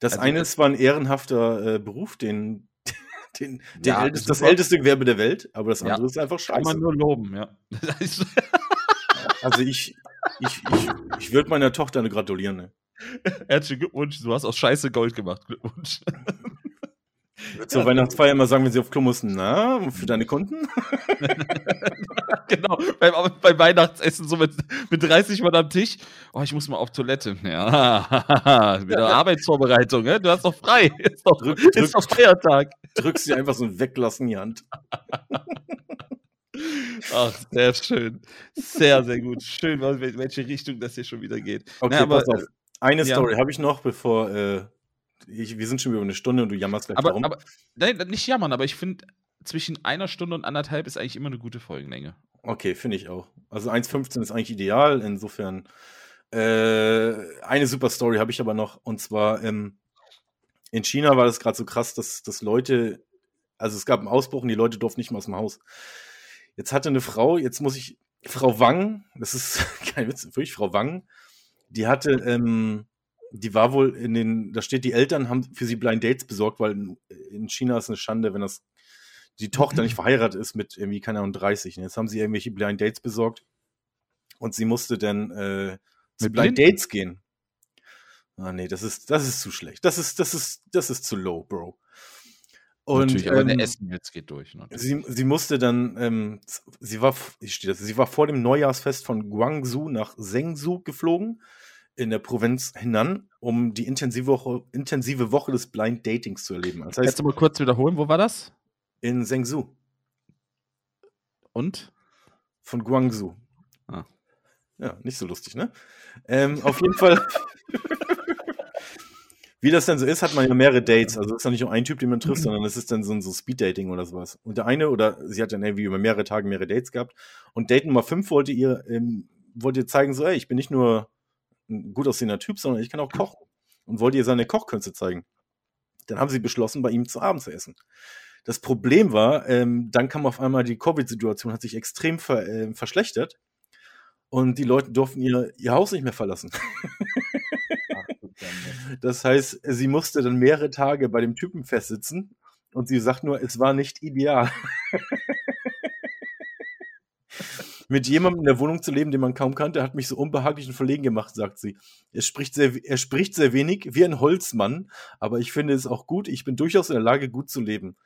das also eine das- ist zwar ein ehrenhafter äh, Beruf, den, [LAUGHS] den, Ja, ältest, das super. älteste Gewerbe der Welt, aber das Ja. andere ist einfach Kann man scheiße. nur loben, ja. Das [LAUGHS] Also ich, ich, ich, ich würde meiner Tochter gratulieren. Ne? [LAUGHS] Herzlichen Glückwunsch, du hast aus Scheiße Gold gemacht. Glückwunsch. [LAUGHS] Zur Weihnachtsfeier immer sagen, wenn sie auf Klo mussten, na, für deine Kunden? [LAUGHS] genau, beim, beim Weihnachtsessen so mit, mit 30 Mann am Tisch. Oh, ich muss mal auf Toilette. Ja, wieder Arbeitsvorbereitung, ne? Du hast doch frei. Ist doch, Drück, ist drück, doch Feiertag. drückst sie einfach so ein Weglassen in die Hand. Ach, sehr schön. Sehr, sehr gut. Schön, wel- wel- welche Richtung das hier schon wieder geht. Okay, Na, aber, pass auf. Eine ja. Story habe ich noch, bevor äh, ich, wir sind schon über eine Stunde und du jammerst gleich Aber, warum. aber nein, nicht jammern, aber ich finde, zwischen einer Stunde und anderthalb ist eigentlich immer eine gute Folgenlänge. Okay, finde ich auch. Also 1,15 ist eigentlich ideal. Insofern äh, eine super Story habe ich aber noch. Und zwar ähm, in China war das gerade so krass, dass, dass Leute, also es gab einen Ausbruch und die Leute durften nicht mehr aus dem Haus. Jetzt hatte eine Frau, jetzt muss ich, Frau Wang, das ist [LAUGHS] kein Witz, wirklich Frau Wang, die hatte, ähm, die war wohl in den, da steht, die Eltern haben für sie Blind Dates besorgt, weil in, in China ist eine Schande, wenn das die Tochter nicht verheiratet ist mit irgendwie, keine Ahnung, 30. Ne? Jetzt haben sie irgendwelche Blind Dates besorgt und sie musste dann äh, zu Blind Blinden? Dates gehen. Ah, nee, das ist, das ist zu schlecht. Das ist, das ist, das ist zu low, Bro. Und Natürlich, aber ähm, der Essen-Witz geht durch. Ne? Sie, sie musste dann, ähm, sie war, hier steht das, sie war vor dem Neujahrsfest von Guangzhou nach Zhengzhou geflogen, in der Provinz Henan, um die intensive Woche, intensive Woche des Blind Datings zu erleben. Das Kannst heißt, du mal kurz wiederholen, wo war das? in Zhengzhou, Und? von Guangzhou. Ah. Ja, nicht so lustig, ne? Ähm, auf jeden Fall, [LAUGHS] wie das denn so ist, hat man ja mehrere Dates. Also es ist ja nicht nur ein Typ, den man trifft, sondern es ist dann so ein so Speed-Dating oder sowas. Und der eine, oder sie hat dann irgendwie über mehrere Tage mehrere Dates gehabt. Und Date Nummer 5 wollte ihr, ähm, wollte ihr zeigen, so, ey, ich bin nicht nur ein gut aussehender Typ, sondern ich kann auch kochen. Und wollte ihr seine Kochkünste zeigen. Dann haben sie beschlossen, bei ihm zu Abend zu essen. Das Problem war, ähm, dann kam auf einmal die Covid-Situation, hat sich extrem ver, äh, verschlechtert. Und die Leute durften ihr, ihr Haus nicht mehr verlassen. [LAUGHS] Das heißt, sie musste dann mehrere Tage bei dem Typen festsitzen und sie sagt nur, es war nicht ideal. [LAUGHS] Mit jemandem in der Wohnung zu leben, den man kaum kannte, hat mich so unbehaglich und verlegen gemacht, sagt sie. Er spricht sehr, er spricht sehr wenig, wie ein Holzmann, aber ich finde es auch gut. Ich bin durchaus in der Lage, gut zu leben.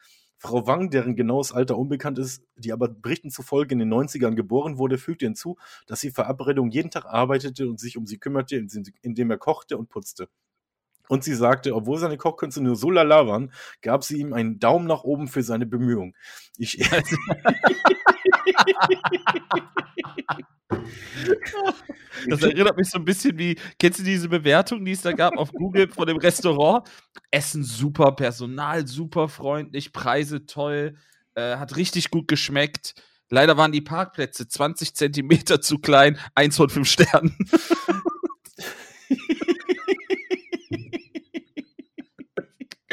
Frau Wang, deren genaues Alter unbekannt ist, die aber Berichten zufolge in den 90ern geboren wurde, fügte hinzu, dass sie Verabredung jeden Tag arbeitete und sich um sie kümmerte, indem er kochte und putzte. Und sie sagte, obwohl seine Kochkünste nur so lala waren, gab sie ihm einen Daumen nach oben für seine Bemühungen. Ich, [LAUGHS] [LAUGHS] Das erinnert mich so ein bisschen wie, kennst du diese Bewertung, die es da gab auf Google von dem Restaurant? Essen super, Personal super freundlich, Preise toll, äh, hat richtig gut geschmeckt. Leider waren die Parkplätze 20 Zentimeter zu klein, eins von fünf Sternen.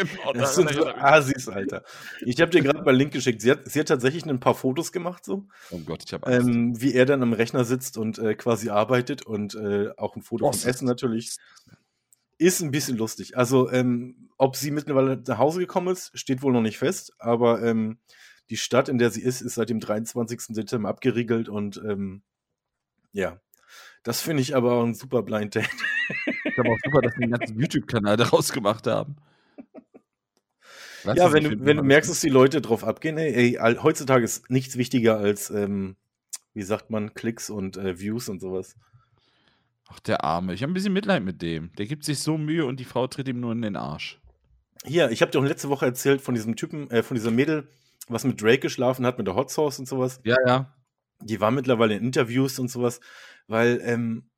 Genau, das sind so. Asis, Alter. Ich habe dir gerade mal einen Link geschickt. Sie hat, sie hat tatsächlich ein paar Fotos gemacht, so, Oh Gott, ich habe Angst. ähm, wie er dann am Rechner sitzt und äh, quasi arbeitet und äh, auch ein Foto Oh, vom Essen natürlich. Ist ein bisschen lustig. Also, ähm, ob sie mittlerweile nach Hause gekommen ist, steht wohl noch nicht fest, aber ähm, die Stadt, in der sie ist, ist seit dem 23. Dezember abgeriegelt und ähm, ja. Das finde ich aber ein super Blind Date. ist aber auch super, dass sie den ganzen YouTube-Kanal daraus gemacht haben. Weißt Ja, wenn du, wenn du merkst, dass die Leute drauf abgehen, ey, ey, heutzutage ist nichts wichtiger als, ähm, wie sagt man, Klicks und äh, Views und sowas. Ach, der Arme. Ich habe ein bisschen Mitleid mit dem. Der gibt sich so Mühe und die Frau tritt ihm nur in den Arsch. Hier, ich habe dir auch letzte Woche erzählt von diesem Typen, äh, von dieser Mädel, was mit Drake geschlafen hat, mit der Hot Sauce und sowas. Ja, ja. Die war mittlerweile in Interviews und sowas, weil, ähm,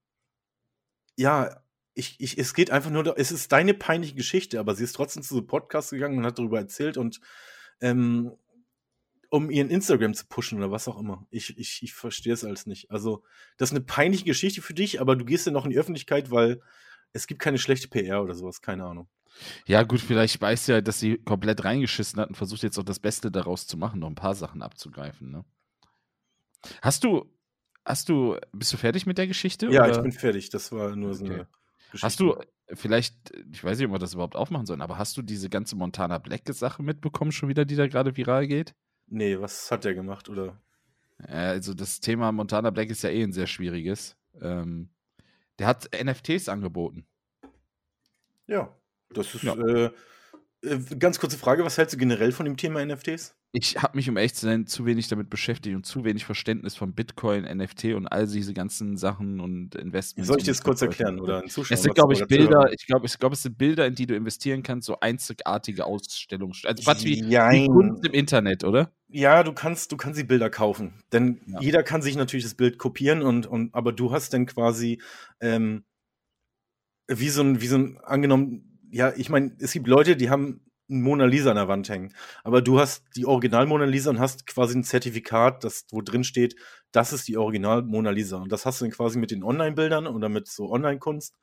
ja, ich, ich, es geht einfach nur, es ist deine peinliche Geschichte, aber sie ist trotzdem zu so Podcasts gegangen und hat darüber erzählt und, ähm, um ihren Instagram zu pushen oder was auch immer. Ich, ich, ich verstehe es alles nicht. Also, das ist eine peinliche Geschichte für dich, aber du gehst ja noch in die Öffentlichkeit, weil es gibt keine schlechte PR oder sowas, keine Ahnung. Ja, gut, vielleicht weiß ja, dass sie komplett reingeschissen hat und versucht jetzt auch das Beste daraus zu machen, noch ein paar Sachen abzugreifen. Ne? Hast du, hast du, bist du fertig mit der Geschichte? Ja, oder? ich bin fertig. Das war nur so Okay. eine. Hast du, vielleicht, ich weiß nicht, ob wir das überhaupt aufmachen sollen, aber hast du diese ganze Montana Black-Sache mitbekommen, schon wieder, die da gerade viral geht? Nee, was hat der gemacht? Oder? Äh, also das Thema Montana Black ist ja eh ein sehr schwieriges. Ähm, der hat NFTs angeboten. Ja, das ist. Ja. Äh, äh, ganz kurze Frage: Was hältst du generell von dem Thema NFTs? Ich habe mich, um ehrlich zu sein, zu wenig damit beschäftigt und zu wenig Verständnis von Bitcoin, NFT und all diese ganzen Sachen und Investments. Soll ich dir das kurz erklären? Oder Zuschauer? Es sind, glaube ich, Bilder, ich glaube, ich glaube, es sind Bilder, in die du investieren kannst, so einzigartige Ausstellungen. Also Quatsch wie, wie. Kunst im Internet, oder? Ja, du kannst, du kannst die Bilder kaufen. Denn Ja. jeder kann sich natürlich das Bild kopieren und, und aber du hast dann quasi ähm, wie so ein, wie so ein, angenommen, ja, ich meine, es gibt Leute, die haben Mona Lisa an der Wand hängen. Aber du hast die Original Mona Lisa und hast quasi ein Zertifikat, das, wo drin steht, das ist die Original Mona Lisa. Und das hast du dann quasi mit den Online-Bildern oder mit so Online-Kunst.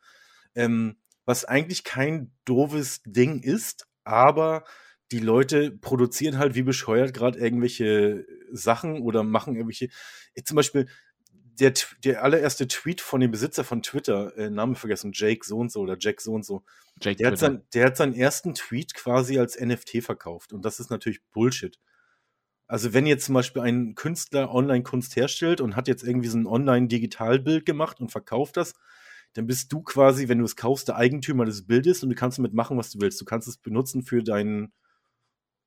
Ähm, was eigentlich kein doofes Ding ist, aber die Leute produzieren halt wie bescheuert gerade irgendwelche Sachen oder machen irgendwelche. Zum Beispiel der, der allererste Tweet von dem Besitzer von Twitter, äh, Name vergessen, Jake so und so oder Jack so und so, Jake der hat, sein, der hat seinen ersten Tweet quasi als NFT verkauft. Und das ist natürlich Bullshit. Also, wenn jetzt zum Beispiel ein Künstler Online-Kunst herstellt und hat jetzt irgendwie so ein Online-Digitalbild gemacht und verkauft das, dann bist du quasi, wenn du es kaufst, der Eigentümer des Bildes und du kannst damit machen, was du willst. Du kannst es benutzen für dein,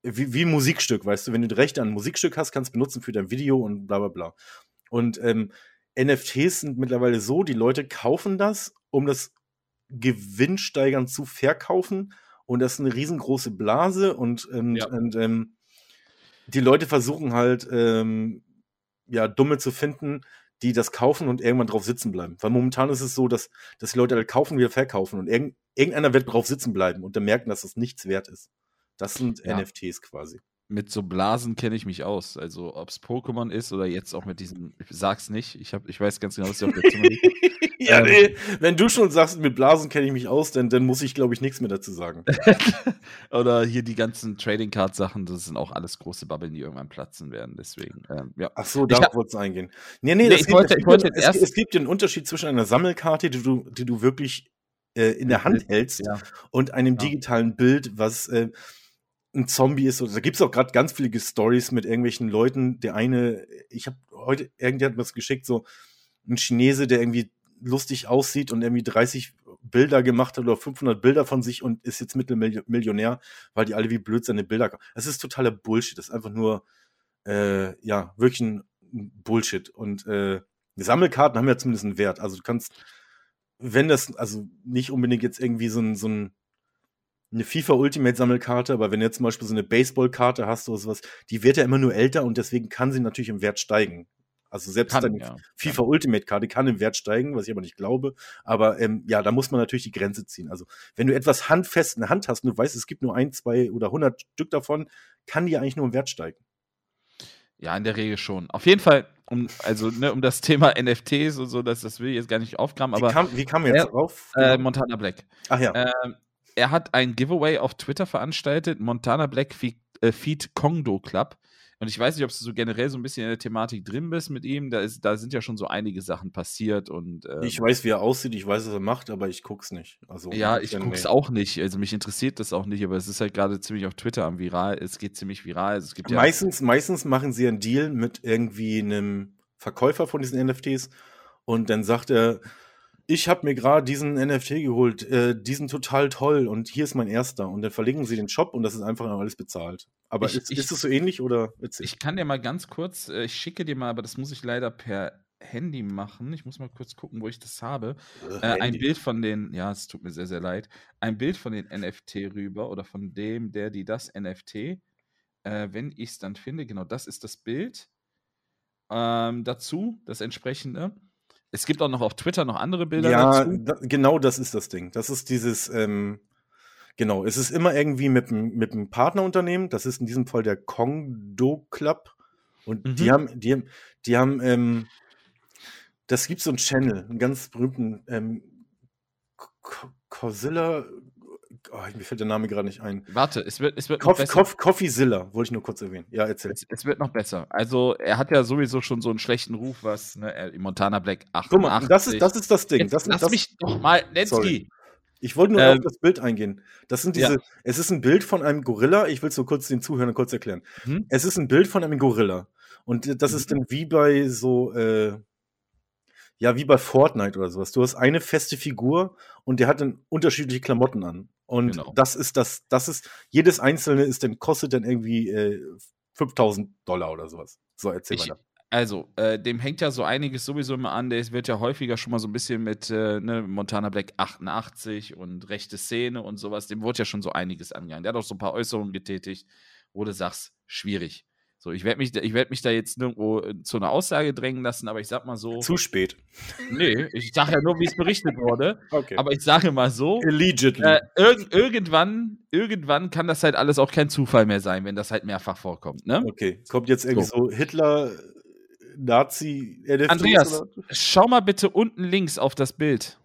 wie, wie ein Musikstück, weißt du, wenn du Rechte an ein Musikstück hast, kannst du es benutzen für dein Video und bla bla bla. Und ähm, NFTs sind mittlerweile so, die Leute kaufen das, um das gewinnsteigernd zu verkaufen. Und das ist eine riesengroße Blase und, und, Ja. und ähm, die Leute versuchen halt, ähm, ja, Dumme zu finden, die das kaufen und irgendwann drauf sitzen bleiben. Weil momentan ist es so, dass, dass die Leute halt kaufen, wieder verkaufen und irgend, irgendeiner wird drauf sitzen bleiben und dann merken, dass das nichts wert ist. Das sind Ja. NFTs quasi. Mit so Blasen kenne ich mich aus. Also ob es Pokémon ist oder jetzt auch mit diesem, ich sag's nicht, ich, hab, ich weiß ganz genau, was ich auf der Zunge liegt. [LAUGHS] ja, Ähm. nee, wenn du schon sagst, mit Blasen kenne ich mich aus, dann, dann muss ich, glaube ich, nichts mehr dazu sagen. [LAUGHS] Oder hier die ganzen Trading Card Sachen, das sind auch alles große Bubbeln, die irgendwann platzen werden. Deswegen, ähm, ja. Ach so, darauf hab- wolltest du eingehen. Nee, nee, ich gibt- wollte- es ich wollte es, erst- es gibt einen Unterschied zwischen einer Sammelkarte, die du, die du wirklich äh, in der Hand hältst, Ja. und einem Ja. digitalen Bild, was äh, ein Zombie ist. Oder da gibt es auch gerade ganz viele Stories mit irgendwelchen Leuten. Der eine, ich habe heute, irgendjemand hat mir das geschickt, so ein Chinese, der irgendwie lustig aussieht und irgendwie 30 Bilder gemacht hat oder 500 Bilder von sich und ist jetzt Mittelmillionär, weil die alle wie blöd seine Bilder. Es ist totaler Bullshit. Das ist einfach nur, äh, ja, wirklich ein Bullshit. Und äh, Sammelkarten haben ja zumindest einen Wert. Also du kannst, wenn das, also nicht unbedingt jetzt irgendwie so ein, so ein eine FIFA Ultimate Sammelkarte, aber wenn du jetzt zum Beispiel so eine Baseballkarte hast oder sowas, die wird ja immer nur älter und deswegen kann sie natürlich im Wert steigen. Also selbst Kann, deine ja. FIFA Ultimate Karte kann im Wert steigen, was ich aber nicht glaube. Aber ähm, ja, da muss man natürlich die Grenze ziehen. Also wenn du etwas handfest in der Hand hast und du weißt, es gibt nur ein, zwei oder hundert Stück davon, kann die eigentlich nur im Wert steigen. Ja, in der Regel schon. Auf jeden Fall, um, also ne, um das [LAUGHS] Thema NFTs und so, das, das will ich jetzt gar nicht aufgraben, Wie aber kam, wie kam jetzt Ja, drauf? äh, Montana Black. Ach ja. Ähm, er hat ein Giveaway auf Twitter veranstaltet, Montana Black Feed, äh, Feed Kongdo Club. Und ich weiß nicht, ob du so generell so ein bisschen in der Thematik drin bist mit ihm. Da, ist, da sind ja schon so einige Sachen passiert und ähm, ich weiß, wie er aussieht, ich weiß, was er macht, aber ich guck's nicht. Also, ja, ich guck's nee. auch nicht. Also mich interessiert das auch nicht, aber es ist halt gerade ziemlich auf Twitter am viral. Es geht ziemlich viral. Also es gibt ja Meistens, meistens machen sie einen Deal mit irgendwie einem Verkäufer von diesen NFTs und dann sagt er, ich habe mir gerade diesen NFT geholt, äh, die sind total toll und hier ist mein erster. Und dann verlinken sie den Shop und das ist einfach alles bezahlt. Aber Ich- ist, ich- ist es so ähnlich oder witzig? Ich kann dir mal ganz kurz, äh, ich schicke dir mal, aber das muss ich leider per Handy machen. Ich muss mal kurz gucken, wo ich das habe. Äh, ein Handy. Bild von den, ja, es tut mir sehr, sehr leid, ein Bild von den NFT rüber oder von dem, der, die das NFT. Äh, wenn ich es dann finde, genau, das ist das Bild. Ähm, dazu, das entsprechende. Es gibt auch noch auf Twitter noch andere Bilder Ja, dazu. da, genau das ist das Ding. Das ist dieses, ähm, genau, es ist immer irgendwie mit einem mit einem Partnerunternehmen. Das ist in diesem Fall der Kongdo Club. Und Mhm. die haben, die haben, die haben, ähm, das gibt so einen Channel, einen ganz berühmten ähm, Corzilla. Oh, mir fällt der Name gerade nicht ein. Warte, es wird, es wird Coff, Coff, Coffeezilla, wollte ich nur kurz erwähnen. Ja, erzähl. Es, es, wird noch besser. Also, er hat ja sowieso schon so einen schlechten Ruf, was, ne, Montana Black 88. Guck mal, das ist das, ist das Ding. Jetzt das, lass das, mich doch mal, Nensky. Ich wollte nur Ähm, auf das Bild eingehen. Das sind diese, ja. es ist ein Bild von einem Gorilla. Ich will es so kurz den Zuhörern kurz erklären. Hm? Es ist ein Bild von einem Gorilla. Und das ist dann wie bei so, äh, ja, wie bei Fortnite oder sowas. Du hast eine feste Figur und der hat dann unterschiedliche Klamotten an. Und Genau. das ist das, das ist, jedes einzelne ist dann, kostet dann irgendwie äh, 5000 Dollar oder sowas. So, erzähl Ich, weiter. also, äh, dem hängt ja so einiges sowieso immer an. Der wird ja häufiger schon mal so ein bisschen mit äh, ne, Montana Black 88 und rechte Szene und sowas. Dem wurde ja schon so einiges angegangen. Der hat auch so ein paar Äußerungen getätigt, wo du sagst, schwierig. So, ich werde mich, ich werd mich da jetzt nirgendwo äh, zu einer Aussage drängen lassen, aber ich sag mal so. Zu spät. nee, ich sage ja nur, wie es berichtet wurde. [LAUGHS] Okay. Aber ich sage mal so. Allegedly. Äh, irg irgendwann, irgendwann kann das halt alles auch kein Zufall mehr sein, wenn das halt mehrfach vorkommt. Ne? Okay, kommt jetzt irgendwie so, Hitler, äh, Nazi, NFTs Andreas, oder? schau mal bitte unten links auf das Bild.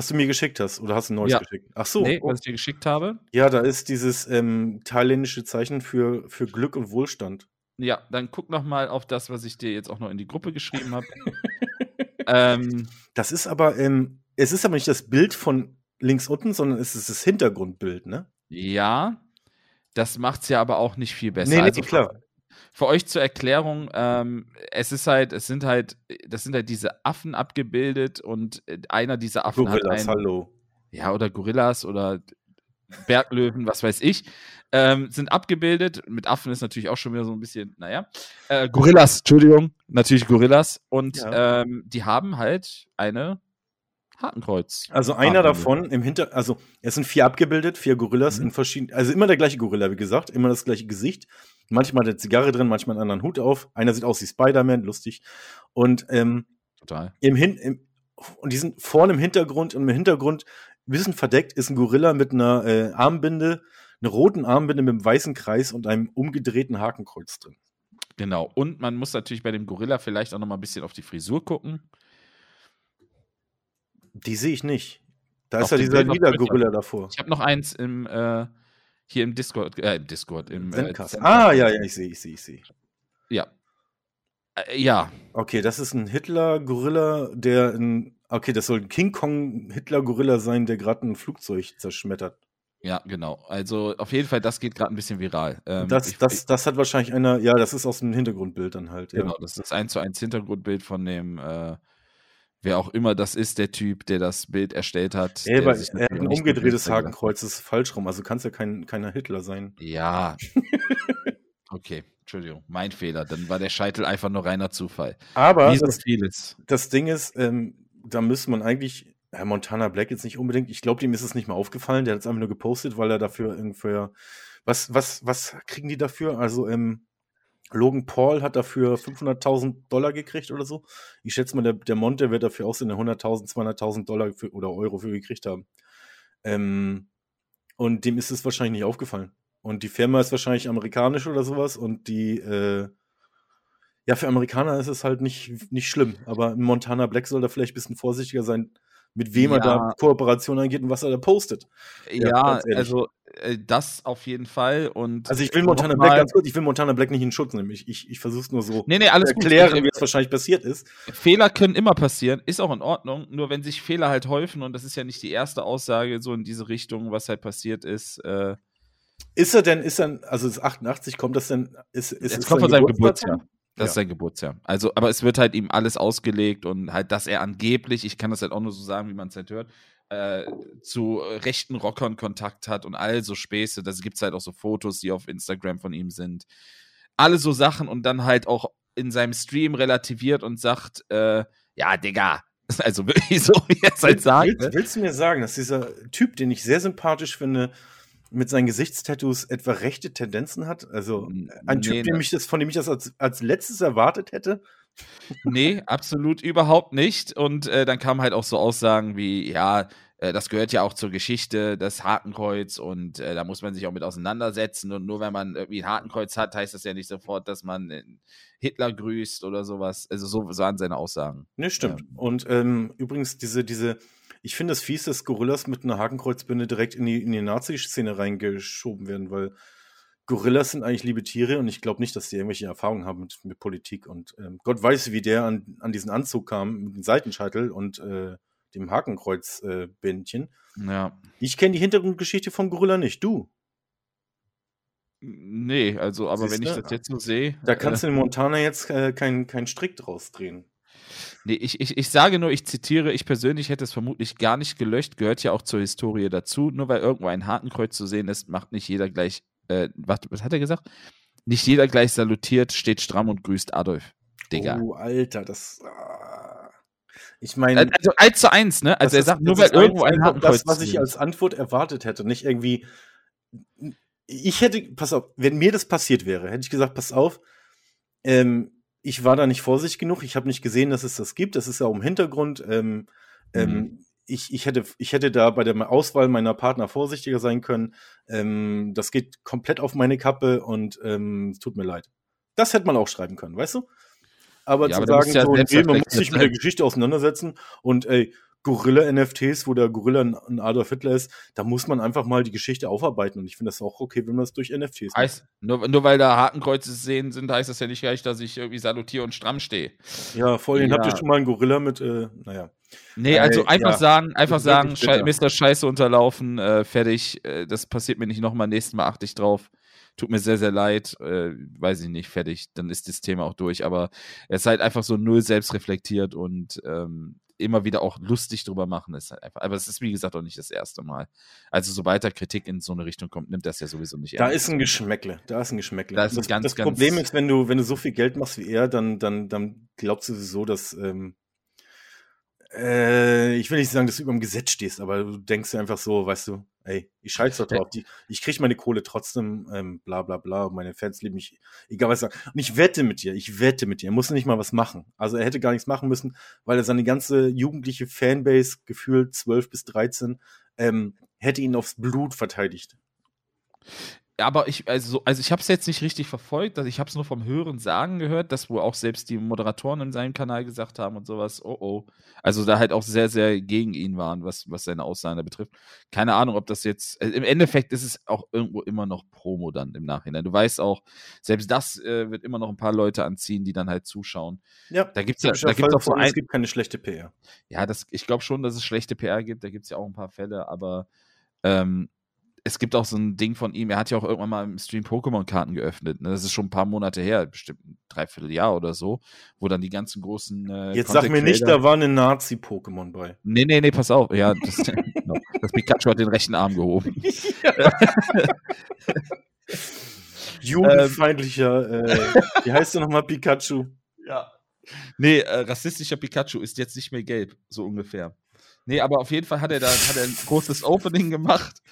Was du mir geschickt hast, oder hast du ein neues Ja. geschickt? Ach so, nee, oh. was ich dir geschickt habe. ja, da ist dieses ähm, thailändische Zeichen für, für Glück und Wohlstand. Ja, dann guck noch mal auf das, was ich dir jetzt auch noch in die Gruppe geschrieben habe. [LAUGHS] ähm, Das ist aber, ähm, es ist aber nicht das Bild von links unten, sondern es ist das Hintergrundbild, ne? ja, das macht's ja aber auch nicht viel besser. nee, nee, also klar. Für euch zur Erklärung, ähm, es ist halt, es sind halt, das sind halt diese Affen abgebildet und äh, einer dieser Affen Gorillas, hat ein, hallo. ja, oder Gorillas oder Berglöwen, was weiß ich, ähm, sind abgebildet. Mit Affen ist natürlich auch schon wieder so ein bisschen, naja. Äh, Gorillas, Entschuldigung, natürlich Gorillas. Und Ja. ähm, die haben halt eine Hakenkreuz. Also einer Haken. davon im Hinter, also es sind vier abgebildet, vier Gorillas Mhm. in verschiedenen, also immer der gleiche Gorilla, wie gesagt, immer das gleiche Gesicht. Manchmal hat er Zigarre drin, manchmal einen anderen Hut auf. Einer sieht aus wie Spider-Man, lustig. Und ähm, Total. im Hin im, und die sind vorne im Hintergrund und im Hintergrund ein bisschen verdeckt ist ein Gorilla mit einer äh, Armbinde, einer roten Armbinde mit einem weißen Kreis und einem umgedrehten Hakenkreuz drin. Genau. Und man muss natürlich bei dem Gorilla vielleicht auch noch mal ein bisschen auf die Frisur gucken. Die sehe ich nicht. Da Auf ist ja dieser Bild auf lila Twitter. Gorilla davor. Ich habe noch eins im äh, hier im Discord, äh, im Discord, im äh, Ah, ja, ja, ich sehe, ich sehe, ich sehe. Ja. Äh, ja, Okay, das ist ein Hitler-Gorilla, der ein. Okay, das soll ein King Kong-Hitler-Gorilla sein, der gerade ein Flugzeug zerschmettert. ja, genau. Also auf jeden Fall, das geht gerade ein bisschen viral. Ähm, das, ich- das, das hat wahrscheinlich einer. Ja, das ist aus dem Hintergrundbild dann halt. Genau, Ja. das ist das 1 zu 1 Hintergrundbild von dem, äh, wer auch immer das ist, der Typ, der das Bild erstellt hat. Ey, aber er hat ein umgedrehtes Hakenkreuz, das ist falsch rum. Also kannst ja kein, keiner Hitler sein. Ja. [LAUGHS] okay, Entschuldigung, mein Fehler. Dann war der Scheitel einfach nur reiner Zufall. Aber das, vieles. das Ding ist, ähm, da müsste man eigentlich. Herr Montana Black jetzt nicht unbedingt. Ich glaube, dem ist es nicht mal aufgefallen. Der hat es einfach nur gepostet, weil er dafür irgendwer. Was, was, was kriegen die dafür? Also, ähm, Logan Paul hat dafür 500.000 Dollar gekriegt oder so. Ich schätze mal, der, der Monte wird dafür auch so eine 100.000, 200.000 Dollar für, oder Euro für gekriegt haben. Ähm, und dem ist es wahrscheinlich nicht aufgefallen. Und die Firma ist wahrscheinlich amerikanisch oder sowas und die, äh, ja, für Amerikaner ist es halt nicht, nicht schlimm. Aber Montana Black soll da vielleicht ein bisschen vorsichtiger sein, mit wem er Ja. da Kooperation eingeht und was er da postet. Ja, ehrlich. also äh, das auf jeden Fall. Und Also ich will Montana Black ganz kurz, ich will Montana Black nicht in Schutz nehmen. Ich, ich, ich versuche es nur so Nee, nee, alles zu gut. erklären, Ich- wie es wahrscheinlich passiert ist. Fehler können immer passieren, ist auch in Ordnung. Nur wenn sich Fehler halt häufen, und das ist ja nicht die erste Aussage so in diese Richtung, was halt passiert ist. Äh, Ist er denn, ist er, also das 88, kommt das denn, ist, ist es ist kommt von seinem Geburtsdatum? Geburtsjahr. Das ist Ja. sein Geburtsjahr. Also, aber es wird halt ihm alles ausgelegt und halt, dass er angeblich, ich kann das halt auch nur so sagen, wie man es halt hört, äh, zu rechten Rockern Kontakt hat und all so Späße. Da gibt es halt auch so Fotos, die auf Instagram von ihm sind. Alle so Sachen und dann halt auch in seinem Stream relativiert und sagt, äh, ja, Digga. [LAUGHS] Also wirklich so, wie er es halt sagt. willst, ne? willst du mir sagen, dass dieser Typ, den ich sehr sympathisch finde, mit seinen Gesichtstattoos etwa rechte Tendenzen hat? Also ein Nee, Typ, dem ne. ich das, von dem ich das als, als letztes erwartet hätte? Nee, absolut überhaupt nicht. Und äh, dann kamen halt auch so Aussagen wie, ja, äh, das gehört ja auch zur Geschichte, das Hakenkreuz und äh, da muss man sich auch mit auseinandersetzen und nur wenn man irgendwie ein Hakenkreuz hat, heißt das ja nicht sofort, dass man äh, Hitler grüßt oder sowas. Also so waren seine Aussagen. Ne, stimmt. Ähm. Und ähm, übrigens diese, diese, ich finde es fies, dass Gorillas mit einer Hakenkreuzbinde direkt in die, in die Nazi-Szene reingeschoben werden, weil Gorillas sind eigentlich liebe Tiere und ich glaube nicht, dass die irgendwelche Erfahrungen haben mit, mit Politik. Und ähm, Gott weiß, wie der an, an diesen Anzug kam, mit dem Seitenscheitel und äh, dem Hakenkreuzbändchen. Äh, ja. Ich kenne die Hintergrundgeschichte von Gorilla nicht. Du? Nee, also, aber Siehste? wenn ich das jetzt so sehe. Da kannst äh, du in Montana jetzt äh, keinen kein Strick draus drehen. Nee, ich, ich, ich sage nur, ich zitiere, ich persönlich hätte es vermutlich gar nicht gelöscht, gehört ja auch zur Historie dazu. Nur weil irgendwo ein Hakenkreuz zu sehen ist, macht nicht jeder gleich äh, was, was hat er gesagt? Nicht jeder gleich salutiert, steht stramm und grüßt Adolf. Digga. Oh, Alter, das. Ah. Ich meine. Also 1 zu 1, ne? Also er sagt, nur weil irgendwo ein Hakenkreuz. Das, was ich als Antwort erwartet hätte, nicht irgendwie. Ich hätte, pass auf, wenn mir das passiert wäre, hätte ich gesagt, pass auf, ähm, ich war da nicht vorsichtig genug, ich habe nicht gesehen, dass es das gibt, das ist ja auch im Hintergrund. Ähm, ähm mhm. ähm, ich, ich, hätte, ich hätte da bei der Auswahl meiner Partner vorsichtiger sein können. Ähm, das geht komplett auf meine Kappe und ähm, es tut mir leid. Das hätte man auch schreiben können, weißt du? Aber ja, zu aber sagen, ja so, nee, man muss sich mit der Geschichte auseinandersetzen und ey, Gorilla-NFTs, wo der Gorilla ein Adolf Hitler ist, da muss man einfach mal die Geschichte aufarbeiten. Und ich finde das auch okay, wenn man das durch NFTs heißt. Nur, nur weil da Hakenkreuze sehen sind, heißt das ja nicht gleich, dass ich irgendwie salutiere und stramm stehe. Ja, vor allem ja. habt ihr schon mal einen Gorilla mit, äh, naja. Nee, also einfach ja, sagen, einfach sagen, Schei Mr. Scheiße unterlaufen, äh, fertig, äh, das passiert mir nicht nochmal, nächstes Mal achte ich drauf. Tut mir sehr, sehr leid, äh, weiß ich nicht, fertig, dann ist das Thema auch durch. Aber er ist halt einfach so null selbstreflektiert und ähm, immer wieder auch lustig drüber machen, ist halt einfach. Aber es ist, wie gesagt, auch nicht das erste Mal. Also, sobald da Kritik in so eine Richtung kommt, nimmt das ja sowieso nicht Da ernst. ist ein Geschmäckle. Da ist ein Geschmäckle. Da ist das, ganz, das ganz Problem ist, wenn du, wenn du so viel Geld machst wie er, dann, dann, dann glaubst du sowieso, dass, ähm, äh, ich will nicht sagen, dass du über dem Gesetz stehst, aber du denkst einfach so, weißt du, ey, ich scheiße doch drauf. Die, ich krieg meine Kohle trotzdem, ähm, bla bla bla. Meine Fans lieben mich, egal was ich sage. Und ich wette mit dir, ich wette mit dir, er muss nicht mal was machen. Also er hätte gar nichts machen müssen, weil er seine ganze jugendliche Fanbase, gefühlt 12 bis 13, ähm, hätte ihn aufs Blut verteidigt aber ich, also, also ich habe es jetzt nicht richtig verfolgt, also ich habe es nur vom Hören sagen gehört, dass wohl auch selbst die Moderatoren in seinem Kanal gesagt haben und sowas, oh oh. Also da halt auch sehr, sehr gegen ihn waren, was, was seine Aussagen betrifft. Keine Ahnung, ob das jetzt, also im Endeffekt ist es auch irgendwo immer noch Promo dann im Nachhinein. Du weißt auch, selbst das äh, wird immer noch ein paar Leute anziehen, die dann halt zuschauen. Ja, da gibt es ja, da gibt's auch so ein, es gibt keine schlechte PR. Ja, das, ich glaube schon, dass es schlechte PR gibt, da gibt es ja auch ein paar Fälle, aber ähm, es gibt auch so ein Ding von ihm, er hat ja auch irgendwann mal im Stream Pokémon-Karten geöffnet. Ne? Das ist schon ein paar Monate her, bestimmt ein Dreivierteljahr oder so, wo dann die ganzen großen. Äh, Jetzt sag mir nicht, da war eine Nazi-Pokémon bei. Nee, nee, nee, pass auf. Ja, das, [LAUGHS] das Pikachu hat den rechten Arm gehoben. [LAUGHS] [LAUGHS] Jugendfeindlicher, äh, wie heißt du nochmal Pikachu? Ja. Nee, äh, rassistischer Pikachu ist jetzt nicht mehr gelb, so ungefähr. Nee, aber auf jeden Fall hat er da hat er ein großes Opening gemacht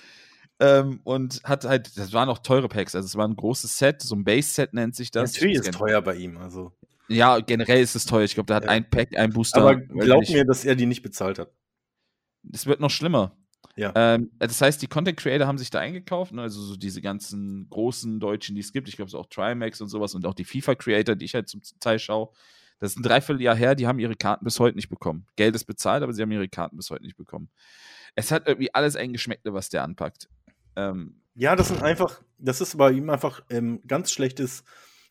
ähm, und hat halt, das waren auch teure Packs, also es war ein großes Set, so ein Base-Set nennt sich das. Natürlich ist teuer bei ihm, also. Ja, generell ist es teuer. Ich glaube, der hat ja. ein Pack, ein Booster. Aber glaub mir, dass er die nicht bezahlt hat. Es wird noch schlimmer. Ja. Ähm, das heißt, die Content Creator haben sich da eingekauft, ne? also so diese ganzen großen Deutschen, die es gibt. Ich glaube, es auch Trimax und sowas und auch die FIFA Creator, die ich halt zum Teil schaue. Das ist ein Dreivierteljahr her, die haben ihre Karten bis heute nicht bekommen. Geld ist bezahlt, aber sie haben ihre Karten bis heute nicht bekommen. Es hat irgendwie alles ein Geschmäckle, was der anpackt. Ähm, ja, das sind einfach, das ist bei ihm einfach ähm, ganz schlechtes,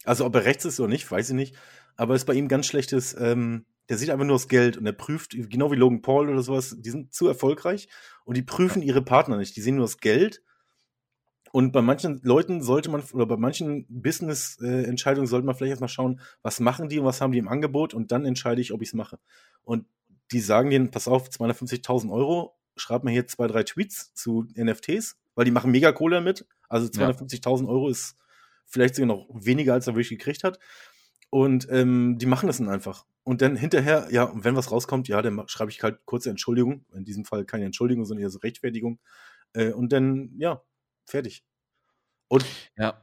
also ob er rechts ist oder nicht, weiß ich nicht, aber es ist bei ihm ganz schlechtes, ähm, der sieht einfach nur das Geld und er prüft, genau wie Logan Paul oder sowas, die sind zu erfolgreich und die prüfen ihre Partner nicht, die sehen nur das Geld. Und bei manchen Leuten sollte man, oder bei manchen Business-Entscheidungen sollte man vielleicht erstmal schauen, was machen die und was haben die im Angebot und dann entscheide ich, ob ich es mache. Und die sagen denen, pass auf, 250.000 Euro, schreib mir hier zwei, drei Tweets zu NFTs weil die machen mega Kohle damit. Also 250.000 ja. Euro ist vielleicht sogar noch weniger, als er wirklich gekriegt hat. Und ähm, die machen das dann einfach. Und dann hinterher, ja, wenn was rauskommt, ja, dann schreibe ich halt kurze Entschuldigung. In diesem Fall keine Entschuldigung, sondern eher so Rechtfertigung. Äh, und dann, ja, fertig. Und ja.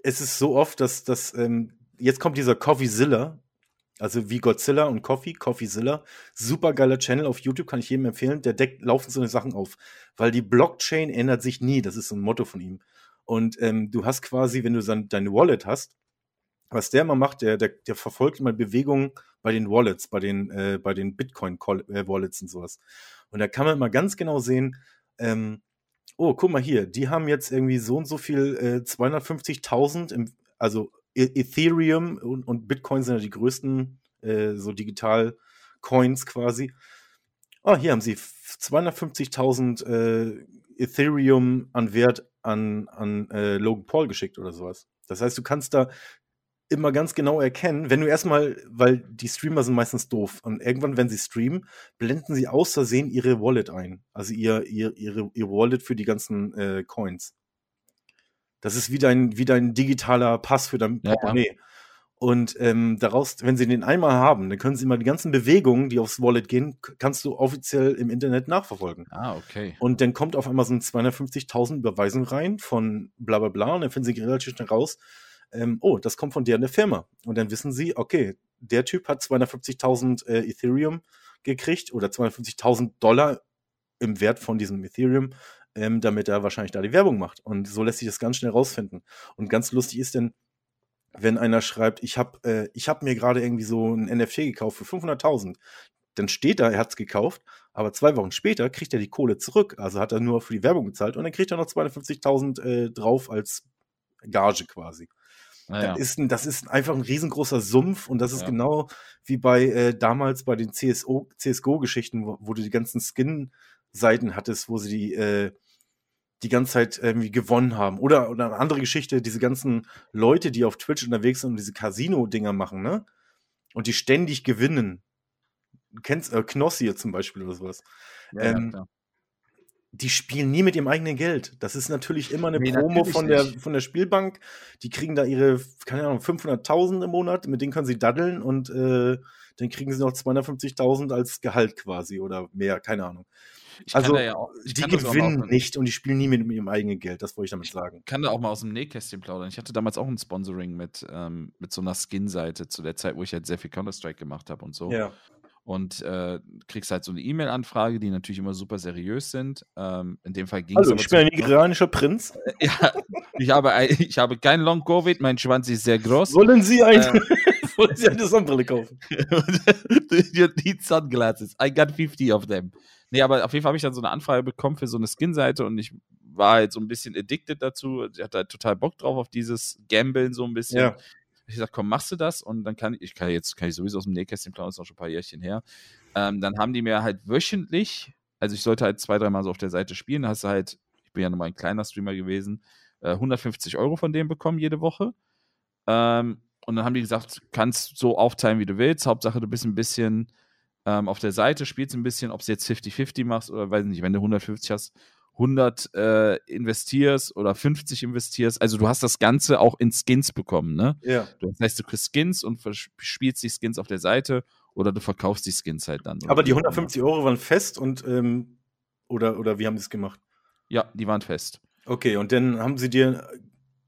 es ist so oft, dass, dass ähm, jetzt kommt dieser Coffeezilla. Also wie Godzilla und Coffee, Coffeezilla. Super geiler Channel auf YouTube, kann ich jedem empfehlen. Der deckt laufen so eine Sachen auf. Weil die Blockchain ändert sich nie. Das ist so ein Motto von ihm. Und ähm, du hast quasi, wenn du dann deine Wallet hast, was der immer macht, der, der, der verfolgt immer Bewegungen bei den Wallets, bei den, äh, den Bitcoin-Wallets und sowas. Und da kann man immer ganz genau sehen, ähm, oh, guck mal hier, die haben jetzt irgendwie so und so viel, äh, 250.000, also Ethereum und, und, Bitcoin sind ja die größten, äh, so digital Coins quasi. Oh, hier haben sie 250.000 äh, Ethereum an Wert an, an äh, Logan Paul geschickt oder sowas. Das heißt, du kannst da immer ganz genau erkennen, wenn du erstmal, weil die Streamer sind meistens doof und irgendwann, wenn sie streamen, blenden sie aus Versehen ihre Wallet ein. Also ihr, ihr, ihre, ihr Wallet für die ganzen äh, Coins. Das ist wie dein, wie dein digitaler Pass für dein Portemonnaie. Ja, ja. Und ähm, daraus, wenn sie den einmal haben, dann können sie mal die ganzen Bewegungen, die aufs Wallet gehen, kannst du offiziell im Internet nachverfolgen. Ah, okay. Und dann kommt auf einmal so ein 250.000 Überweisung rein von bla bla bla und dann finden sie relativ schnell raus, ähm, oh, das kommt von der in der Firma. Und dann wissen sie, okay, der Typ hat 250.000 äh, Ethereum gekriegt oder 250.000 Dollar im Wert von diesem Ethereum, ähm, damit er wahrscheinlich da die Werbung macht. Und so lässt sich das ganz schnell rausfinden. Und ganz lustig ist denn, wenn einer schreibt, ich habe äh, ich hab mir gerade irgendwie so ein NFT gekauft für 500.000, dann steht da, er hat es gekauft, aber zwei Wochen später kriegt er die Kohle zurück. Also hat er nur für die Werbung bezahlt und dann kriegt er noch 250.000 äh, drauf als Gage quasi. Naja. Das, ist ein, das ist einfach ein riesengroßer Sumpf und das ist ja. genau wie bei äh, damals bei den CSO, CSGO-Geschichten, wo, wo, du die ganzen Skin-Seiten hattest, wo sie die, äh, die ganze Zeit irgendwie gewonnen haben. Oder, oder eine andere Geschichte, diese ganzen Leute, die auf Twitch unterwegs sind und diese Casino-Dinger machen, ne? Und die ständig gewinnen. Du kennst äh, Knossi zum Beispiel oder sowas. Ja, ähm, ja, die spielen nie mit ihrem eigenen Geld. Das ist natürlich immer eine nee, Promo von der, von der Spielbank. Die kriegen da ihre, keine Ahnung, 500.000 im Monat, mit denen können sie daddeln und äh, dann kriegen sie noch 250.000 als Gehalt quasi oder mehr, keine Ahnung. Ich also, ja auch, die gewinnen nicht und die spielen nie mit ihrem eigenen Geld, das wollte ich damit sagen. Ich kann da auch mal aus dem Nähkästchen plaudern. Ich hatte damals auch ein Sponsoring mit, ähm, mit so einer Skin-Seite zu der Zeit, wo ich halt sehr viel Counter-Strike gemacht habe und so. Ja und äh, kriegst halt so eine E-Mail-Anfrage, die natürlich immer super seriös sind. Ähm, in dem Fall ging es. Also, ich bin ein nigerianischer Prinz. [LAUGHS] ja, ich habe, ich habe kein Long-Covid, mein Schwanz ist sehr groß. Wollen Sie, ein, äh, wollen Sie eine Sonnenbrille kaufen? [LAUGHS] you need sunglasses. I got 50 of them. Nee, aber auf jeden Fall habe ich dann so eine Anfrage bekommen für so eine Skin-Seite und ich war halt so ein bisschen addicted dazu. Ich hatte halt total Bock drauf auf dieses Gambeln so ein bisschen. Ja ich gesagt, komm, machst du das? Und dann kann ich, ich kann jetzt, kann ich sowieso aus dem Nähkästchen plaudern, ist auch schon ein paar Jährchen her. Ähm, dann haben die mir halt wöchentlich, also ich sollte halt zwei, dreimal so auf der Seite spielen, hast du halt, ich bin ja nochmal ein kleiner Streamer gewesen, äh, 150 Euro von dem bekommen jede Woche. Ähm, und dann haben die gesagt, kannst so aufteilen, wie du willst. Hauptsache, du bist ein bisschen ähm, auf der Seite, spielst ein bisschen, ob du jetzt 50-50 machst oder weiß nicht, wenn du 150 hast, 100 äh, investierst oder 50 investierst. Also du hast das Ganze auch in Skins bekommen, ne? Ja. Das heißt, du kriegst Skins und spielst die Skins auf der Seite oder du verkaufst die Skins halt dann. Aber die 150 Euro waren fest und ähm, oder, oder wie haben sie es gemacht? Ja, die waren fest. Okay, und dann haben sie dir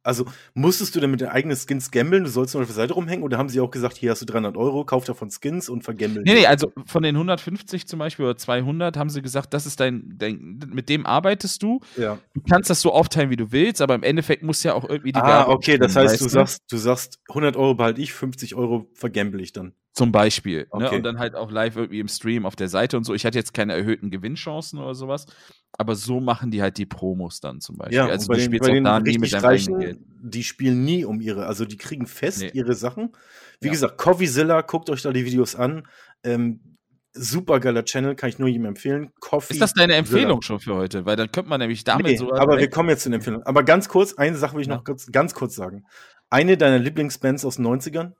also musstest du denn mit den eigenen Skins gambeln? Du sollst nur auf der Seite rumhängen? Oder haben sie auch gesagt, hier hast du 300 Euro, kauf davon Skins und vergammeln? Nee, nee, also von den 150 zum Beispiel oder 200 haben sie gesagt, das ist dein, dein mit dem arbeitest du. Ja. Du kannst das so aufteilen, wie du willst, aber im Endeffekt muss ja auch irgendwie die ah, Werbung okay, das heißt, du sagst, du sagst, 100 Euro behalte ich, 50 Euro vergamble ich dann. Zum Beispiel. Ne? Okay. Ne? Und dann halt auch live irgendwie im Stream auf der Seite und so. Ich hatte jetzt keine erhöhten Gewinnchancen oder sowas, aber so machen die halt die Promos dann zum Beispiel. Ja, also du den, spielst auch da nie mit deinem Geld. Die spielen nie um ihre, also die kriegen fest nee. ihre Sachen. Wie ja. gesagt, Coffeezilla, guckt euch da die Videos an. Ähm, super geiler Channel, kann ich nur jedem empfehlen. Coffee. Ist das deine Empfehlung schon für heute? Weil dann könnte man nämlich damit nee, so. Aber wir kommen jetzt zu den Empfehlungen. Aber ganz kurz, eine Sache will ich ja. noch kurz, ganz kurz sagen. Eine deiner Lieblingsbands aus den 90ern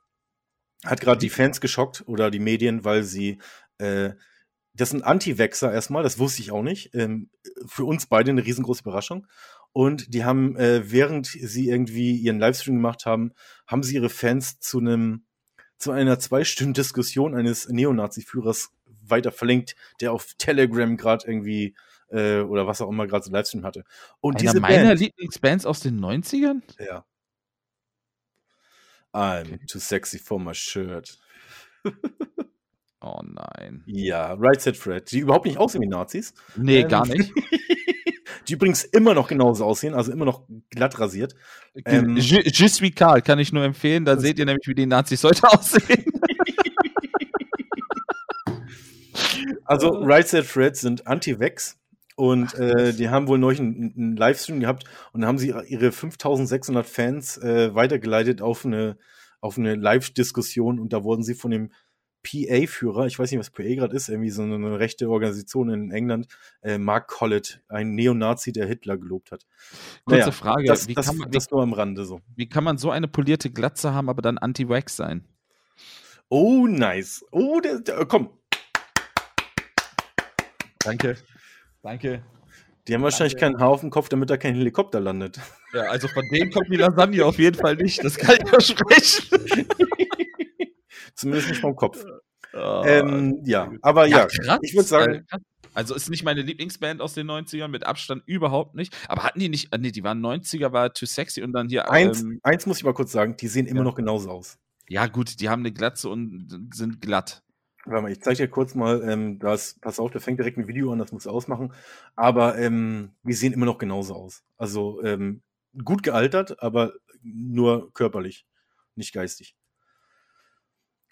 hat gerade die Fans geschockt oder die Medien, weil sie äh, das sind Anti-Wexer erstmal, das wusste ich auch nicht. Ähm, für uns beide eine riesengroße Überraschung. Und die haben, äh, während sie irgendwie ihren Livestream gemacht haben, haben sie ihre Fans zu einem, zu einer zwei Stunden Diskussion eines Neonazi-Führers weiter verlinkt, der auf Telegram gerade irgendwie äh, oder was auch immer gerade so Livestream hatte. Und Einer diese meiner Band, Lieblingsbands aus den 90ern? Ja. I'm too sexy for my shirt. [LAUGHS] Oh nein. Ja, Right Set Fred, die überhaupt nicht aussehen wie Nazis. Nee, Ähm, gar nicht. [LAUGHS] Die übrigens immer noch genauso aussehen, also immer noch glatt rasiert. Ähm, Je, Je suis Karl kann ich nur empfehlen. Da seht ihr nämlich, wie die Nazis heute [LAUGHS] aussehen. Also Right Set Fred sind Anti-Vex und äh, die haben wohl neulich einen, einen Livestream gehabt und dann haben sie ihre 5600 Fans äh, weitergeleitet auf eine, auf eine Live-Diskussion und da wurden sie von dem PA-Führer, ich weiß nicht, was PA gerade ist, irgendwie so eine, rechte Organisation in England, äh, Mark Collett, ein Neonazi, der Hitler gelobt hat. Kurze Naja, Frage. Das, wie, das, kann man, das nur am Rande so. wie kann man so eine polierte Glatze haben, aber dann Anti-Wax sein? Oh, nice. Oh, der, der, komm. Danke. Danke. Die haben wahrscheinlich Danke. keinen Haar auf dem Kopf, damit da kein Helikopter landet. Ja, also von denen kommt die Lasagne auf jeden Fall nicht. Das kann ich versprechen. [LAUGHS] Zumindest nicht vom Kopf. Oh, [LAUGHS] ähm, ja, aber ja, krass. ich würde sagen, Äh. Also ist nicht meine Lieblingsband aus den 90ern, mit Abstand überhaupt nicht. Aber hatten die nicht, äh, nee, die waren 90er, war Too Sexy und dann hier. eins, Ähm, eins muss ich mal kurz sagen, die sehen immer ja. noch genauso aus. ja, gut, die haben eine Glatze und sind glatt. Warte mal, ich zeige dir kurz mal, ähm, das, pass auf, da fängt direkt ein Video an, das muss ausmachen. Aber ähm, die sehen immer noch genauso aus. Also ähm, gut gealtert, aber nur körperlich, nicht geistig.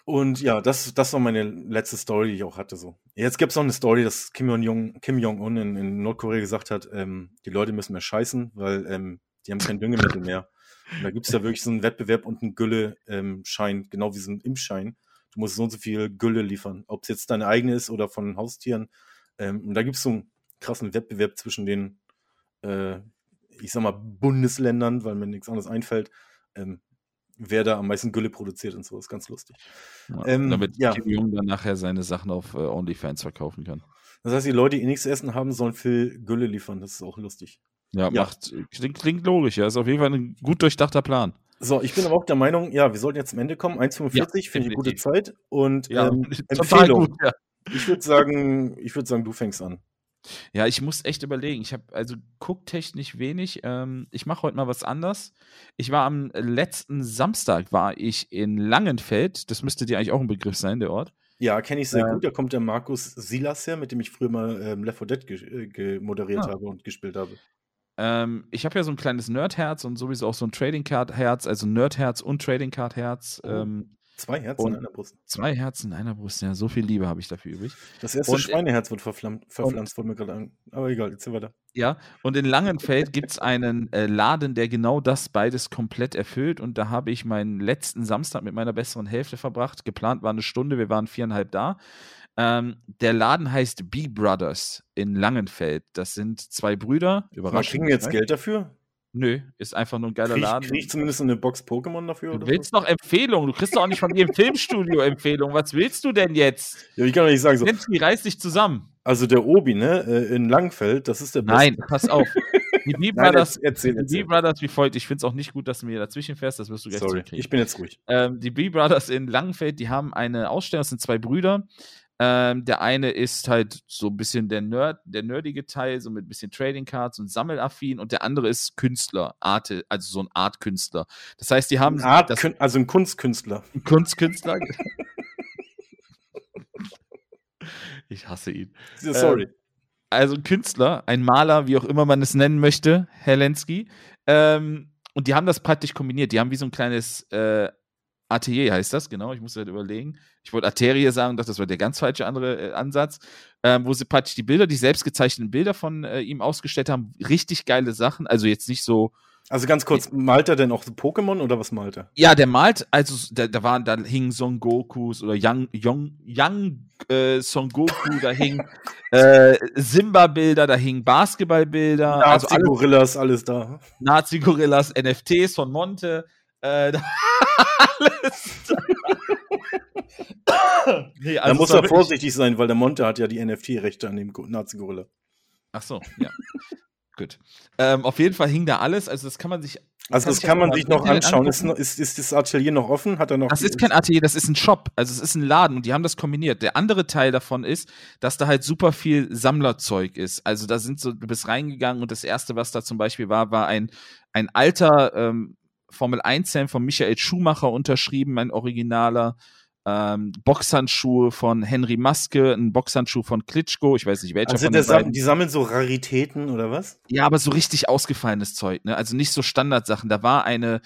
Und ja, das, das war meine letzte Story, die ich auch hatte. So. Jetzt gibt es noch eine Story, dass Kim Jong-un Kim Jong in, in Nordkorea gesagt hat, ähm, die Leute müssen mehr scheißen, weil ähm, die haben kein Düngemittel mehr. Und da gibt es ja wirklich so einen Wettbewerb und einen Gülle-Schein, genau wie so einen Impfschein. Du musst so und so viel Gülle liefern, ob es jetzt deine eigene ist oder von Haustieren. Ähm, und da gibt es so einen krassen Wettbewerb zwischen den, äh, ich sag mal, Bundesländern, weil mir nichts anderes einfällt, ähm, wer da am meisten Gülle produziert und so. ist ganz lustig. Ja, Ähm, damit ja. Kim Jong dann nachher seine Sachen auf äh, OnlyFans verkaufen kann. Das heißt, die Leute, die eh nichts zu essen haben, sollen viel Gülle liefern. Das ist auch lustig. Ja, Ja. macht, klingt, klingt logisch, ja. Ist auf jeden Fall ein gut durchdachter Plan. So, ich bin aber auch der Meinung, ja, wir sollten jetzt zum Ende kommen. 1,45 Ja, finde ich eine gute. Zeit. Und Ja, ähm, [LAUGHS] Empfehlung. gut, ja. Ich würde sagen, ich würde sagen, du fängst an. Ja, ich muss echt überlegen. Ich habe also gucktechnisch wenig. Ähm, ich mache heute mal was anders. Ich war am letzten Samstag war ich in Langenfeld. Das müsste dir eigentlich auch ein Begriff sein, der Ort. Ja, kenne ich sehr Ja. gut. Da kommt der Markus Silas her, mit dem ich früher mal ähm, Left 4 Dead ge äh, ge moderiert Ah. habe und gespielt habe. Ähm, ich habe ja so ein kleines Nerdherz und sowieso auch so ein Trading Card Herz, also Nerdherz und Trading Card Herz. Oh. Ähm, Zwei Herzen in einer Brust. zwei Herzen in einer Brust. Ja, so viel Liebe habe ich dafür übrig. Das erste Und- Schweineherz wird verflammt, verpflanzt, wurde mir gerade an. Aber egal, jetzt weiter. Ja, und in Langenfeld gibt es einen äh, Laden, der genau das beides komplett erfüllt. Und da habe ich meinen letzten Samstag mit meiner besseren Hälfte verbracht. Geplant war eine Stunde, wir waren viereinhalb da. Ähm, der Laden heißt B Brothers in Langenfeld. Das sind zwei Brüder. Überraschend. kriegen wir jetzt? Geld dafür? Nö, ist einfach nur ein geiler Krieg, ich- Laden. krieg ich zumindest eine Box Pokémon dafür? Du willst doch Empfehlungen. Du kriegst doch auch nicht von im [LAUGHS] Filmstudio Empfehlungen. Was willst du denn jetzt? Ja, ich kann doch nicht sagen so. Mensch, reiß dich zusammen. Also der Obi, ne, äh, in Langfeld, das ist der Nein, pass auf. Die [LAUGHS] B Brothers, erzähl, die erzähl. B Brothers wie folgt. Ich finde es auch nicht gut, dass du mir dazwischen fährst. Das wirst du gleich Sorry, ich bin jetzt ruhig. Ähm, die B Brothers in Langenfeld, die haben eine Ausstellung, das sind zwei Brüder. Ähm, der eine ist halt so ein bisschen der Nerd, der nerdige Teil, so mit ein bisschen Trading Cards und Sammelaffin und der andere ist Künstler, Arte, also so ein Artkünstler. Das heißt, die haben Ein Art, das also ein Kunstkünstler. [LAUGHS] ein Kunstkünstler. [LAUGHS] ich hasse ihn. Sorry. also ein Künstler, ein Maler, wie auch immer man es nennen möchte, Herr Lenski. Ähm, und die haben das praktisch kombiniert. Die haben wie so ein kleines äh, Atelier, heißt das, genau. Ich muss halt überlegen. Ich wollte Arterie sagen, doch, das war der ganz falsche andere äh, Ansatz. Ähm, wo sie praktisch die Bilder, die selbst gezeichneten Bilder von äh, ihm ausgestellt haben. Richtig geile Sachen. Also jetzt nicht so. Also ganz kurz, malt er denn auch so Pokémon oder was malt er? Ja, der malt, also da, da waren, da hingen Son Gokus oder Young, Young, Young äh, Son Goku, da hingen [LAUGHS] äh, Simba-Bilder, da hingen Basketball-Bilder, also alles Nazi-Gorillas, alles da. Nazi-Gorillas, NFTs von Monte, äh, da- [LAUGHS] alles. nee, da also muss es war er vorsichtig sein, weil der Monte hat ja die NFT-Rechte an dem Go- Nazi-Gorilla. Ach so, ja. Gut. Ähm, auf jeden Fall hing da alles, also das kann man sich. Also das kann einfach man sich noch anschauen. Ist, ist, ist das Atelier noch offen? Hat er noch? Das ist kein Atelier, das ist ein Shop. Also es ist ein Laden und die haben das kombiniert. Der andere Teil davon ist, dass da halt super viel Sammlerzeug ist. Also da sind so, du bist reingegangen und das erste, was da zum Beispiel war, war ein, ein alter ähm, Formel 1 Helm von Michael Schumacher unterschrieben, ein originaler. ähm, Boxhandschuhe von Henry Maske, ein Boxhandschuh von Klitschko, ich weiß nicht welcher Also von den Sam die sammeln so Raritäten oder was? Ja, aber so richtig ausgefallenes Zeug, ne? Also nicht so Standardsachen. Da war eine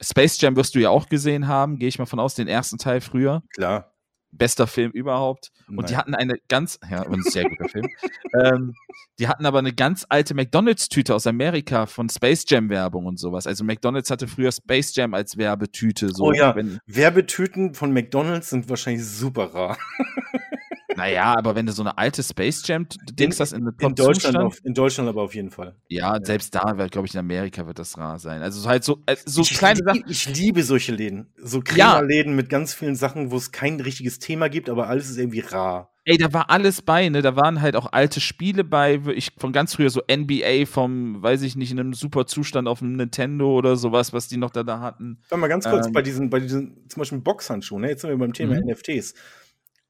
Space Jam wirst du ja auch gesehen haben, gehe ich mal von aus, den ersten Teil früher. Klar. Bester Film überhaupt. Und die Nein. hatten eine ganz, ja, und ein sehr guter Film. [LAUGHS] Ähm, die hatten aber eine ganz alte McDonalds-Tüte aus Amerika von Space Jam-Werbung und sowas. Also McDonalds hatte früher Space Jam als Werbetüte. So, Oh ja. Werbetüten von McDonalds sind wahrscheinlich super rar. [LAUGHS] naja, aber wenn du so eine alte Space Jam-Dings hast in einem In Deutschland, auf, in Deutschland aber auf jeden Fall. ja, selbst da, glaube ich, in Amerika wird das rar sein. Also so halt so, äh, so ich, kleine lieb- Sachen. ich liebe solche Läden. So Ja. Läden mit ganz vielen Sachen, wo es kein richtiges Thema gibt, aber alles ist irgendwie rar. Ey, da war alles bei, ne? Da waren halt auch alte Spiele bei, wirklich von ganz früher so NBA vom, weiß ich nicht, in einem super Zustand auf dem Nintendo oder sowas, was die noch da, da hatten. Warte mal ganz kurz, Ähm. bei diesen, bei diesen, zum Beispiel Boxhandschuhen, ne? jetzt sind wir beim Thema Mhm. NFTs.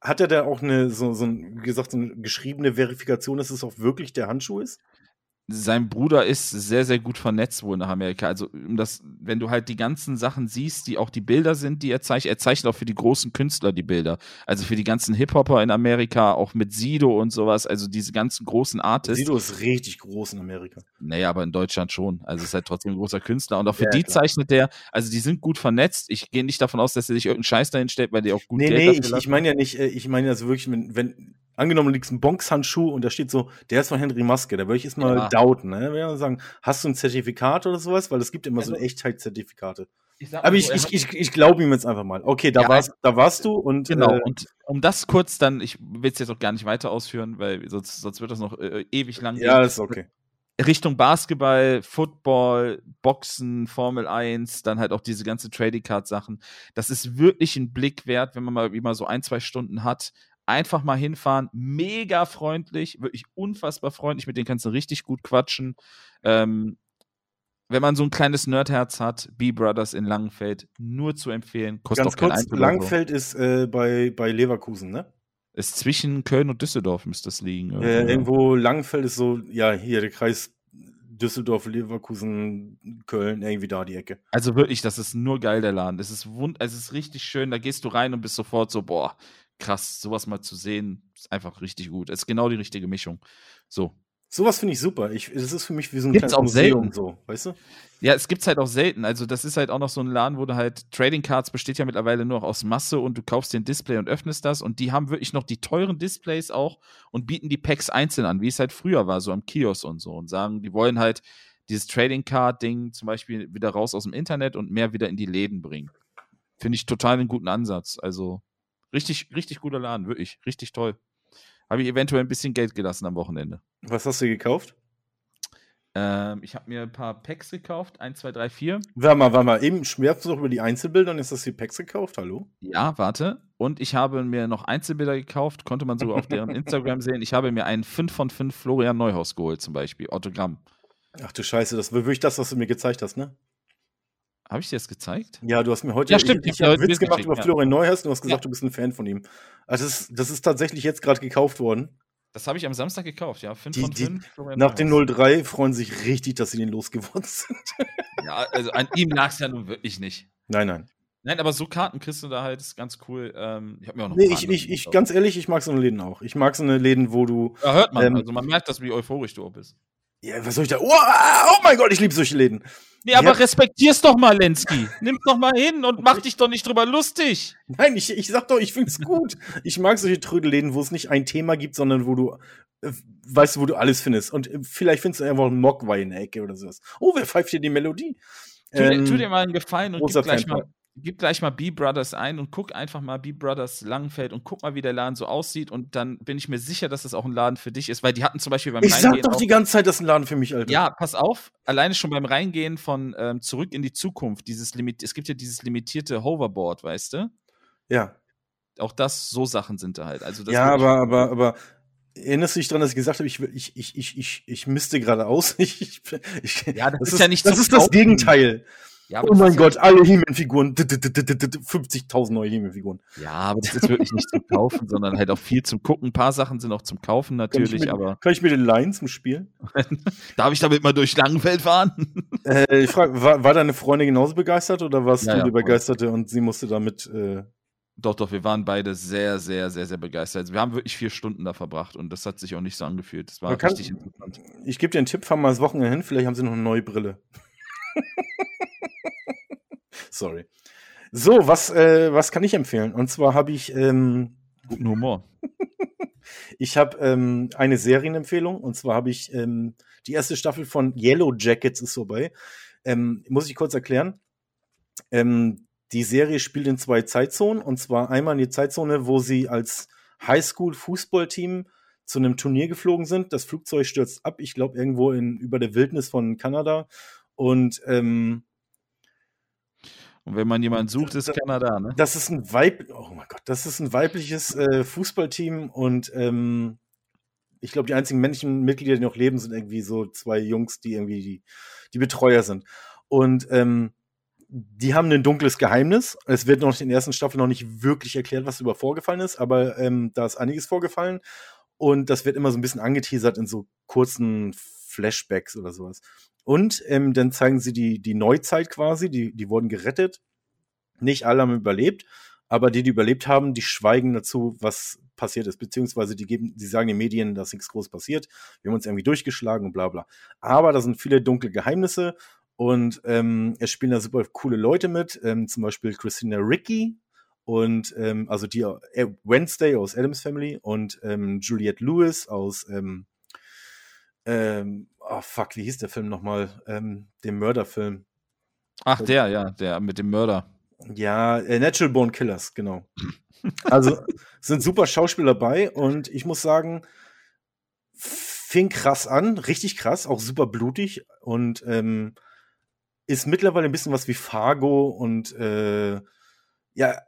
Hat er da auch eine, so, so wie gesagt, so eine geschriebene Verifikation, dass es auch wirklich der Handschuh ist? Sein Bruder ist sehr, sehr gut vernetzt wohl nach Amerika. Also, um das, wenn du halt die ganzen Sachen siehst, die auch die Bilder sind, die er zeichnet, er zeichnet auch für die großen Künstler die Bilder. Also für die ganzen Hip-Hopper in Amerika, auch mit Sido und sowas, also diese ganzen großen Artists. Sido ist richtig groß in Amerika. Naja, aber in Deutschland schon. Also ist halt trotzdem ein großer Künstler. Und auch für Ja, die klar. zeichnet der, also die sind gut vernetzt. Ich gehe nicht davon aus, dass er sich irgendeinen Scheiß dahin stellt, weil die auch gut Nee, Geld nee, ich, ich meine ja nicht, äh, ich meine also wirklich, wenn, wenn angenommen, du liegst ein Bonks-Handschuh und da steht so, der ist von Henry Maske, da würde ich erstmal Ja. doubten, ne? Würde sagen, hast du ein Zertifikat oder sowas? Weil es gibt immer so Also- Echtheitszertifikate. Ich sag mal Aber so, ich, er ich, ich, ich glaube ihm jetzt einfach mal. Okay, da, Ja, warst, da warst du und Genau, äh, und um das kurz dann, ich will es jetzt auch gar nicht weiter ausführen, weil sonst, sonst wird das noch äh, ewig lang ja, das ist okay. Richtung Basketball, Football, Boxen, Formel 1, dann halt auch diese ganze Trading Card Sachen. Das ist wirklich ein Blick wert, wenn man mal wie mal so ein, zwei Stunden hat. Einfach mal hinfahren, mega freundlich, wirklich unfassbar freundlich, mit denen kannst du richtig gut quatschen. Ähm, wenn man so ein kleines Nerdherz hat, B-Brothers in Langenfeld, nur zu empfehlen. Kostet Ganz auch kein kurz. Langfeld ist äh, bei, bei Leverkusen, ne? Ist zwischen Köln und Düsseldorf müsste das liegen. Äh, irgendwo. irgendwo Langfeld ist so, ja, hier der Kreis Düsseldorf, Leverkusen, Köln, irgendwie da die Ecke. Also wirklich, das ist nur geil, der Laden. Es ist wund, es ist richtig schön. Da gehst du rein und bist sofort so, boah, krass, sowas mal zu sehen, ist einfach richtig gut. Es ist genau die richtige Mischung. So. Sowas finde ich super. Ich, das ist für mich wie so ein Gibt's kleines auch selten. so, weißt du? Ja, es gibt's halt auch selten. Also, das ist halt auch noch so ein Laden, wo du halt Trading Cards besteht ja mittlerweile nur noch aus Masse und du kaufst den Display und öffnest das und die haben wirklich noch die teuren Displays auch und bieten die Packs einzeln an, wie es halt früher war, so am Kiosk und so und sagen, die wollen halt dieses Trading Card Ding zum Beispiel wieder raus aus dem Internet und mehr wieder in die Läden bringen. Finde ich total einen guten Ansatz. Also, richtig, richtig guter Laden, wirklich, richtig toll. Habe ich eventuell ein bisschen Geld gelassen am Wochenende. Was hast du gekauft? Ähm, ich habe mir ein paar Packs gekauft, 1, 2, 3, 4. Warte mal, warte mal. Eben schmerzt du doch über die Einzelbilder und hast du die Packs gekauft, hallo? Ja, warte. Und ich habe mir noch Einzelbilder gekauft, konnte man sogar auf deren [LAUGHS] Instagram sehen. Ich habe mir einen 5 von 5 Florian Neuhaus geholt, zum Beispiel. Autogramm. Ach du Scheiße, das war wirklich das, was du mir gezeigt hast, ne? Habe ich dir das gezeigt? Ja, du hast mir heute Ja, stimmt, ich, ich ich hab habe Witz gemacht über. Florian Neuhaus und du hast gesagt, Ja. du bist ein Fan von ihm. Also das, ist- das ist tatsächlich jetzt gerade gekauft worden. Das habe ich am Samstag gekauft, ja. 5 Die- von die- 5. Florian Nach dem Neuhaus. 03 freuen sich richtig, dass sie den losgeworden sind. [LAUGHS] Ja, also an ihm lag es ja nun wirklich nicht. nein, nein. Nein, aber so Karten kriegst du da halt, ist ganz cool. Ähm, ich habe mir auch noch Nee, ich, ich, ich, ganz ehrlich, ich mag so eine Läden auch. Ich mag so eine Läden, wo du. Ja, hört man. ähm, also man merkt, dass wie euphorisch du bist. Ja, was soll ich da? Oh, oh mein Gott, ich liebe solche Läden. Nee, aber Ja. respektier's doch mal, Lenski. Nimm's doch mal hin und mach dich doch nicht drüber lustig. Nein, ich, ich sag doch, ich find's gut. Ich mag solche Trödelläden, wo es nicht ein Thema gibt, sondern wo du, äh, weißt wo du alles findest. Und äh, vielleicht findest du einfach einen Mogwai in der Ecke oder sowas. Oh, wer pfeift hier die Melodie? Tu, dir- Ähm, tu dir mal einen Gefallen und gib gleich, mal. Gib gleich mal B-Brothers ein und guck einfach mal B-Brothers Langenfeld und guck mal, wie der Laden so aussieht. Und dann bin ich mir sicher, dass das auch ein Laden für dich ist, weil die hatten zum Beispiel beim ich sag Reingehen. doch auch, die ganze Zeit, das ist ein Laden für mich, Alter. ja, pass auf, alleine schon beim Reingehen von ähm, Zurück in die Zukunft, dieses Limit, es gibt ja dieses limitierte Hoverboard, weißt du? Ja, Auch das, so Sachen sind da halt. Also das ja aber, aber, aber. Erinnerst du dich daran, dass ich gesagt habe, ich, ich, ich, ich, ich, ich misste geradeaus? Ich, [LAUGHS] ich, ich, Ja, das das ist ja nicht Das ist das. Gegenteil. Ja, Oh mein Gott, alle He-Man-Figuren. 50.000 neue He-Man-Figuren. Ja, aber das ist wirklich nicht zum Kaufen, sondern halt auch viel zum Gucken. Ein paar Sachen sind auch zum Kaufen Kann ich, natürlich, mit, aber kann ich mir den Leihen zum Spielen? [LAUGHS] darf ich damit mal durch Langenfeld fahren? [LAUGHS] Äh, ich frage, war, war deine Freundin genauso begeistert oder warst Ja, du ja, die. Begeisterte und sie musste damit. Äh, Doch, doch, wir waren beide sehr, sehr, sehr, sehr begeistert. Wir haben wirklich vier Stunden da verbracht und das hat sich auch nicht so angefühlt. Das war kann- richtig interessant. Ich gebe dir einen Tipp, fahr mal das Wochenende hin, vielleicht haben sie noch eine neue Brille. [LAUGHS] [LAUGHS] Sorry. So, was, äh, was kann ich empfehlen? Und zwar habe ich, ähm, Guten Humor. [LAUGHS] ich habe ähm, eine Serienempfehlung. Und zwar habe ich ähm, die erste Staffel von Yellow Jackets ist vorbei. Ähm, muss ich kurz erklären. Ähm, die Serie spielt in zwei Zeitzonen. Und zwar einmal in die Zeitzone, wo sie als Highschool-Fußballteam zu einem Turnier geflogen sind. Das Flugzeug stürzt ab, ich glaube, irgendwo in, über der Wildnis von Kanada. Und ähm, Und wenn man jemanden sucht, ist Kanada, ne? das ist ein Weib, oh mein Gott, das ist ein weibliches äh, Fußballteam und ähm, ich glaube, die einzigen männlichen Mitglieder, die noch leben, sind irgendwie so zwei Jungs, die irgendwie die, die Betreuer sind. Und ähm, die haben ein dunkles Geheimnis. Es wird noch in der ersten Staffel noch nicht wirklich erklärt, was über vorgefallen ist, aber ähm, da ist einiges vorgefallen. Und das wird immer so ein bisschen angeteasert in so kurzen Flashbacks oder sowas. Und ähm, dann zeigen sie die, die Neuzeit quasi, die, die wurden gerettet. Nicht alle haben überlebt, aber die, die überlebt haben, die schweigen dazu, was passiert ist. Beziehungsweise die geben, die sagen den Medien, dass nichts groß passiert. Wir haben uns irgendwie durchgeschlagen und bla bla. Aber da sind viele dunkle Geheimnisse und ähm, es spielen da super coole Leute mit, ähm, zum Beispiel Christina Ricci und ähm, also die äh, Wednesday aus Adams Family und ähm, Juliette Lewis aus ähm, ähm, oh fuck, wie hieß der Film nochmal? Ähm, dem Mörderfilm. Ach, der, ja, der mit dem Mörder. Ja, äh, Natural Born Killers, genau. [LAUGHS] Also sind super Schauspieler dabei und ich muss sagen, fing krass an, richtig krass, auch super blutig und ähm, ist mittlerweile ein bisschen was wie Fargo und äh, ja,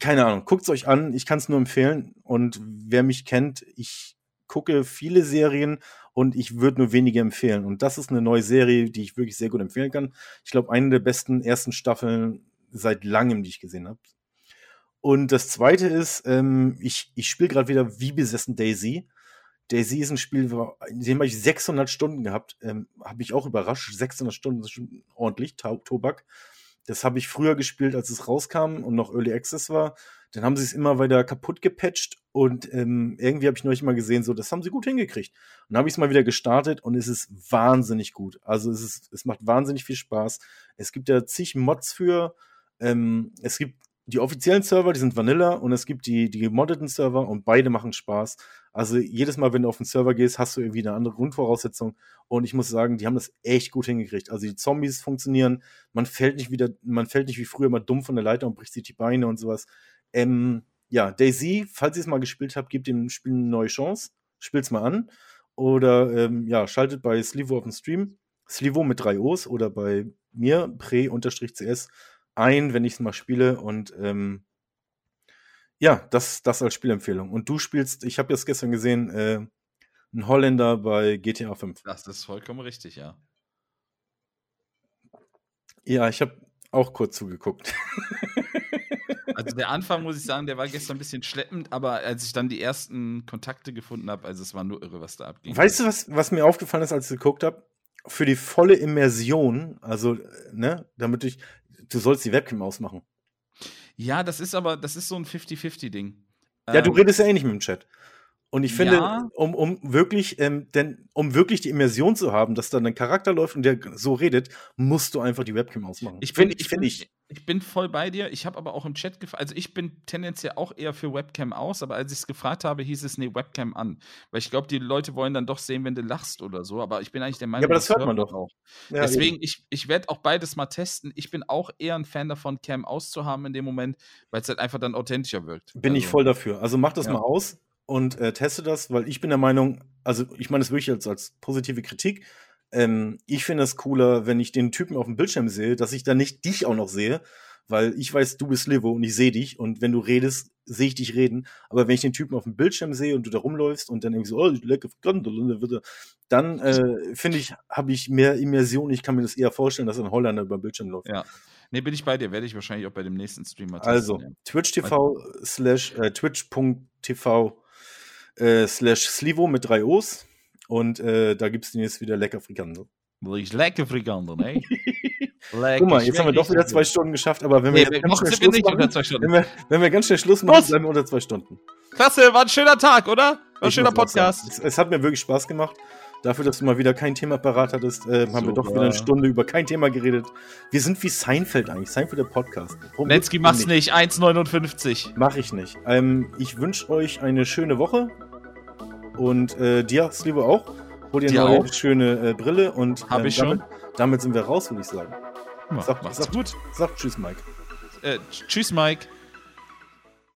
keine Ahnung, guckt's euch an, ich kann es nur empfehlen und wer mich kennt, ich gucke viele Serien und ich würde nur wenige empfehlen und das ist eine neue Serie, die ich wirklich sehr gut empfehlen kann. Ich glaube, eine der besten ersten Staffeln seit langem, die ich gesehen habe. Und das zweite ist, ähm, ich, ich spiele gerade wieder wie besessen Daisy. Daisy ist ein Spiel, in dem habe ich 600 Stunden gehabt. Ähm, habe ich auch überrascht. 600 Stunden ist schon ordentlich, Tau- Tobak. Das habe ich früher gespielt, als es rauskam und noch Early Access war. Dann haben sie es immer weiter kaputt gepatcht und ähm, irgendwie habe ich neulich mal gesehen, so das haben sie gut hingekriegt. Und dann habe ich es mal wieder gestartet und es ist wahnsinnig gut. Also es ist, es macht wahnsinnig viel Spaß. Es gibt da zig Mods für. Ähm, es gibt die offiziellen Server, die sind Vanilla und es gibt die, die gemoddeten Server und beide machen Spaß. Also jedes Mal, wenn du auf den Server gehst, hast du irgendwie eine andere Grundvoraussetzung. Und ich muss sagen, die haben das echt gut hingekriegt. Also die Zombies funktionieren, man fällt nicht wieder, man fällt nicht wie früher mal dumm von der Leiter und bricht sich die Beine und sowas. Ähm, ja, Daisy, falls ihr es mal gespielt habt, gebt dem Spiel eine neue Chance. Spielt's mal an. Oder ähm, ja, schaltet bei Slivo auf den Stream. Slivo mit drei O's oder bei mir, pre-cs ein, wenn ich es mal spiele. Und ähm, ja, das, das als Spielempfehlung. Und du spielst, ich habe jetzt gestern gesehen, äh, ein Holländer bei GTA 5. Das ist vollkommen richtig, ja. Ja, ich habe auch kurz zugeguckt. [LAUGHS] Also der Anfang, muss ich sagen, der war gestern ein bisschen schleppend, aber als ich dann die ersten Kontakte gefunden habe, also es war nur irre, was da abging. Weißt du, was, was mir aufgefallen ist, als ich geguckt habe? Für die volle Immersion, also, ne, damit ich, du sollst die Webcam ausmachen. Ja, das ist aber, das ist so ein 50-50-Ding. Ja, du Ähm, redest ja eh nicht mit dem Chat. Und ich finde, Ja. um, um wirklich, ähm, denn um wirklich die Immersion zu haben, dass dann ein Charakter läuft und der so redet, musst du einfach die Webcam ausmachen. Ich bin, Find ich, find bin, ich. bin voll bei dir. Ich habe aber auch im Chat gefragt, also ich bin tendenziell auch eher für Webcam aus, aber als ich es gefragt habe, hieß es, nee, Webcam an. Weil ich glaube, die Leute wollen dann doch sehen, wenn du lachst oder so, aber ich bin eigentlich der Meinung, Ja, aber das hört man doch. auch. Ja, Deswegen, eben. ich, ich werde auch beides mal testen. Ich bin auch eher ein Fan davon, Cam auszuhaben in dem Moment, weil es halt einfach dann authentischer wirkt. bin ich Also, voll dafür. Also mach das Ja. mal aus und äh, teste das, weil ich bin der Meinung, also ich meine das wirklich als, als positive Kritik. Ähm, ich finde es cooler, wenn ich den Typen auf dem Bildschirm sehe, dass ich dann nicht dich auch noch sehe, weil ich weiß, du bist Livo und ich sehe dich und wenn du redest, sehe ich dich reden. Aber wenn ich den Typen auf dem Bildschirm sehe und du da rumläufst und dann irgendwie so, oh, lecker dann äh, finde ich, habe ich mehr Immersion. Ich kann mir das eher vorstellen, dass ein Holländer über den Bildschirm läuft. Ja. Nee, bin ich bei dir. Werde ich wahrscheinlich auch bei dem nächsten Streamer testen. Also. Twitch TV slash, äh, twitch.tv äh, slash Slivo mit drei O's. Und äh, da gibt es jetzt wieder lecker Frikandel. Lecker Frikandel, ne? [LAUGHS] Leck, Guck mal, jetzt haben wir doch wieder zwei. Stunden geschafft, aber wenn wir ganz schnell wir nicht machen, wenn wir, wenn wir ganz schnell Schluss machen, Was? bleiben wir unter zwei Stunden. Klasse, war ein schöner Tag, oder? War ein Ich schöner Podcast. Es, es hat mir wirklich Spaß gemacht. Dafür, dass du mal wieder kein Thema parat hattest, äh, haben wir doch wieder eine Stunde über kein Thema geredet. Wir sind wie Seinfeld eigentlich. Seinfeld der Podcast. Warum Lenski macht's nicht. 1,59. Mach ich nicht. Ähm, ich wünsche euch eine schöne Woche. Und äh, dir, Slivo, auch. Hol dir eine auch. schöne äh, Brille und Hab ähm, ich schon. Damit, damit sind wir raus, würde ich sagen. Sag, Macht's sag, gut. sag Tschüss, Mike. Äh, tschüss, Mike.